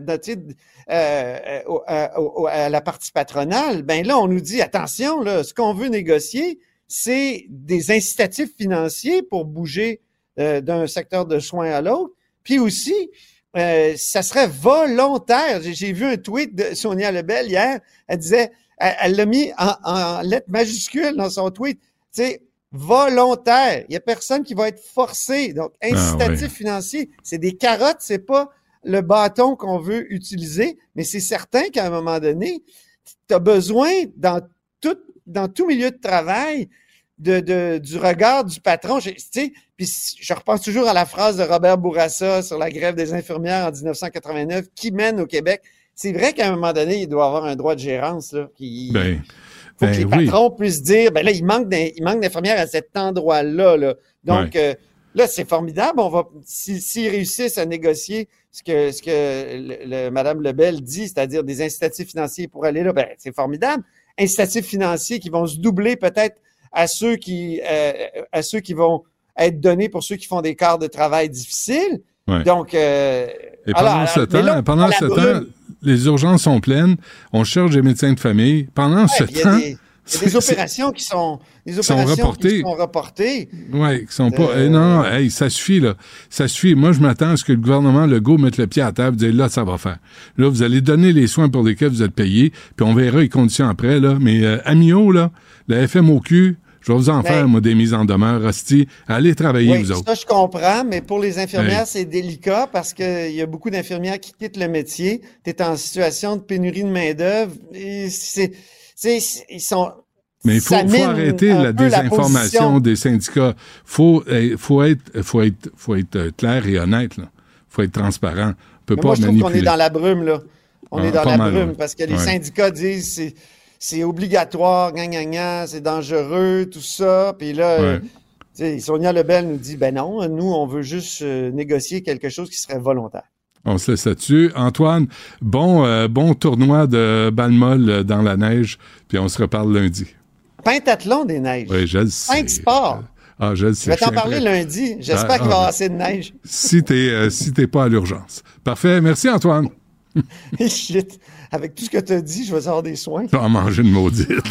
S13: la partie patronale, ben là, on nous dit attention, là, ce qu'on veut négocier, c'est des incitatifs financiers pour bouger euh, d'un secteur de soins à l'autre. Puis aussi, euh, ça serait volontaire. J'ai- vu un tweet de Sonia Lebel hier. Elle disait, elle elle l'a mis en, en lettres majuscules dans son tweet. Tu sais, volontaire. Il y a personne qui va être forcé. Donc, incitatif
S2: ouais.
S13: financier, c'est des carottes, c'est pas le bâton qu'on veut utiliser, mais c'est certain qu'à un moment donné, tu as besoin dans tout, dans tout milieu de travail de, de- du regard du patron. Je, tu sais, puis je repense toujours à la phrase de Robert Bourassa sur la grève des infirmières en 1989 qui mène au Québec. C'est vrai qu'à un moment donné, il doit avoir un droit de gérance. Là, qui,
S2: Ben,
S13: faut
S2: ben
S13: que les
S2: oui.
S13: patrons puissent dire, ben là, il manque il manque d'infirmières à cet endroit-là. Là. Donc, euh, là, c'est formidable. On va, si- s'ils réussissent à négocier ce que, ce que le, le- Mme Lebel dit, c'est-à-dire des incitatifs financiers pour aller là, ben, c'est formidable. Incitatifs financiers qui vont se doubler peut-être à ceux qui, euh, à ceux qui vont être donnés pour ceux qui font des quarts de travail difficiles.
S2: Ouais.
S13: Donc, euh,
S2: Et pendant
S13: alors,
S2: ce temps,
S13: là,
S2: pendant ce temps, les urgences sont pleines. On cherche des médecins de famille. Pendant ce temps,
S13: des, il y a des opérations qui sont, des
S2: sont
S13: opérations
S2: reportées.
S13: qui sont reportées.
S2: Oui, qui sont pas.
S13: Euh,
S2: eh non, hey, ça suffit, là. Ça suffit. Moi, je m'attends à ce que le gouvernement Legault mette le pied à table et dise là, ça va faire. Là, vous allez donner les soins pour lesquels vous êtes payé, puis on verra les conditions après, là. Mais euh, Amio, là, la FMOQ, je vais vous en
S13: Mais-
S2: faire, moi, des mises en demeure, hostie. Allez travailler,
S13: Oui,
S2: vous autres.
S13: ça, je comprends, mais pour les infirmières,
S2: Ouais.
S13: c'est délicat parce qu'il y a beaucoup d'infirmières qui quittent le métier. Tu es en situation de pénurie de main-d'œuvre. ils sont.
S2: Mais il faut, arrêter la désinformation des syndicats. Faut, eh, faut être, faut être, faut être euh, clair et honnête, là. Faut être transparent. On peut
S13: Mais
S2: pas
S13: moi, je trouve qu'on
S2: manipuler.
S13: est dans la brume, là. On
S2: Ah,
S13: est dans la
S2: mal,
S13: brume
S2: ouais.
S13: parce que les
S2: Ouais.
S13: syndicats disent c'est obligatoire, gna, gna, gna, c'est dangereux, tout ça. Puis là, euh,
S2: Ouais.
S13: Sonia Lebel nous dit ben non, nous, on veut juste euh, négocier quelque chose qui serait volontaire.
S2: On se laisse là-dessus. Antoine, bon, euh, bon tournoi de balle molle euh, dans la neige, puis on se reparle lundi.
S13: Pentathlon des neiges.
S2: Oui, je le sais.
S13: Cinq sports.
S2: Ah, je le
S13: Je
S2: sais.
S13: vais t'en parler lundi. J'espère
S2: Ah,
S13: qu'il va y
S2: ah,
S13: avoir assez de neige.
S2: Si t'es euh, si t'es pas à l'urgence. Parfait. Merci, Antoine.
S13: Shit. Avec tout ce que tu as dit, je vais avoir des soins.
S2: Tu vas en manger une maudite.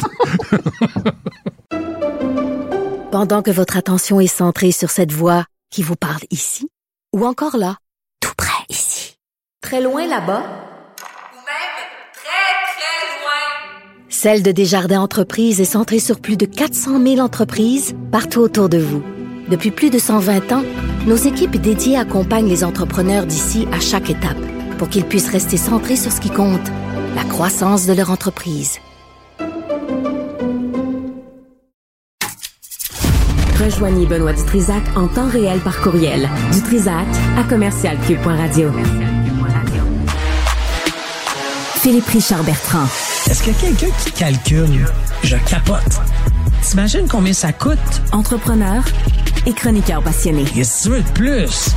S5: Pendant que votre attention est centrée sur cette voix qui vous parle ici, ou encore là, tout près ici, très loin là-bas,
S8: Ou même très, très loin.
S5: Celle de Desjardins Entreprises est centrée sur plus de 400 000 entreprises partout autour de vous. Depuis plus de 120 ans, nos équipes dédiées accompagnent les entrepreneurs d'ici à chaque étape pour qu'ils puissent rester centrés sur ce qui compte, la croissance de leur entreprise.
S6: Rejoignez Benoît Dutrisac en temps réel par courriel. Dutrisac à commercialcube.radio. Philippe Richard Bertrand.
S14: Est-ce qu'il y a quelqu'un qui calcule? Je capote. T'imagines combien ça coûte?
S6: Entrepreneur et chroniqueur passionné.
S14: Qu'est-ce que tu veux de plus?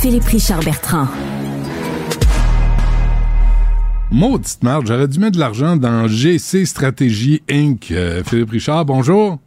S6: Philippe Richard Bertrand.
S2: Maudite marde, j'aurais dû mettre de l'argent dans GC Stratégie Inc. Euh, Philippe Richard, bonjour.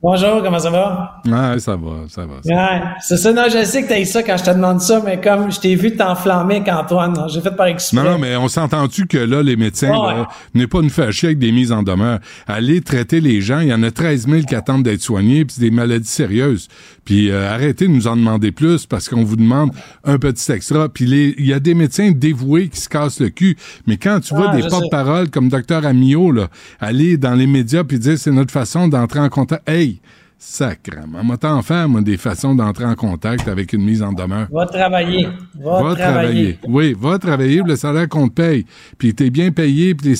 S15: Bonjour, comment ça va?
S2: Ouais, ça va, ça va. ça.
S15: Ouais, c'est ça. Non, je sais que t'as eu ça quand je te demande ça, mais comme je t'ai vu t'enflammer avec Antoine, j'ai fait par exprès.
S2: Non, non, mais on s'entend-tu que là, les médecins,
S15: Ouais.
S2: n'est pas nous faire chier avec des mises en demeure. Allez traiter les gens. Il y en a 13 000 qui attendent d'être soignés, puis c'est des maladies sérieuses. Puis euh, arrêtez de nous en demander plus parce qu'on vous demande un petit extra. Puis les- il y a des médecins dévoués qui se cassent le cul. Mais quand tu vois
S15: Ah,
S2: des porte-paroles comme Dr Amio, là, aller dans les médias puis dire c'est notre façon d'entrer en contact. Hey! Sacrement. Moi, t'en faire, moi, des façons d'entrer en contact avec une mise en demeure.
S15: Va travailler. Va,
S2: Va
S15: travailler.
S2: travailler. Oui, va travailler, le salaire qu'on te paye. Puis t'es bien payé, puis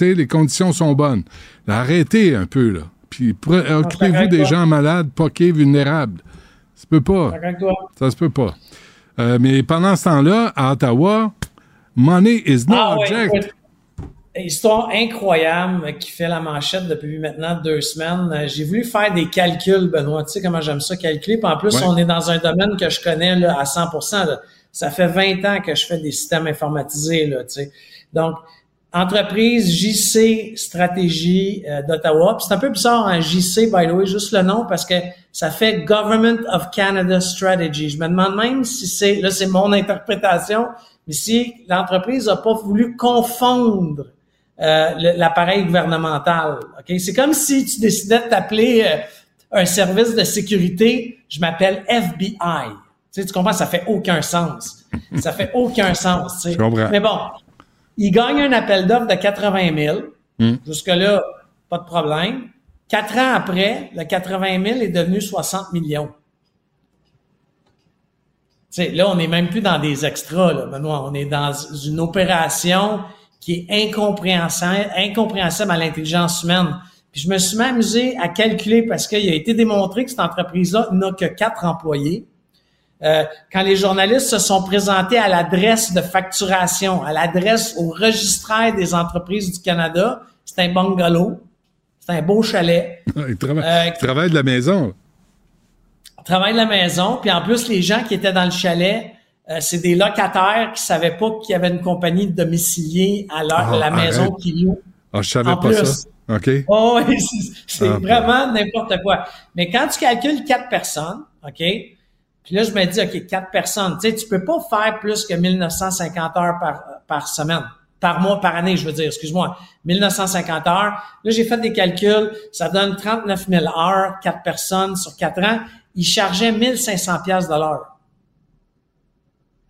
S2: les, conditions sont bonnes. Arrêtez un peu, là. Puis occupez-vous des
S15: toi.
S2: gens malades, poqués, vulnérables. Ça se peut pas. Ça se peut pas. Euh, mais pendant ce temps-là, à Ottawa, money is no
S15: Ah
S2: object.
S15: Histoire incroyable qui fait la manchette depuis maintenant deux semaines. Euh, J'ai voulu faire des calculs, Benoît. Tu sais comment j'aime ça calculer. Puis en plus,
S2: Ouais.
S15: on est dans un domaine que je connais là, à 100 là. Ça fait 20 ans que je fais des systèmes informatisés. Là, tu sais. Donc, entreprise JC Stratégie euh, d'Ottawa. C'est un peu bizarre en JC, by the way, juste le nom, parce que ça fait Government of Canada Strategy. Je me demande même si c'est, là c'est mon interprétation, mais si l'entreprise n'a pas voulu confondre euh, l'appareil gouvernemental. Ok, C'est comme si tu décidais de t'appeler euh, un service de sécurité, je m'appelle FBI. Tu, sais, tu comprends, ça fait aucun sens. Ça fait aucun sens. tu sais.
S2: Je comprends.
S15: Mais bon, il gagne un appel d'offres de 80 000.
S2: Hmm.
S15: Jusque-là, pas de problème. Quatre ans après, le 80 000 est devenu 60 millions. Tu sais, là, on n'est même plus dans des extras, là, Benoît. On est dans une opération qui est incompréhensible, incompréhensible à l'intelligence humaine. Puis je me suis même amusé à calculer parce qu'il a été démontré que cette entreprise-là n'a que quatre employés. Euh, quand les journalistes se sont présentés à l'adresse de facturation, à l'adresse au registraire des entreprises du Canada, c'est un bungalow, c'est un beau chalet.
S2: Il travaille,
S15: Euh,
S2: il travaille de la maison.
S15: travail de la maison, puis en plus, les gens qui étaient dans le chalet, c'est des locataires qui savaient pas qu'il y avait une compagnie de domiciliés à leur,
S2: Ah,
S15: la maison qu'ils louent.
S2: Ah, je savais
S15: En
S2: pas
S15: plus.
S2: ça. OK?
S15: Oh, c'est- c'est
S2: Ah,
S15: vraiment n'importe quoi. Mais quand tu calcules quatre personnes, OK? Puis là, je me dis, OK, quatre personnes, tu sais, tu peux pas faire plus que 1950 heures par, par semaine. Par mois, par année, je veux dire, excuse-moi. 1950 heures. Là, j'ai fait des calculs. Ça donne 39 000 heures, quatre personnes sur quatre ans. Ils chargeaient 1500 pièces de l'heure.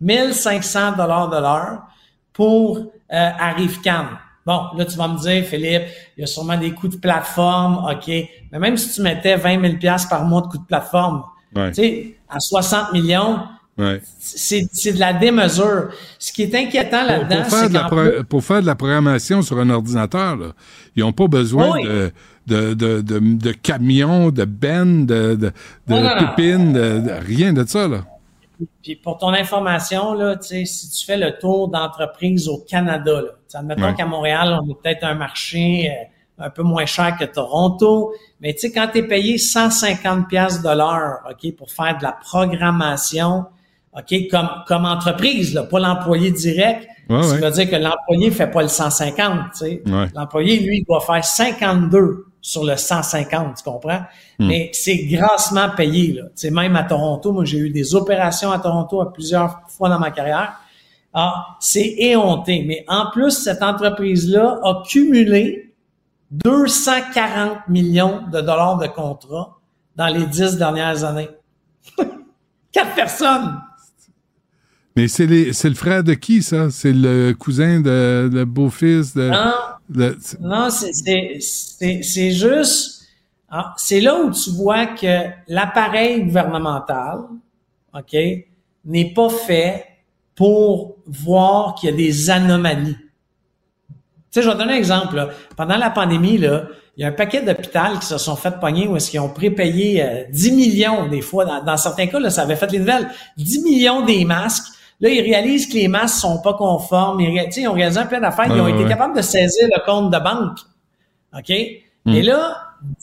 S15: 1500 dollars de l'heure pour euh, Arrive-Can. Bon, là, tu vas me dire, Philippe, il y a sûrement des coûts de plateforme, OK. Mais même si tu mettais 20 000 piastres par mois de coûts de plateforme,
S2: Ouais.
S15: tu sais, à 60 millions,
S2: Ouais.
S15: c'est c'est de la démesure. Ce qui est inquiétant
S2: Pour,
S15: là-dedans,
S2: pour faire
S15: c'est
S2: de la
S15: qu'en
S2: pro- pour faire de la programmation sur un ordinateur, là, ils n'ont pas besoin
S15: Oui.
S2: de, de, de, de, de camions, de bennes, de, de, de
S15: Non, non, non.
S2: pépines, de, de- rien de ça. Là.
S15: Puis pour ton information, là, tu sais, si tu fais le tour d'entreprise au Canada, là, admettons
S2: Ouais.
S15: qu'à Montréal, on est peut-être un marché euh, un peu moins cher que Toronto, mais tu sais, quand tu es payé 150 pièces de l'heure, OK, pour faire de la programmation, OK, comme, comme entreprise, là, pas l'employé direct,
S2: Ouais,
S15: ça
S2: ouais.
S15: veut dire que l'employé fait pas le 150, tu sais. L'employé, lui, il doit faire 52 sur le 150, tu comprends?
S2: Hmm.
S15: Mais c'est grassement payé, là. Tu sais, même à Toronto, moi, j'ai eu des opérations à Toronto à plusieurs fois dans ma carrière. Ah, c'est éhonté. Mais en plus, cette entreprise-là a cumulé 240 millions de dollars de contrats dans les dix dernières années. Quatre personnes!
S2: Mais c'est les- c'est le frère de qui, ça? C'est le cousin de le beau-fils de.
S15: Non. Non, c'est- juste, ah, c'est là où tu vois que l'appareil gouvernemental, OK, n'est pas fait pour voir qu'il y a des anomalies. Tu sais, je vais donner un exemple. là. Pendant la pandémie, là, il y a un paquet d'hôpitaux qui se sont fait pogner où est-ce qu'ils ont prépayé euh, 10 millions des fois. Dans, dans certains cas, là, ça avait fait les nouvelles. 10 millions des masques. Là, ils réalisent que les masques sont pas conformes. Ils, ils ont réalisé plein d'affaires. Ils ont
S2: Ouais,
S15: été
S2: ouais.
S15: capables de saisir le compte de banque. OK?
S2: Mm.
S15: Et là,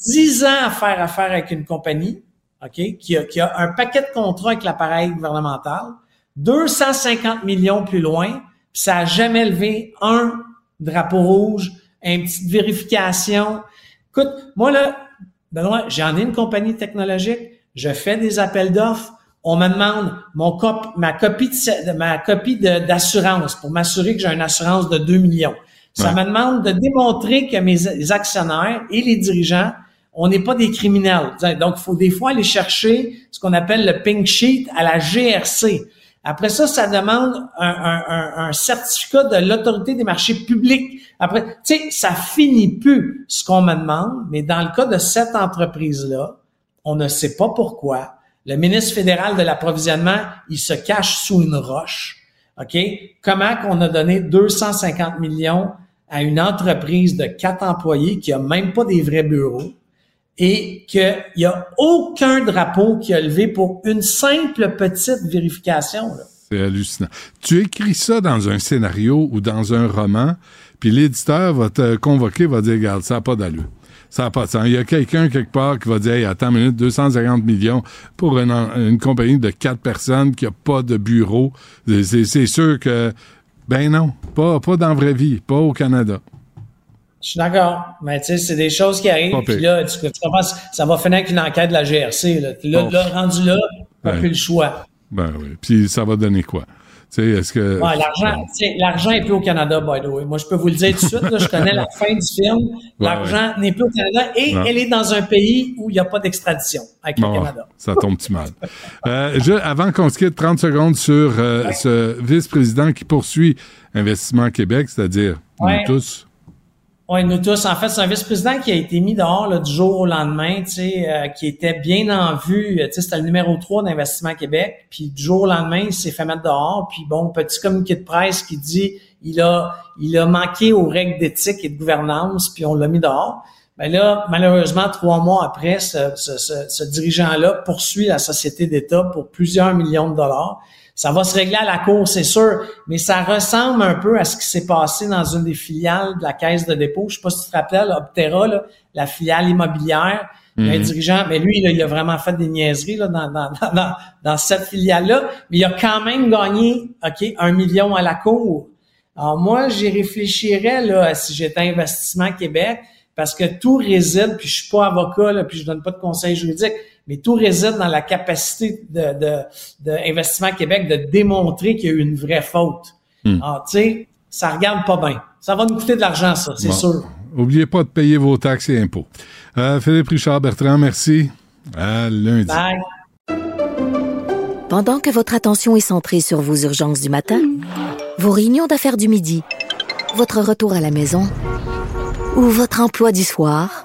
S15: 10 ans à faire affaire avec une compagnie, OK, qui a, qui a un paquet de contrats avec l'appareil gouvernemental, 250 millions plus loin, puis ça a jamais levé un drapeau rouge, une petite vérification. Écoute, moi là, Benoît, j'en ai une compagnie technologique, je fais des appels d'offres, on me demande mon cop, ma copie de, ma copie d'assurance pour m'assurer que j'ai une assurance de 2 millions. Ça me demande de démontrer que mes actionnaires et les dirigeants, on n'est pas des criminels. Donc, il faut des fois aller chercher ce qu'on appelle le pink sheet à la GRC. Après ça, ça demande un, un, un certificat de l'autorité des marchés publics. Après, tu sais, ça finit plus ce qu'on me demande, mais dans le cas de cette entreprise-là, on ne sait pas pourquoi. Le ministre fédéral de l'approvisionnement, il se cache sous une roche. OK? Comment qu'on a donné 250 millions à une entreprise de quatre employés qui a même pas des vrais bureaux et qu'il n'y a aucun drapeau qui a levé pour une simple petite vérification.
S2: C'est hallucinant. Tu écris ça dans un scénario ou dans un roman, puis l'éditeur va te convoquer, va dire, regarde, ça n'a pas d'allure. Ça n'a pas de sens. Il y a quelqu'un quelque part qui va dire, hey, attends une minute, 250 millions pour une, une compagnie de quatre personnes qui n'a pas de bureau. C'est sûr que, ben non, pas, pas dans la vraie vie, pas au Canada.
S15: Je suis d'accord. Mais tu sais, c'est des choses qui arrivent. Puis là, tu, comprends, ça va finir avec une enquête de la GRC. Là, là, là rendu là, on n'a plus le choix.
S2: Ben oui. Puis ça va donner quoi? Est-ce que.
S15: Ouais, l'argent, l'argent est plus au Canada, by the way. Moi, je peux vous le dire tout de suite, là, je connais la fin du film. L'argent n'est plus au Canada et elle est dans un pays où il n'y a pas d'extradition avec le Canada.
S2: Ça tombe-tu mal. Euh, je, avant qu'on se quitte 30 secondes sur euh, ce vice-président qui poursuit Investissement Québec, c'est-à-dire nous tous.
S15: Oui, nous tous. En fait, c'est un vice-président qui a été mis dehors là, du jour au lendemain, tu sais, euh, qui était bien en vue. Tu sais, c'était le numéro 3 d'Investissement Québec. Puis du jour au lendemain, il s'est fait mettre dehors. Puis bon, petit communiqué de presse qui dit il a il a manqué aux règles d'éthique et de gouvernance, puis on l'a mis dehors. Ben là, malheureusement, trois mois après, ce, ce, ce dirigeant-là poursuit la société d'État pour plusieurs millions de dollars. Ça va se régler à la cour, c'est sûr, mais ça ressemble un peu à ce qui s'est passé dans une des filiales de la Caisse de dépôt. Je sais pas si tu te rappelles, Optera, là, la filiale immobilière. Un mhm. dirigeant, mais lui, il a vraiment fait des niaiseries là, dans, dans, dans, dans cette filiale-là, mais il a quand même gagné OK, un million à la cour. Alors moi, j'y réfléchirais là, si j'étais Investissement Québec, parce que tout réside, puis je suis pas avocat, là, puis je donne pas de conseils juridiques, mais tout réside dans la capacité de, de, de Investissement Québec de démontrer qu'il y a eu une vraie faute. Hmm. Alors, tu sais, ça regarde pas bien. Ça va nous coûter de l'argent, ça, c'est sûr.
S2: Oubliez pas de payer vos taxes et impôts. Euh, Philippe Richard Bertrand, merci. À lundi.
S15: Bye.
S5: Pendant que votre attention est centrée sur vos urgences du matin, vos réunions d'affaires du midi, votre retour à la maison ou votre emploi du soir,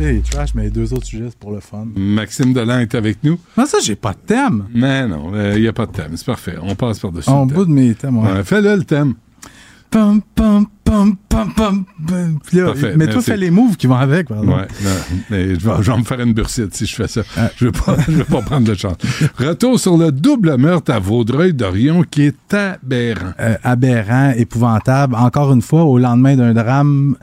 S16: sujet trash, mais les deux autres sujets, c'est pour le fun.
S2: Maxime Delan est avec nous.
S16: Non, ça, j'ai pas de thème.
S2: Mais non, il euh, n'y a pas de thème. C'est parfait. On passe par-dessus.
S16: En bout de mes thèmes, ouais.
S2: Fais-le, le thème.
S16: Pum, pum, pum, pum, pum. Parfait, mais toi, fais les moves qui vont avec. Pardon.
S2: Ouais, mais je, vais, me faire une bursite si je fais ça. Ah. Je ne vais, pas prendre de chance. Retour sur le double meurtre à Vaudreuil-Dorion qui est aberrant.
S16: Euh, aberrant, épouvantable. Encore une fois, au lendemain d'un drame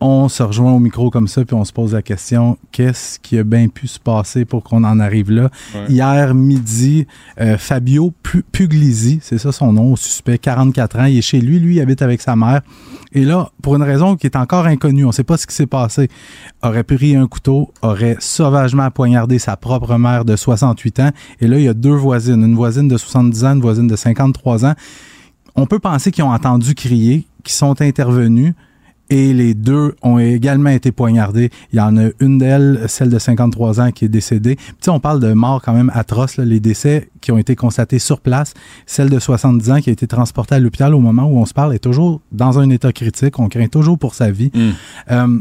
S16: on se rejoint au micro comme ça, puis on se pose la question qu'est-ce qui a bien pu se passer pour qu'on en arrive là? Hier midi, euh, Fabio Puglisi, c'est ça son nom, suspect, 44 ans, il est chez lui, lui il habite avec sa mère. Et là, pour une raison qui est encore inconnue, on ne sait pas ce qui s'est passé, aurait pris un couteau, aurait sauvagement poignardé sa propre mère de 68 ans. Et là, il y a deux voisines, une voisine de 70 ans, une voisine de 53 ans. On peut penser qu'ils ont entendu crier, qu'ils sont intervenus et les deux ont également été poignardés. Il y en a une d'elles, celle de 53 ans, qui est décédée. Puis, on parle de morts quand même atroces, les décès qui ont été constatés sur place. Celle de 70 ans qui a été transportée à l'hôpital au moment où on se parle est toujours dans un état critique. On craint toujours pour sa vie. Mm. Euh,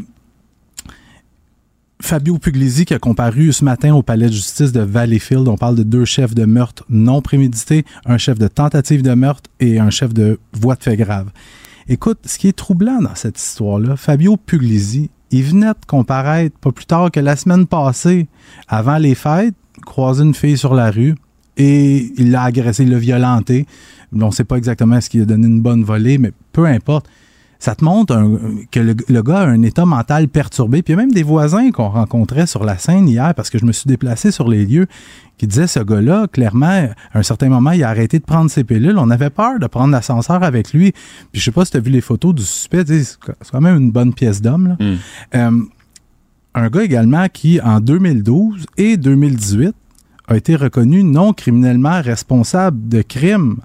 S16: Fabio Puglisi qui a comparu ce matin au palais de justice de Valleyfield. On parle de deux chefs de meurtre non prémédités, un chef de tentative de meurtre et un chef de voie de fait grave. Écoute, ce qui est troublant dans cette histoire-là, Fabio Puglisi, il venait de comparaître pas plus tard que la semaine passée, avant les fêtes, croisé une fille sur la rue et il l'a agressé, il l'a violenté. On ne sait pas exactement ce qui a donné une bonne volée, mais peu importe. Ça te montre un- que le, le gars a un état mental perturbé. Puis il y a même des voisins qu'on rencontrait sur la scène hier, parce que je me suis déplacé sur les lieux, qui disaient ce gars-là, clairement, à un certain moment, il a arrêté de prendre ses pilules. On avait peur de prendre l'ascenseur avec lui. Puis je sais pas si tu as vu les photos du suspect. C'est quand même une bonne pièce d'homme. là. Euh, un gars également qui, en 2012 et 2018, a été reconnu non criminellement responsable de crimes.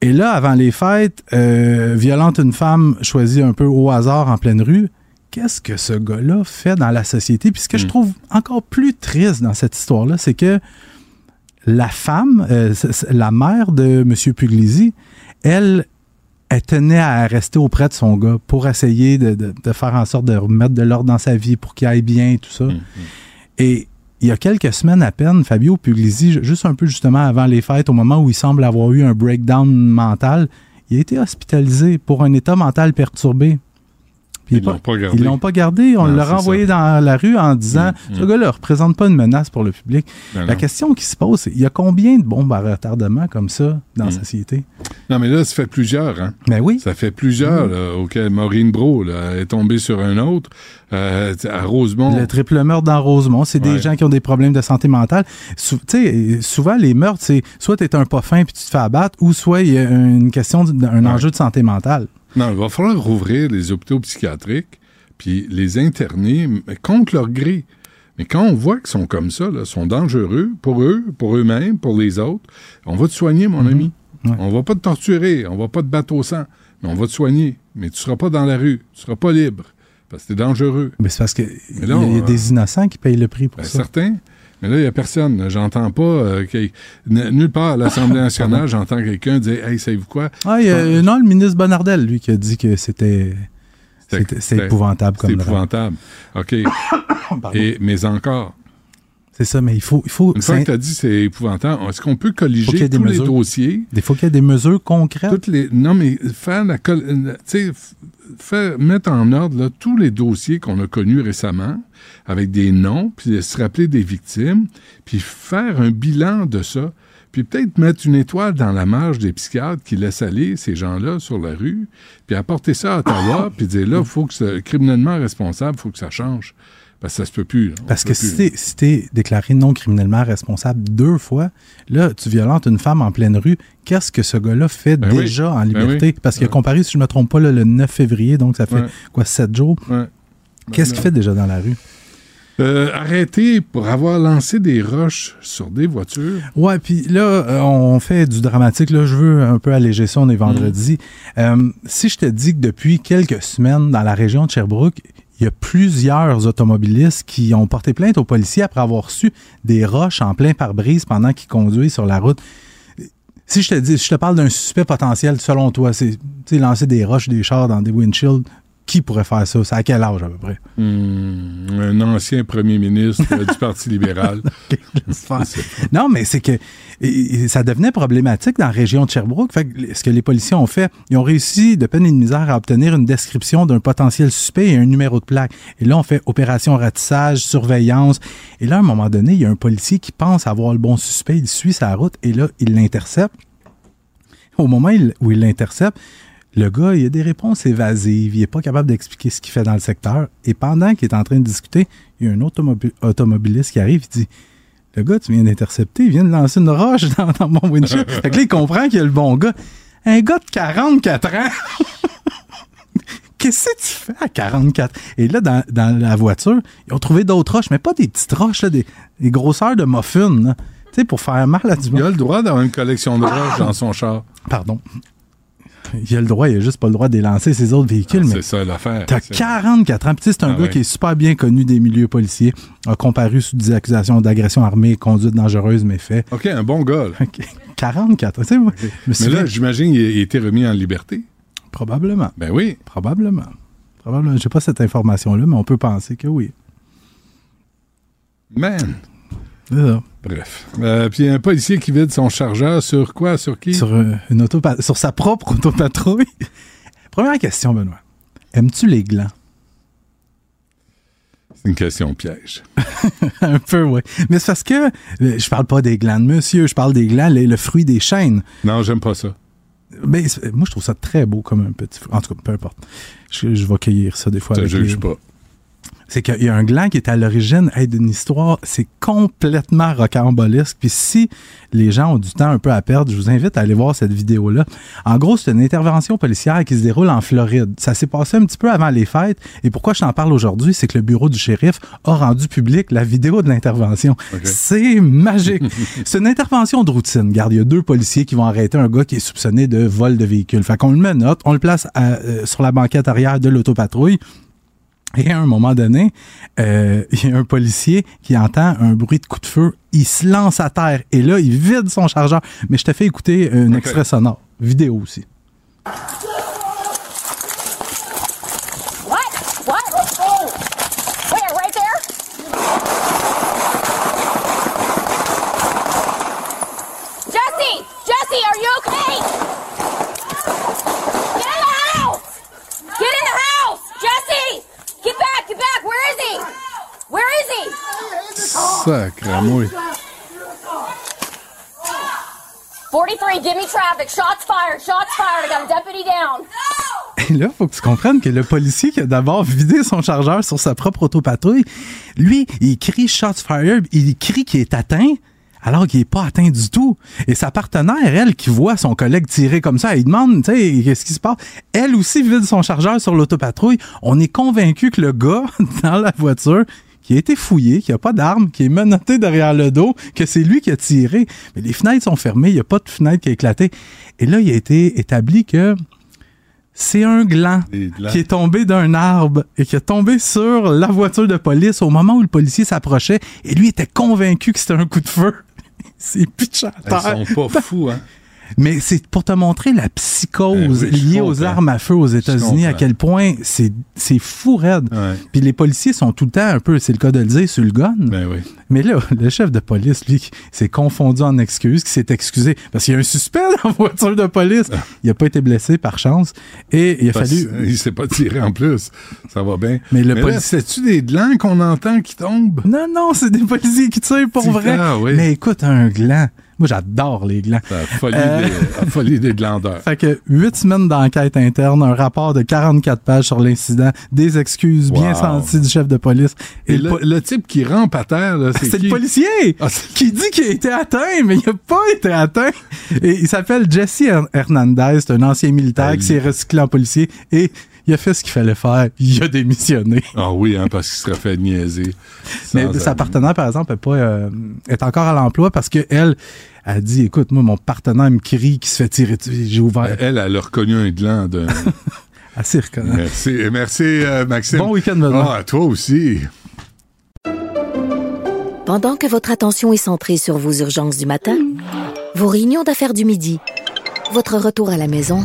S16: Et là, avant les fêtes, euh, violente une femme choisie un peu au hasard en pleine rue. Qu'est-ce que ce gars-là fait dans la société? Puis ce que je trouve encore plus triste dans cette histoire-là, c'est que la femme, euh, la mère de M. Puglisi, elle, elle tenait à rester auprès de son gars pour essayer de, de- de faire en sorte de remettre de l'ordre dans sa vie pour qu'il aille bien et tout ça. Et il y a quelques semaines à peine, Fabio Puglisi, ju- juste un peu justement avant les fêtes, au moment où il semble avoir eu un breakdown mental, il a été hospitalisé pour un état mental perturbé. Puis
S2: Ils l'ont pas gardé.
S16: Ils l'ont pas gardé. On l'a renvoyé dans la rue en disant
S2: Mm,
S16: ce
S2: mm.
S16: gars-là ne représente pas une menace pour le public.
S2: Ben
S16: la
S2: non.
S16: question qui se pose, c'est il y a combien de bombes à retardement comme ça dans la société?
S2: Non, mais là, ça fait plusieurs, hein?
S16: Ben oui.
S2: Ça fait plusieurs, là, auxquels Maureen Bro là, est tombée sur un autre. Euh, à Rosemont.
S16: Le triple meurtre dans Rosemont, c'est des gens qui ont des problèmes de santé mentale. Sou- souvent, les meurtres, c'est soit tu es un pas fin puis tu te fais abattre, ou soit il y a une question d'un enjeu de santé mentale.
S2: Non, il va falloir rouvrir les hôpitaux psychiatriques puis les interner mais contre leur gré. Mais quand on voit qu'ils sont comme ça, là, sont dangereux pour eux, pour eux-mêmes, pour les autres, on va te soigner, mon ami. On va pas te torturer, on va pas te battre au sang, mais on va te soigner. Mais tu seras pas dans la rue, tu seras pas libre, parce que c'est dangereux.
S16: Mais c'est parce y, a- il y a des innocents qui payent le prix pour
S2: Ben,
S16: ça.
S2: certain. Mais là, il n'y a personne. J'entends pas. euh, nulle part à l'Assemblée nationale, j'entends quelqu'un dire Hey, savez-vous quoi?
S16: Ah, y a- non, le ministre Bonardel, lui, qui a dit que c'était c'est épouvantable comme
S2: C'est épouvantable. OK. Et, mais encore.
S16: C'est ça, mais il faut. Il faut
S2: Une fois que tu as dit c'est épouvantable, est-ce qu'on peut colliger
S16: des
S2: tous les dossiers?
S16: Il faut qu'il y ait des mesures concrètes.
S2: Toutes les, non, mais faire la. euh, Tu sais, f- faire, mettre en ordre là, tous les dossiers qu'on a connus récemment, avec des noms, puis se rappeler des victimes, puis faire un bilan de ça. Puis peut-être mettre une étoile dans la marge des psychiatres qui laissent aller ces gens-là sur la rue, puis apporter ça à Ottawa, puis dire là, il faut que ce criminellement responsable, il faut que ça change. Parce que ça se peut plus. On
S16: Parce que si t'es si déclaré non criminellement responsable deux fois, là, tu violentes une femme en pleine rue, qu'est-ce que ce gars-là fait
S2: Ben oui.
S16: déjà en
S2: Ben
S16: liberté?
S2: oui.
S16: Parce
S2: Ouais.
S16: comparé, si je ne me trompe pas, là, le 9 février, donc ça fait
S2: Ouais.
S16: quoi, sept jours?
S2: Ouais.
S16: Qu'est-ce
S2: Ben
S16: qu'il fait déjà dans la rue?
S2: Euh, arrêté pour avoir lancé des roches sur des voitures.
S16: Ouais, puis là, euh, on fait du dramatique. Là, je veux un peu alléger ça. On est vendredi. Euh, si je te dis que depuis quelques semaines, dans la région de Sherbrooke, il y a plusieurs automobilistes qui ont porté plainte aux policiers après avoir reçu des roches en plein pare-brise pendant qu'ils conduisent sur la route. Si je te dis, je te parle d'un suspect potentiel, selon toi, c'est lancer des roches, des chars dans des windshields, qui pourrait faire ça? C'est à quel âge à peu près?
S2: Hmm, un ancien premier ministre euh, du Parti libéral.
S16: Non, mais c'est que et- ça devenait problématique dans la région de Sherbrooke. Fait que ce que les policiers ont fait, ils ont réussi de peine et de misère à obtenir une description d'un potentiel suspect et un numéro de plaque. Et là, on fait opération ratissage, surveillance. Et là, à un moment donné, il y a un policier qui pense avoir le bon suspect, il suit sa route et là, il l'intercepte. Au moment où il l'intercepte, le gars, il a des réponses évasives. Il n'est pas capable d'expliquer ce qu'il fait dans le secteur. Et pendant qu'il est en train de discuter, il y a un automobi- automobiliste qui arrive et dit Le gars, tu viens d'intercepter, il vient de lancer une roche dans, dans mon windshield. fait que là, il comprend qu'il y a le bon gars. Un gars de 44 ans Qu'est-ce que tu fais à 44? Et là, dans, dans la voiture, ils ont trouvé d'autres roches, mais pas des petites roches, là, des, des grosseurs de muffins. là. Tu sais, pour faire mal à du monde.
S2: Il a le droit d'avoir une collection de roches dans son char.
S16: Pardon. Il a le droit, il a juste pas le droit de les lancer ses autres véhicules. mais
S2: C'est ça l'affaire.
S16: T'as
S2: C'est-
S16: 44 ans. Puis tu sais, c'est un
S2: Ah
S16: gars
S2: ouais.
S16: qui est super bien connu des milieux policiers. A comparu sous des accusations d'agression armée, conduite dangereuse, mais fait.
S2: OK, un bon gars. là.
S16: 44 ans.
S2: Mais là, j'imagine qu'il a il a été remis en liberté.
S16: Probablement.
S2: Ben oui.
S16: Probablement. Probablement. J'ai pas cette information-là, mais on peut penser que oui.
S2: Man.
S16: Ça.
S2: Bref. Euh, puis un policier qui vide son chargeur sur quoi? Sur qui?
S16: Sur, euh, une auto sur sa propre autopatrouille. Première question, Benoît. Aimes-tu les glands?
S2: C'est Une question piège.
S16: un peu, oui. Mais c'est parce que euh, je parle pas des glands de monsieur, je parle des glands, le, le fruit des chaînes.
S2: Non, j'aime pas ça.
S16: Ben, c'est- moi, je trouve ça très beau comme un petit fruit. En tout cas, peu importe. Je, je vais cueillir ça des fois.
S2: Je
S16: avec
S2: juge
S16: les-
S2: pas.
S16: C'est qu'il y a un gland qui est à l'origine hey, d'une histoire, c'est complètement rocambolesque. Puis si les gens ont du temps un peu à perdre, je vous invite à aller voir cette vidéo-là. En gros, c'est une intervention policière qui se déroule en Floride. Ça s'est passé un petit peu avant les fêtes. Et pourquoi je t'en parle aujourd'hui, c'est que le bureau du shérif a rendu public la vidéo de l'intervention. C'est magique. c'est une intervention de routine. Regarde, il y a deux policiers qui vont arrêter un gars qui est soupçonné de vol de véhicule. Fait qu'on le menotte, on le place à- euh, sur la banquette arrière de l'autopatrouille. Et à un moment donné, euh, il y a un policier qui entend un bruit de coup de feu. Il se lance à terre et là, il vide son chargeur. Mais je te fais écouter un extrait sonore, vidéo aussi.
S17: What? What? Oh! Where? Right there? Jesse! Jesse, are you okay? Get in the house! Get in the house! Jesse! Get back! Get back! Where is he? Where is he?
S2: Sacramouille.
S17: 43, give me traffic. Shots fired. Shots fired. I got a deputy down.
S16: Et là, faut que tu comprennes que le policier qui a d'abord vidé son chargeur sur sa propre autopatrouille, lui, il crie shots fired, il crie qu'il est atteint. Alors qu'il est pas atteint du tout. Et sa partenaire, elle, qui voit son collègue tirer comme ça, elle demande, tu sais, qu'est-ce qui se passe? Elle aussi vide son chargeur sur l'autopatrouille. On est convaincu que le gars, dans la voiture, qui a été fouillé, qui a pas d'arme, qui est menotté derrière le dos, que c'est lui qui a tiré. Mais les fenêtres sont fermées, il n'y a pas de fenêtre qui a éclaté. Et là, il a été établi que c'est un gland qui est tombé d'un arbre et qui est tombé sur la voiture de police au moment où le policier s'approchait. Et lui était convaincu que c'était un coup de feu. C'est pitché à terre.
S2: Ils sont pas fous, hein?
S16: Mais c'est pour te montrer la psychose
S2: oui, je
S16: liée aux armes à feu aux États-Unis, à quel point c'est c'est fou raide. Puis les policiers sont tout le temps un peu, c'est le cas de le dire, sur le gun.
S2: Ben oui.
S16: Mais là, le chef de police, lui, s'est confondu en excuses, qui s'est excusé parce qu'il y a un suspect dans la voiture de police. Il n'a pas été blessé par chance. Et il a
S2: Parce-
S16: fallu.
S2: Il s'est pas tiré en plus. Ça va bien.
S16: Mais le
S2: là,
S16: policier-
S2: c'est-tu des glands qu'on entend qui tombent?
S16: Non, non, c'est des policiers qui tirent pour vrai.
S2: Ah, oui.
S16: Mais écoute, un gland. Moi, j'adore les glands.
S2: La folie,
S16: Euh,
S2: des, la folie des glandeurs.
S16: Fait que huit semaines d'enquête interne, un rapport de 44 pages sur l'incident, des excuses bien senties du chef de police.
S2: Et
S16: le
S2: le,
S16: po-
S2: le type qui rampe à terre, là, c'est
S16: le policier
S2: Ah,
S16: qui dit qu'il a été atteint, mais il n'a pas été atteint. Et il s'appelle Jesse Her- Hernandez, c'est un ancien militaire qui s'est recyclé en policier et il a fait ce qu'il fallait faire. Il a démissionné.
S2: Ah oui, hein, parce qu'il serait fait niaiser.
S16: Mais sa partenaire, par exemple, est, pas, euh, est encore à l'emploi parce qu'elle a dit Écoute, moi, mon partenaire me crie qu'il se fait tirer dessus. J'ai ouvert.
S2: Elle, elle a reconnu un gland de...
S16: Assez reconnaissant.
S2: Merci, merci euh, Maxime.
S16: Bon week-end, Benoît.
S2: Ah, toi aussi.
S5: Pendant que votre attention est centrée sur vos urgences du matin, vos réunions d'affaires du midi, votre retour à la maison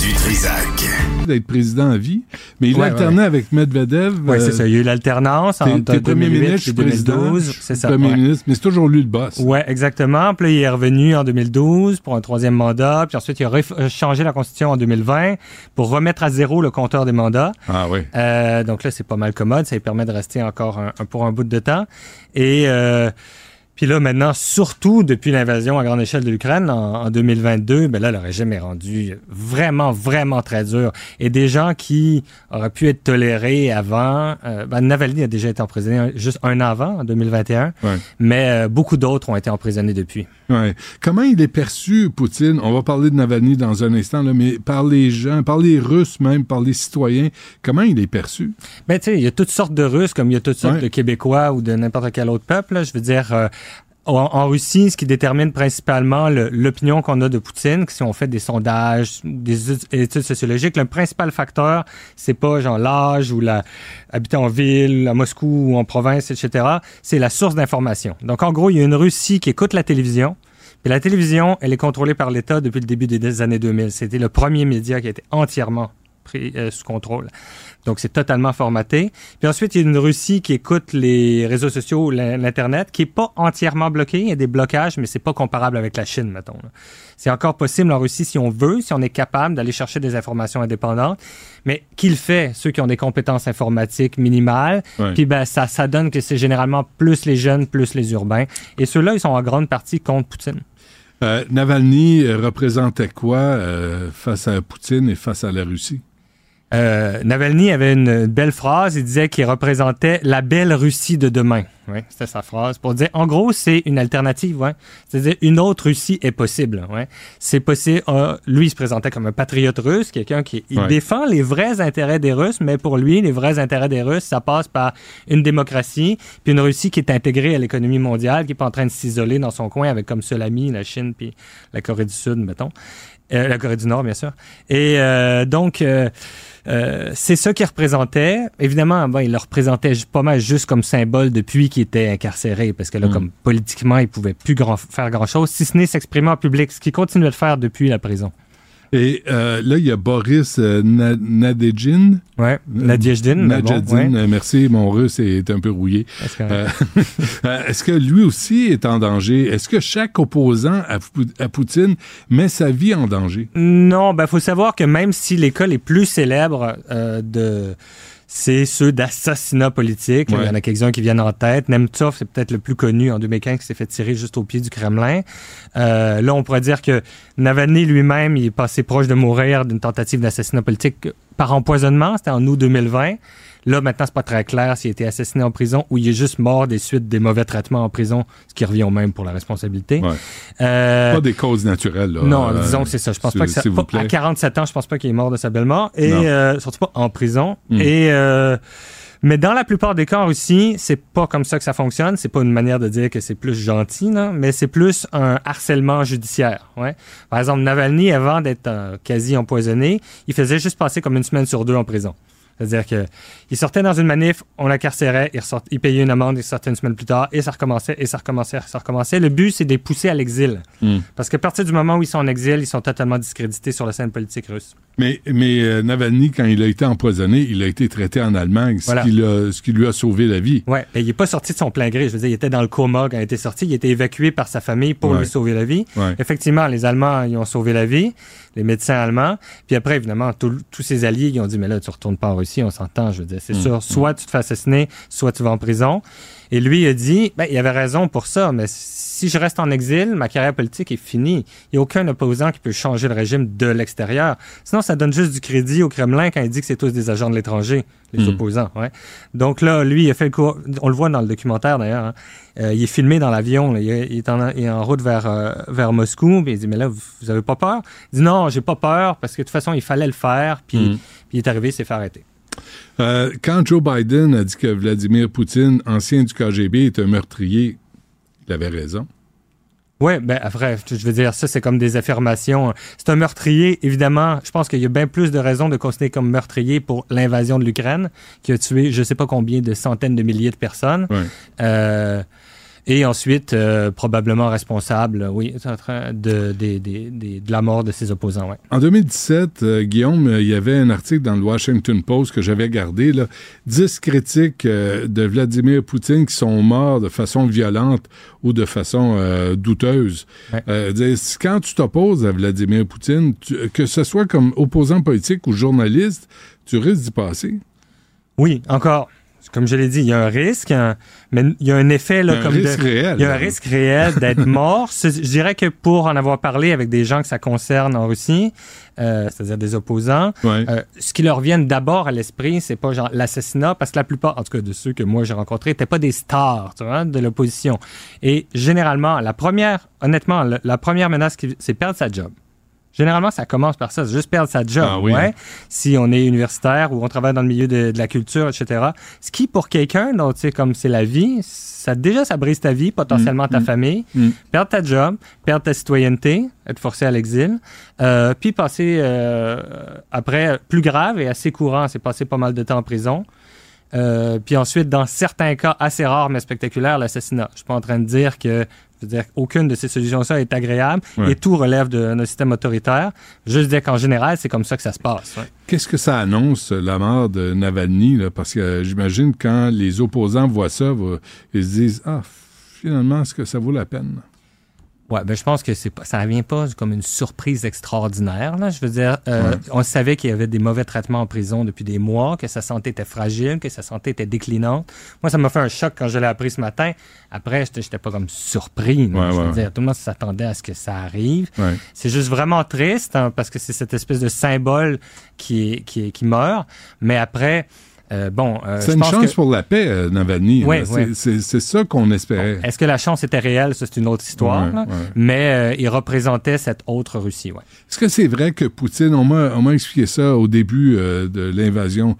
S1: Du Trisac.
S2: D'être président à vie, mais il
S18: Ouais,
S2: a alterné avec Medvedev.
S18: Oui,
S2: euh,
S18: c'est ça. Il y a eu l'alternance entre
S2: t'es premier
S18: 2008
S2: ministre, je
S18: et
S2: suis président,
S18: 2012.
S2: je suis
S18: C'est ça.
S2: premier
S18: ouais.
S2: ministre, mais c'est toujours lui le boss.
S18: Oui, exactement. Puis là, il est revenu en 2012 pour un troisième mandat. Puis ensuite, il a euh, changé la Constitution en 2020 pour remettre à zéro le compteur des mandats.
S2: Ah oui.
S18: Euh, donc là, c'est pas mal commode. Ça lui permet de rester encore un, un- pour un bout de temps. Et euh, puis là, maintenant, surtout depuis l'invasion à grande échelle de l'Ukraine en, en 2022, ben là, le régime est rendu vraiment, vraiment très dur. Et des gens qui auraient pu être tolérés avant, euh, ben, Navalny a déjà été emprisonné juste un an avant, en 2021,
S2: Ouais.
S18: mais euh, beaucoup d'autres ont été emprisonnés depuis.
S2: Ouais. Comment il est perçu, Poutine? On va parler de Navalny dans un instant, là, mais par les gens, par les Russes même, par les citoyens, comment il est perçu?
S18: Ben, tu sais, il y a toutes sortes de Russes, comme il y a toutes sortes
S2: Ouais.
S18: de Québécois ou de n'importe quel autre peuple. là. Je veux dire, euh, en, Russie, ce qui détermine principalement le- l'opinion qu'on a de Poutine, que si on fait des sondages, des études- sociologiques, le principal facteur, c'est pas genre l'âge ou la habiter en ville, à Moscou ou en province, etc. C'est la source d'information. Donc en gros, il y a une Russie qui écoute la télévision. Puis la télévision, elle est contrôlée par l'État depuis le début des années 2000. C'était le premier média qui été entièrement pris euh, sous contrôle. Donc, c'est totalement formaté. Puis ensuite, il y a une Russie qui écoute les réseaux sociaux, l'in- l'Internet, qui est pas entièrement bloqué. Il y a des blocages, mais c'est pas comparable avec la Chine, mettons. C'est encore possible en Russie si on veut, si on est capable d'aller chercher des informations indépendantes. Mais qui le fait? Ceux qui ont des compétences informatiques minimales. Puis ben, ça, ça donne que c'est généralement plus les jeunes, plus les urbains. Et ceux-là, ils sont en grande partie contre Poutine.
S2: Euh, Navalny représentait quoi euh, face à Poutine et face à la Russie?
S18: Euh, Navalny avait une belle phrase. Il disait qu'il représentait la belle Russie de demain. Ouais, c'était sa phrase pour dire, en gros, c'est une alternative. Ouais. C'est-à-dire, une autre Russie est possible. Ouais. C'est possible. euh, lui, il se présentait comme un patriote russe, quelqu'un qui il défend les vrais intérêts des Russes, mais pour lui, les vrais intérêts des Russes, ça passe par une démocratie, puis une Russie qui est intégrée à l'économie mondiale, qui est pas en train de s'isoler dans son coin avec comme seul ami la Chine puis la Corée du Sud, mettons. Euh, la Corée du Nord, bien sûr. Et euh, donc, euh, c'est ça qu'il représentait. Évidemment, bon, il le représentait pas mal juste comme symbole depuis qu'il était incarcéré, parce que là,
S2: Mm.
S18: comme politiquement, il pouvait plus grand, faire grand-chose, si ce n'est s'exprimer en public, ce qu'il continue de faire depuis la prison.
S2: Et euh, là, il y a Boris euh, Na- Nadejin.
S18: Ouais, bon,
S2: euh, merci, mon russe est un peu rouillé. Euh, Est-ce que lui aussi est en danger? Est-ce que chaque opposant à, Pou- à Poutine met sa vie en danger?
S18: Non, ben faut savoir que même si l'école est plus célèbre de c'est ceux d'assassinat politique. Là,
S2: Ouais.
S18: Il y en a quelques-uns qui viennent en tête. Nemtsov, c'est peut-être le plus connu en 2015, qui s'est fait tirer juste au pied du Kremlin. Euh, là, on pourrait dire que Navalny lui-même, il est passé proche de mourir d'une tentative d'assassinat politique par empoisonnement. C'était en août 2020. Là, maintenant, c'est pas très clair s'il a été assassiné en prison ou il est juste mort des suites des mauvais traitements en prison, ce qui revient au même pour la responsabilité.
S2: Ouais.
S18: Euh,
S2: Pas des causes naturelles. Là,
S18: non,
S2: Euh,
S18: disons que c'est ça. Je pense pas que ça.
S2: vous plaît.
S18: à 47 ans, je pense pas qu'il est mort de sa belle mort. Et euh, surtout pas en prison.
S2: Mm.
S18: Et euh, mais dans la plupart des cas en Russie, c'est pas comme ça que ça fonctionne. C'est pas une manière de dire que c'est plus gentil, mais c'est plus un harcèlement judiciaire. Ouais. Par exemple, Navalny, avant d'être euh, quasi empoisonné, il faisait juste passer comme une semaine sur deux en prison. C'est-à-dire que il sortait dans une manif, on l'incarcérait, il payait une amende, il sortait une semaine plus tard, et ça recommençait, et ça recommençait, et ça recommençait. Le but, c'est de les pousser à l'exil.
S2: Hmm.
S18: Parce qu'à partir du moment où ils sont en exil, ils sont totalement discrédités sur la scène politique russe.
S2: Mais, mais euh, Navalny, quand il a été empoisonné, il a été traité en Allemagne, ce,
S18: Voilà.
S2: qui, ce qui lui a sauvé la vie.
S18: Ouais, et il n'est pas sorti de son plein gré. Je veux dire, il était dans le coma quand il était sorti. Il a été évacué par sa famille pour
S2: Ouais.
S18: lui sauver la vie.
S2: Ouais.
S18: Effectivement, les Allemands, ils ont sauvé la vie, les médecins allemands. Puis après, évidemment, tout- tous ses alliés, ils ont dit, mais là, tu retournes pas en Russie, on s'entend. Je veux dire, c'est
S2: Mm.
S18: sûr, soit tu te fais assassiner, soit tu vas en prison. Et lui, a dit, ben, il avait raison pour ça, mais si je reste en exil, ma carrière politique est finie. Il n'y a aucun opposant qui peut changer le régime de l'extérieur. Sinon, ça donne juste du crédit au Kremlin quand il dit que c'est tous des agents de l'étranger, les
S2: Mm.
S18: opposants. Ouais. Donc là, lui, il a fait le coup. On le voit dans le documentaire d'ailleurs. hein. Euh, il est filmé dans l'avion. Il, est- il est en, route vers, euh, vers Moscou. Puis il dit Mais là, vous, vous avez pas peur? Il dit Non, j'ai pas peur parce que de toute façon, il fallait le faire. Puis, puis il est arrivé, il s'est fait arrêter.
S2: Euh, quand Joe Biden a dit que Vladimir Poutine, ancien du KGB, est un meurtrier, il avait raison.
S18: Oui, ben après, je veux dire, ça, c'est comme des affirmations. C'est un meurtrier, évidemment. Je pense qu'il y a bien plus de raisons de considérer comme meurtrier pour l'invasion de l'Ukraine, qui a tué je sais pas combien de centaines de milliers de personnes.
S2: Ouais.
S18: Euh, et ensuite, euh, probablement responsable, oui, en train de, la mort de ses opposants. Ouais.
S2: En 2017, euh, Guillaume, euh, il y avait un article dans le Washington Post que j'avais gardé, là, 10 critiques euh, de Vladimir Poutine qui sont morts de façon violente ou de façon euh, douteuse. Euh, quand tu t'opposes à Vladimir Poutine, tu- que ce soit comme opposant politique ou journaliste, tu risques d'y passer?
S18: Oui, encore. Comme je l'ai dit, il y a un risque, hein, mais il y a un effet là,
S2: Il y a un
S18: comme
S2: risque
S18: de,
S2: réel,
S18: Il y a un
S2: là.
S18: risque réel d'être mort. Je dirais que pour en avoir parlé avec des gens que ça concerne en Russie, euh, c'est-à-dire des opposants, euh, ce qui leur vient d'abord à l'esprit, c'est pas genre l'assassinat, parce que la plupart, en tout cas de ceux que moi j'ai rencontrés, n'étaient pas des stars, tu vois, de l'opposition. Et généralement, la première, honnêtement, la, la première menace, c'est perdre sa job. Généralement, ça commence par ça, c'est juste perdre sa job.
S2: Ah oui.
S18: ouais. Si on est universitaire ou on travaille dans le milieu de, de la culture, etc. Ce qui, pour quelqu'un, dont tu sais, comme c'est la vie, ça déjà, ça brise ta vie, potentiellement ta
S2: Mm.
S18: famille,
S2: Mm.
S18: perdre ta job, perdre ta citoyenneté, être forcé à l'exil, euh, puis passer euh, après plus grave et assez courant, c'est passer pas mal de temps en prison. Euh, puis ensuite, dans certains cas assez rares mais spectaculaires, l'assassinat. Je suis pas en train de dire que je veux dire, aucune de ces solutions-là est agréable
S2: Ouais.
S18: et tout relève de notre système autoritaire. Juste dire qu'en général, c'est comme ça que ça se passe. ouais.
S2: Qu'est-ce que ça annonce, la mort de Navalny? Là? Parce que euh, j'imagine quand les opposants voient ça, ils se disent Ah, finalement, est-ce que ça vaut la peine?
S18: Ben je pense que c'est pas, ça vient pas comme une surprise extraordinaire. Là. Je veux dire, euh,
S2: Ouais.
S18: on savait qu'il y avait des mauvais traitements en prison depuis des mois, que sa santé était fragile, que sa santé était déclinante. Moi, ça m'a fait un choc quand je l'ai appris ce matin. Après, j'étais j'étais pas comme surpris.
S2: Ouais,
S18: je veux
S2: ouais.
S18: dire, tout le monde s'attendait à ce que ça arrive. C'est juste vraiment triste hein, parce que c'est cette espèce de symbole qui, est, qui, est- qui meurt. Mais après, euh, bon, euh,
S2: c'est une
S18: pense
S2: chance
S18: que-
S2: pour la paix, euh, Navalny.
S18: Oui.
S2: C'est-
S18: oui.
S2: C'est c'est ça qu'on espérait.
S18: Est-ce que la chance était réelle? C'est une autre histoire. Là. Mais il représentait cette autre Russie. Ouais.
S2: Est-ce que c'est vrai que Poutine, on m'a expliqué ça au début de l'invasion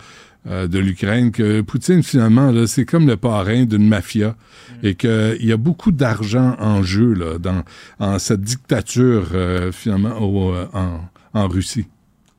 S2: de l'Ukraine, que Poutine, finalement, c'est comme le parrain d'une mafia
S18: Mm.
S2: et qu'il y a beaucoup d'argent en jeu là, dans en cette dictature, finalement, au, en, en Russie.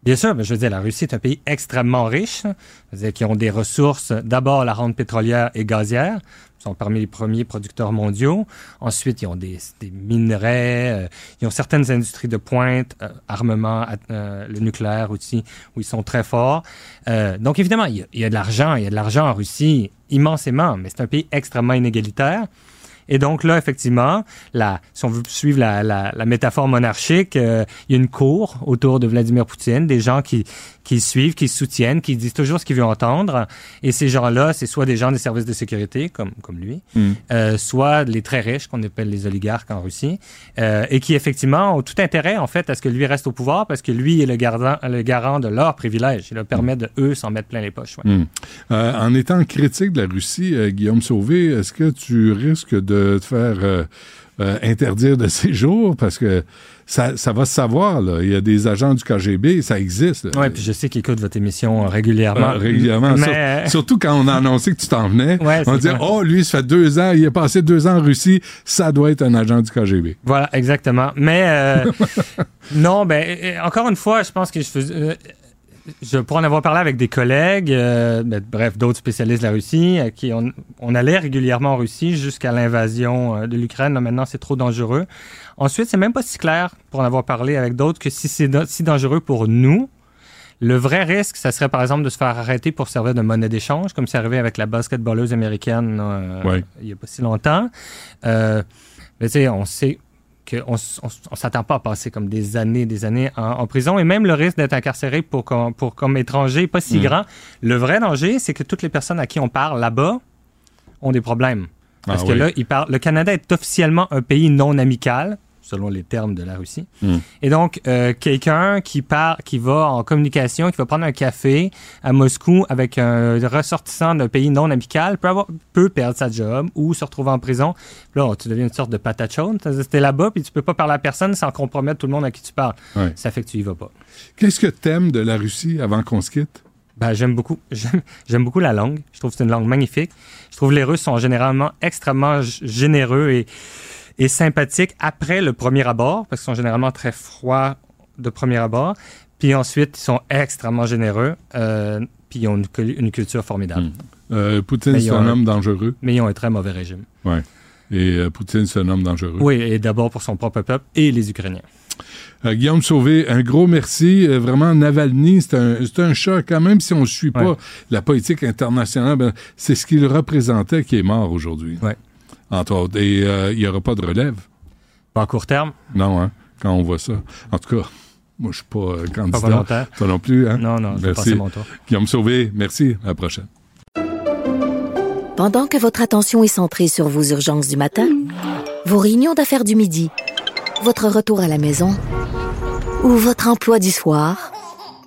S18: Bien sûr, je veux dire, la Russie est un pays extrêmement riche, hein. Je veux dire, qui ont des ressources, d'abord la rente pétrolière et gazière, sont parmi les premiers producteurs mondiaux. Ensuite, ils ont des, des minerais, euh, ils ont certaines industries de pointe, euh, armement, euh, le nucléaire aussi, où ils sont très forts. Euh, donc évidemment, il y, a, il y a de l'argent, il y a de l'argent en Russie immensément, mais c'est un pays extrêmement inégalitaire. Et donc là, effectivement, la, si on veut suivre la, la, la métaphore monarchique, euh, il y a une cour autour de Vladimir Poutine, des gens qui, qui suivent, qui soutiennent, qui disent toujours ce qu'il veut entendre. Et ces gens-là, c'est soit des gens des services de sécurité, comme, comme lui,
S2: Mm.
S18: euh, soit les très riches, qu'on appelle les oligarques en Russie, euh, et qui effectivement ont tout intérêt, en fait, à ce que lui reste au pouvoir, parce que lui est le garant, le garant de leurs privilèges. Il leur permet de, eux, s'en mettre plein les poches. ouais.
S2: Hmm. Euh, en étant critique de la Russie, Guillaume Sauvé, est-ce que tu risques de te faire interdire de séjour? Parce que ça, ça va se savoir, là. Il y a des agents du KGB, ça existe.
S18: Ouais, puis je sais qu'il écoute votre émission régulièrement.
S2: Euh, régulièrement.
S18: Mais-
S2: Sur- surtout quand on a annoncé que tu t'en venais.
S18: Ouais,
S2: on
S18: ça.
S2: oh, lui, ça fait deux ans, il a passé deux ans en Russie, ça doit être un agent du KGB.
S18: Voilà, exactement. Mais euh, non, ben euh, encore une fois, je pense que je faisais. euh, je pourrais en avoir parlé avec des collègues, euh, ben, bref, d'autres spécialistes de la Russie, à qui on, on allait régulièrement en Russie jusqu'à l'invasion euh, de l'Ukraine. Maintenant, c'est trop dangereux. Ensuite, c'est même pas si clair, pour en avoir parlé avec d'autres, que si c'est si dangereux pour nous, le vrai risque, ça serait par exemple de se faire arrêter pour servir de monnaie d'échange, comme c'est arrivé avec la basketballeuse américaine euh,
S2: Ouais.
S18: il n'y a pas si longtemps. Euh, mais tu sais, on sait qu'on on s'attend pas à passer comme des années, des années en, en prison. Et même le risque d'être incarcéré pour, comme- pour, comme étranger n'est pas si
S2: Mm.
S18: grand. Le vrai danger, c'est que toutes les personnes à qui on parle là-bas ont des problèmes. Parce
S2: Ah
S18: que
S2: oui.
S18: là, ils parlent, le Canada est officiellement un pays non amical, selon les termes de la Russie.
S2: Hmm.
S18: Et donc, euh, quelqu'un qui part, qui va en communication, qui va prendre un café à Moscou avec un ressortissant d'un pays non amical, peut, avoir, peut perdre sa job ou se retrouver en prison. Là, tu deviens une sorte de patate chaude. T'es là-bas, puis tu peux pas parler à personne sans compromettre tout le monde à qui tu parles.
S2: Ouais.
S18: Ça fait que tu y vas pas.
S2: Qu'est-ce que t'aimes de la Russie avant qu'on se quitte?
S18: Ben, j'aime beaucoup. J'aime, beaucoup la langue. Je trouve que c'est une langue magnifique. Je trouve que les Russes sont généralement extrêmement généreux et, et sympathiques après le premier abord, parce qu'ils sont généralement très froids de premier abord. Puis ensuite, ils sont extrêmement généreux. euh, puis ils ont une, cul- une culture formidable.
S2: Euh, Poutine, c'est un homme dangereux.
S18: Mais ils ont un très mauvais régime.
S2: Ouais. Et euh, Poutine, c'est un homme dangereux.
S18: Oui, et d'abord pour son propre peuple et les Ukrainiens.
S2: Euh, Guillaume Sauvé, un gros merci. Euh, vraiment, Navalny, c'est un, un choc. Quand même, si on ne suit pas
S18: Ouais.
S2: la politique internationale, ben, c'est ce qu'il représentait qui est mort aujourd'hui.
S18: Ouais.
S2: Entre autres. Et euh, il n'y aura pas de relève.
S18: Pas à court terme?
S2: Non, hein, quand on voit ça. En tout cas, moi, je suis pas euh, candidat.
S18: volontaire.
S2: Toi non plus, hein?
S18: Non, non, je vais
S2: Merci.
S18: passer mon tour.
S2: Guillaume Sauvé, merci. À la prochaine.
S5: Pendant que votre attention est centrée sur vos urgences du matin, vos réunions d'affaires du midi, votre retour à la maison ou votre emploi du soir,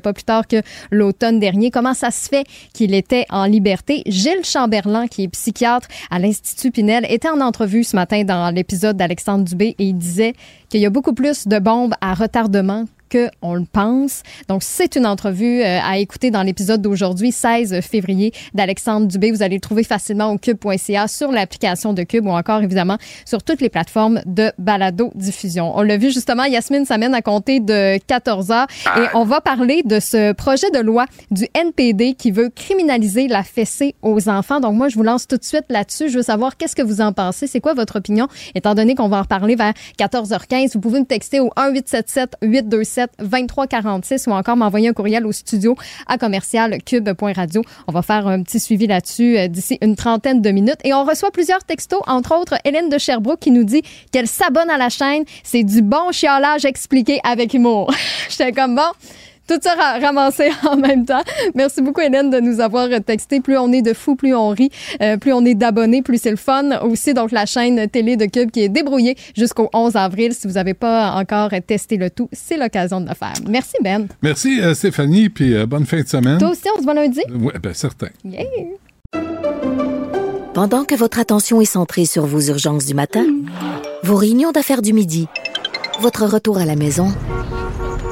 S3: pas plus tard que l'automne dernier. Comment ça se fait qu'il était en liberté? Gilles Chamberlain, qui est psychiatre à l'Institut Pinel, était en entrevue ce matin dans l'épisode d'Alexandre Dubé et il disait qu'il y a beaucoup plus de bombes à retardement que on le pense. Donc, c'est une entrevue euh, à écouter dans l'épisode d'aujourd'hui, 16 février, d'Alexandre Dubé. Vous allez le trouver facilement au cube.ca, sur l'application de Cube ou encore, évidemment, sur toutes les plateformes de balado-diffusion. On l'a vu justement, Yasmine s'amène à compter de 14 heures et on va parler de ce projet de loi du NPD qui veut criminaliser la fessée aux enfants. Donc, moi, je vous lance tout de suite là-dessus. Je veux savoir qu'est-ce que vous en pensez? C'est quoi votre opinion? Étant donné qu'on va en reparler vers 14h15, vous pouvez me texter au 1877 827 2346 ou encore m'envoyer un courriel au studio à commercial cube.radio. On va faire un petit suivi là-dessus euh, d'ici une trentaine de minutes. Et on reçoit plusieurs textos, entre autres Hélène de Sherbrooke qui nous dit qu'elle s'abonne à la chaîne. C'est du bon chiolage expliqué avec humour. J'étais comme bon. Tout ça ra- ramassé en même temps. Merci beaucoup, Hélène, de nous avoir texté. Plus on est de fous, plus on rit, euh, plus on est d'abonnés, plus c'est le fun. Aussi, donc, la chaîne télé de Cube qui est débrouillée jusqu'au 11 avril. Si vous n'avez pas encore testé le tout, c'est l'occasion de le faire. Merci, Ben.
S2: Merci, euh, Stéphanie, puis euh, bonne fin de semaine.
S3: Toi aussi, on se voit lundi?
S2: Oui, bien certain.
S3: Yeah.
S5: Pendant que votre attention est centrée sur vos urgences du matin, vos réunions d'affaires du midi, votre retour à la maison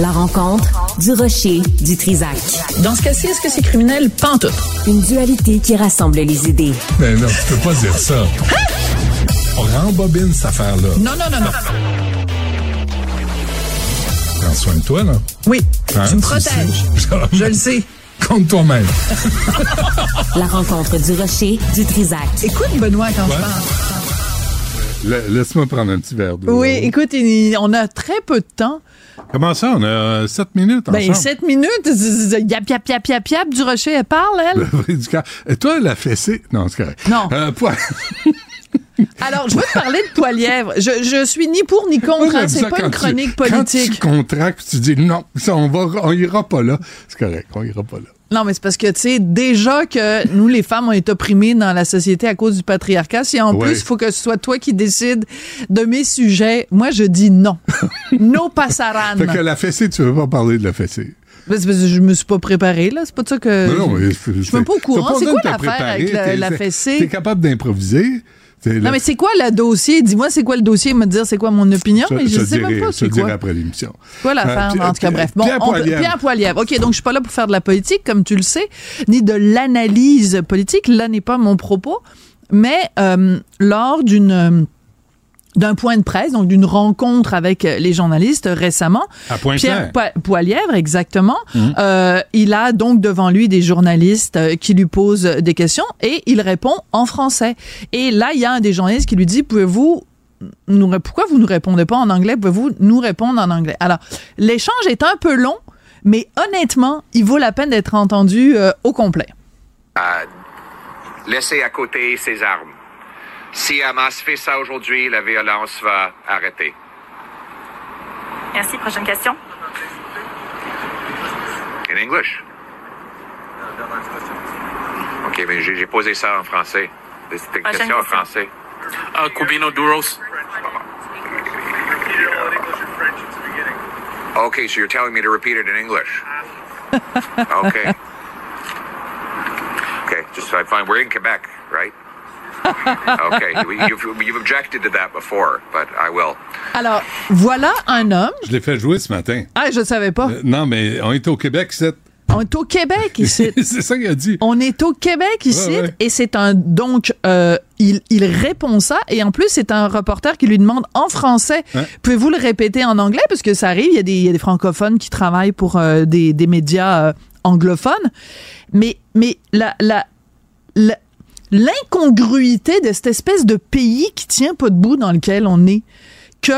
S6: La rencontre du rocher du Trisac.
S14: Dans ce cas-ci, est-ce que c'est criminel? Pantoute.
S6: Une dualité qui rassemble les idées.
S2: Mais non, tu peux pas dire ça. On rembobine cette affaire-là.
S14: Non, non, non, non.
S2: Prends soin de toi, là.
S14: Oui,
S2: Hein,
S14: tu me protèges. Je le sais.
S2: Compte toi-même.
S6: La rencontre du rocher du Trisac.
S14: Écoute, Benoît, quand
S2: Ouais.
S14: je parle.
S2: La- Laisse-moi prendre un petit verre d'eau.
S19: Oui, écoute, on a très peu de temps.
S2: Comment ça? On a 7 minutes
S19: Ben,
S2: ensemble?
S19: sept minutes. z- z- z- Yap, yap, yap, yap, yap. Du rocher, elle parle, elle.
S2: Le vrai du cœur. Et toi, la fessée... Non, c'est correct.
S19: Non.
S2: Euh,
S19: Alors, je veux te parler de poilièvre. Je, je suis ni pour ni contre. hein, C'est pas
S2: quand
S19: une
S2: tu-
S19: chronique
S2: Quand
S19: politique.
S2: tu contractes, tu dis non, ça, on, va, on ira pas là. C'est correct, on ira pas là.
S19: Non, mais c'est parce que, tu sais, déjà que nous, les femmes, on est opprimées dans la société à cause du patriarcat. Si en
S2: Ouais.
S19: plus, il faut que ce soit toi qui décides de mes sujets, moi, je dis non. no passaran.
S2: Fait que la fessée, tu veux pas parler de la fessée.
S19: Ben, c'est parce que je me suis pas préparée, là. C'est pas de ça que.
S2: non, non,
S19: je suis même pas au courant. C'est quoi l'affaire avec la, la
S2: T'es
S19: fessée?
S2: capable d'improviser.
S19: Non,
S2: là-
S19: mais c'est quoi le dossier? Dis-moi, c'est quoi le dossier? Me dire c'est quoi mon opinion?
S2: Ça-
S19: mais je
S2: ça
S19: sais
S2: dirai-
S19: même pas c'est quoi.
S2: après l'émission.
S19: L'affaire?
S2: Euh,
S19: en tout cas, bref. Bon,
S2: Pierre
S19: on
S2: Poilievre.
S19: Pierre Poilievre. OK, donc je suis pas là pour faire de la politique, comme tu le sais, ni de l'analyse politique. Là n'est pas mon propos. Mais euh, lors d'une d'un point de presse, donc d'une rencontre avec euh, les journalistes récemment.
S2: À
S19: Pierre Poilièvre, exactement.
S2: Mhm.
S19: Euh, il a donc devant lui des journalistes euh, qui lui posent des questions et il répond en français. Et là, il y a un des journalistes qui lui dit, pouvez-vous nous, pourquoi vous ne répondez pas en anglais? Pouvez-vous nous répondre en anglais? Alors, l'échange est un peu long, mais honnêtement, il vaut la peine d'être entendu euh, au complet.
S20: à laisser à côté ses armes. Si Hamas fait ça aujourd'hui, la violence va arrêter.
S21: Merci. Prochaine question.
S20: In English. OK, mais j'ai posé ça en français. C'était une question en français.
S21: Cubino Duros.
S20: Okay, so you're telling me to repeat it in English. Okay. Okay, just so I find we're in Quebec, right? Okay, you- you've, you've objected to that before, but I will.
S19: Alors, voilà un homme.
S2: Je l'ai fait jouer ce matin.
S19: Ah, je savais pas.
S2: Euh, non, mais on est au Québec, c'est.
S19: On est au Québec ici.
S2: c'est ça qu'il a dit.
S19: On est au Québec ici
S2: Ouais, ouais.
S19: et c'est un donc euh, il, il répond ça et en plus c'est un reporter qui lui demande en français
S2: Ouais.
S19: pouvez-vous le répéter en anglais? Parce que ça arrive il y a des, il y a des francophones qui travaillent pour euh, des, des médias euh, anglophones mais mais la la, la- l'incongruité de cette espèce de pays qui tient pas debout dans lequel on est que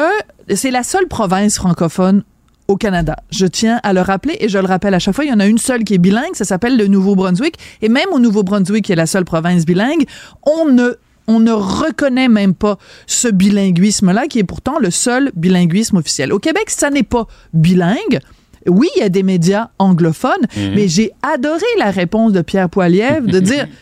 S19: c'est la seule province francophone au Canada. Je tiens à le rappeler et je le rappelle à chaque fois, il y en a une seule qui est bilingue, ça s'appelle le Nouveau-Brunswick. Et même au Nouveau-Brunswick, qui est la seule province bilingue, on ne, on ne reconnaît même pas ce bilinguisme-là, qui est pourtant le seul bilinguisme officiel. Au Québec, ça n'est pas bilingue. Oui, il y a des médias anglophones,
S2: Mhm.
S19: mais j'ai adoré la réponse de Pierre Poilievre de dire...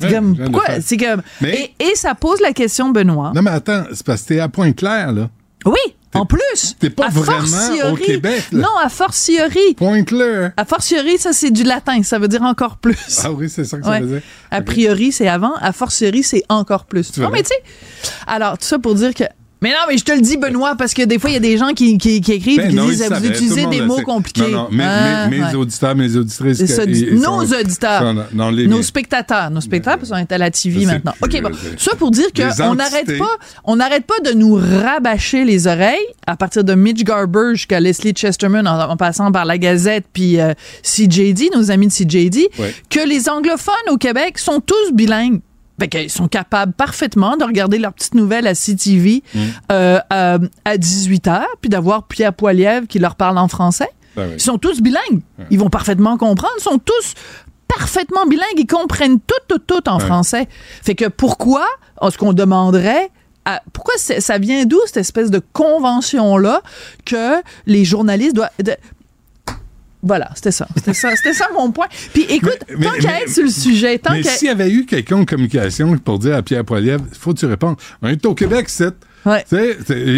S19: C'est comme, pourquoi? C'est comme,
S2: Mais-
S19: et, et ça pose la question, Benoît.
S2: Non, mais attends, c'est parce que t'es à Pointe-Claire, là.
S19: Oui, en plus.
S2: T'es pas vraiment
S19: fortiori-
S2: au Québec, là.
S19: Non, à fortiori.
S2: Pointe-Claire.
S19: À fortiori, ça, c'est du latin. Ça veut dire encore plus.
S2: Ah oui, c'est ça que ça
S19: Ouais.
S2: veut dire.
S19: A priori, c'est avant. À fortiori, c'est encore plus.
S2: Tu
S19: Non, mais tu sais. Alors, tout ça pour dire que. Mais non, mais je te le dis, Benoît, parce que des fois, il y a des gens qui, qui, qui écrivent
S2: Ben
S19: et qui
S2: non,
S19: disent vous utilisez des mots compliqués.
S2: Non, non, mes,
S19: Ah,
S2: mes- mes
S19: ouais.
S2: auditeurs, mes auditrices. Ils
S19: nos
S2: sont-
S19: auditeurs.
S2: sont les
S19: nos spectateurs, nos spectateurs sont à la TV maintenant.
S2: plus,
S19: OK, bon.
S2: je-
S19: Ça pour dire qu'on n'arrête pas, on n'arrête pas de nous rabâcher les oreilles à partir de Mitch Garber jusqu'à Leslie Chesterman en, en passant par la Gazette puis euh, CJD, nos amis de CJD,
S2: Ouais.
S19: que les anglophones au Québec sont tous bilingues. Fait qu'ils sont capables parfaitement de regarder leurs petites nouvelles à CTV
S2: Mm.
S19: euh, euh, à 18h, puis d'avoir Pierre Poilievre qui leur parle en français.
S2: Ben oui.
S19: Ils sont tous bilingues. Ils vont parfaitement comprendre. Ils sont tous parfaitement bilingues. Ils comprennent tout, tout, tout en
S2: Ouais.
S19: français. Fait que pourquoi est-ce qu'on demanderait à- pourquoi ça vient d'où cette espèce de convention-là que les journalistes doivent... de- Voilà, c'était ça. C'était ça, c'était ça mon point. Puis écoute,
S2: Mais-
S19: tant qu'à être sur le sujet, tant
S2: Mais s'il y avait eu quelqu'un en communication pour dire à Pierre Poilievre, il faut que tu répondes. On est au Québec, c'est.
S19: Ouais.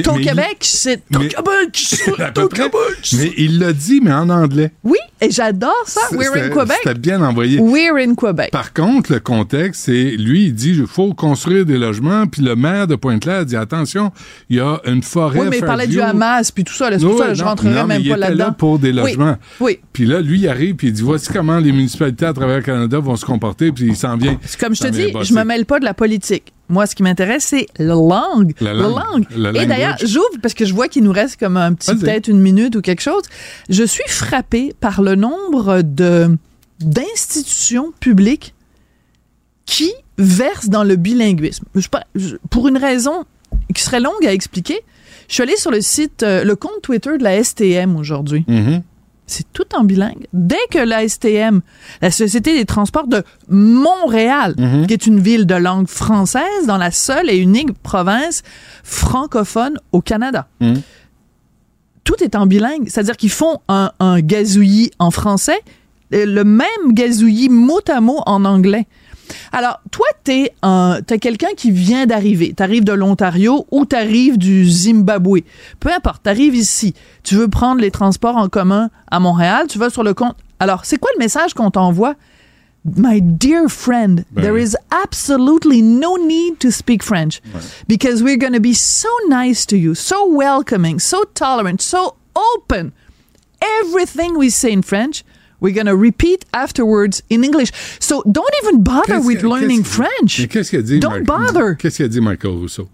S2: Ton
S19: Ton Québec, c'est... Ton Québec, c'est...
S2: À peu près. Mais il l'a dit, mais en anglais.
S19: Oui, et j'adore ça. We're in Quebec.
S2: C'était bien envoyé.
S19: We're in Quebec.
S2: Par contre, le contexte, c'est lui, il dit il faut construire des logements, puis le maire de Pointe-Claire dit attention, il y a une forêt.
S19: Oui, mais il parlait du. Hamas, puis tout ça. là, C'est pour
S2: Oui,
S19: ça que je rentrerai
S2: non, mais
S19: même
S2: il
S19: pas
S2: était
S19: là-dedans.
S2: là pour des logements.
S19: Oui.
S2: Puis là, lui, il arrive, puis il dit voici comment les municipalités à travers le Canada vont se comporter, puis il s'en vient.
S19: Comme je te dis, je me mêle pas de la politique. Moi, ce qui m'intéresse, c'est la langue.
S2: La langue. La
S19: Et d'ailleurs, j'ouvre parce que je vois qu'il nous reste comme un petit, peut-être une minute ou quelque chose. Je suis frappée par le nombre de d'institutions publiques qui versent dans le bilinguisme. Je pour une raison qui serait longue à expliquer, je suis allée sur le site, euh, le compte Twitter de la STM aujourd'hui.
S2: Mhm.
S19: C'est tout en bilingue. Dès que la STM, la Société des transports de Montréal,
S2: Mhm.
S19: qui est une ville de langue française dans la seule et unique province francophone au Canada,
S2: Mhm.
S19: tout est en bilingue. C'est-à-dire qu'ils font un, un gazouillis en français, le même gazouillis mot à mot en anglais. Alors, toi, t'es un, t'as quelqu'un qui vient d'arriver. T'arrives de l'Ontario ou t'arrives du Zimbabwe. Peu importe, t'arrives ici. Tu veux prendre les transports en commun à Montréal. Tu vas sur le compte. Alors, c'est quoi le message qu'on t'envoie? My dear friend,
S2: Ben
S19: there
S2: oui.
S19: is absolutely no need to speak French because we're going to be so nice to you, so welcoming, so tolerant, so open. Everything we say in French, we're going to repeat afterwards in English. So don't even bother with learning French.
S2: Mais qu'est-ce qu'il a dit?
S19: Don't bother.
S2: Qu'est-ce qu'il a dit, Michael Rousseau?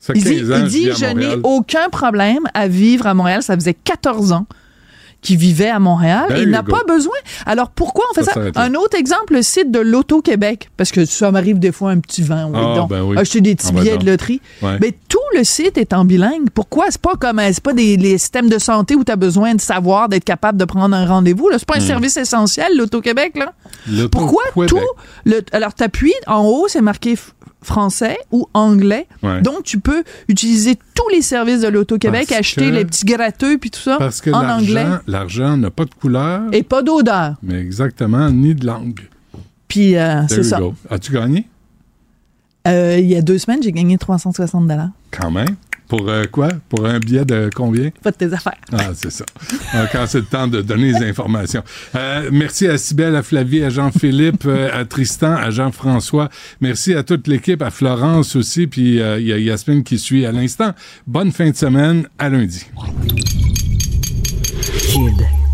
S2: Ça
S19: Il dit,
S2: 15 ans,
S19: il
S2: je
S19: dit n'ai aucun problème à vivre à Montréal. Ça faisait 14 ans qu'il vivait à Montréal. Il
S2: you
S19: n'a pas besoin. Alors pourquoi on fait
S2: Ça.
S19: Un autre exemple, le site de l'Auto-Québec. Parce que ça m'arrive des fois un petit vent. Oui,
S2: Ah,
S19: donc,
S2: ben oui.
S19: acheter des petits
S2: Ah, ben
S19: billets de loterie.
S2: Ouais.
S19: Mais tout le site est en bilingue? Pourquoi? C'est pas comme, c'est pas des les systèmes de santé où tu as besoin de savoir, d'être capable de prendre un rendez-vous. là. C'est pas un
S2: Hmm.
S19: service essentiel, l'Auto-Québec, là. Pourquoi tout le, alors t'appuies en haut c'est marqué français ou anglais
S2: Ouais.
S19: donc tu peux utiliser tous les services de l'Auto-Québec acheter
S2: que-
S19: les petits gratteux puis tout ça
S2: Parce que
S19: en anglais
S2: l'argent, l'argent n'a pas de couleur,
S19: et pas d'odeur
S2: mais exactement, ni de langue.
S19: puis euh, c'est ça
S2: go. As-tu gagné?
S19: Euh, il y a deux semaines, j'ai gagné 360 dollars.
S2: Quand même? Pour euh, quoi? Pour un billet de combien?
S19: Pas de tes affaires.
S2: Ah, c'est ça. Quand c'est le temps de donner les informations. Euh, merci à Sibelle, à Flavie, à Jean-Philippe, à Tristan, à Jean-François. Merci à toute l'équipe, à Florence aussi, puis il y a Yasmine qui suit à l'instant. Bonne fin de semaine, à lundi. Kid.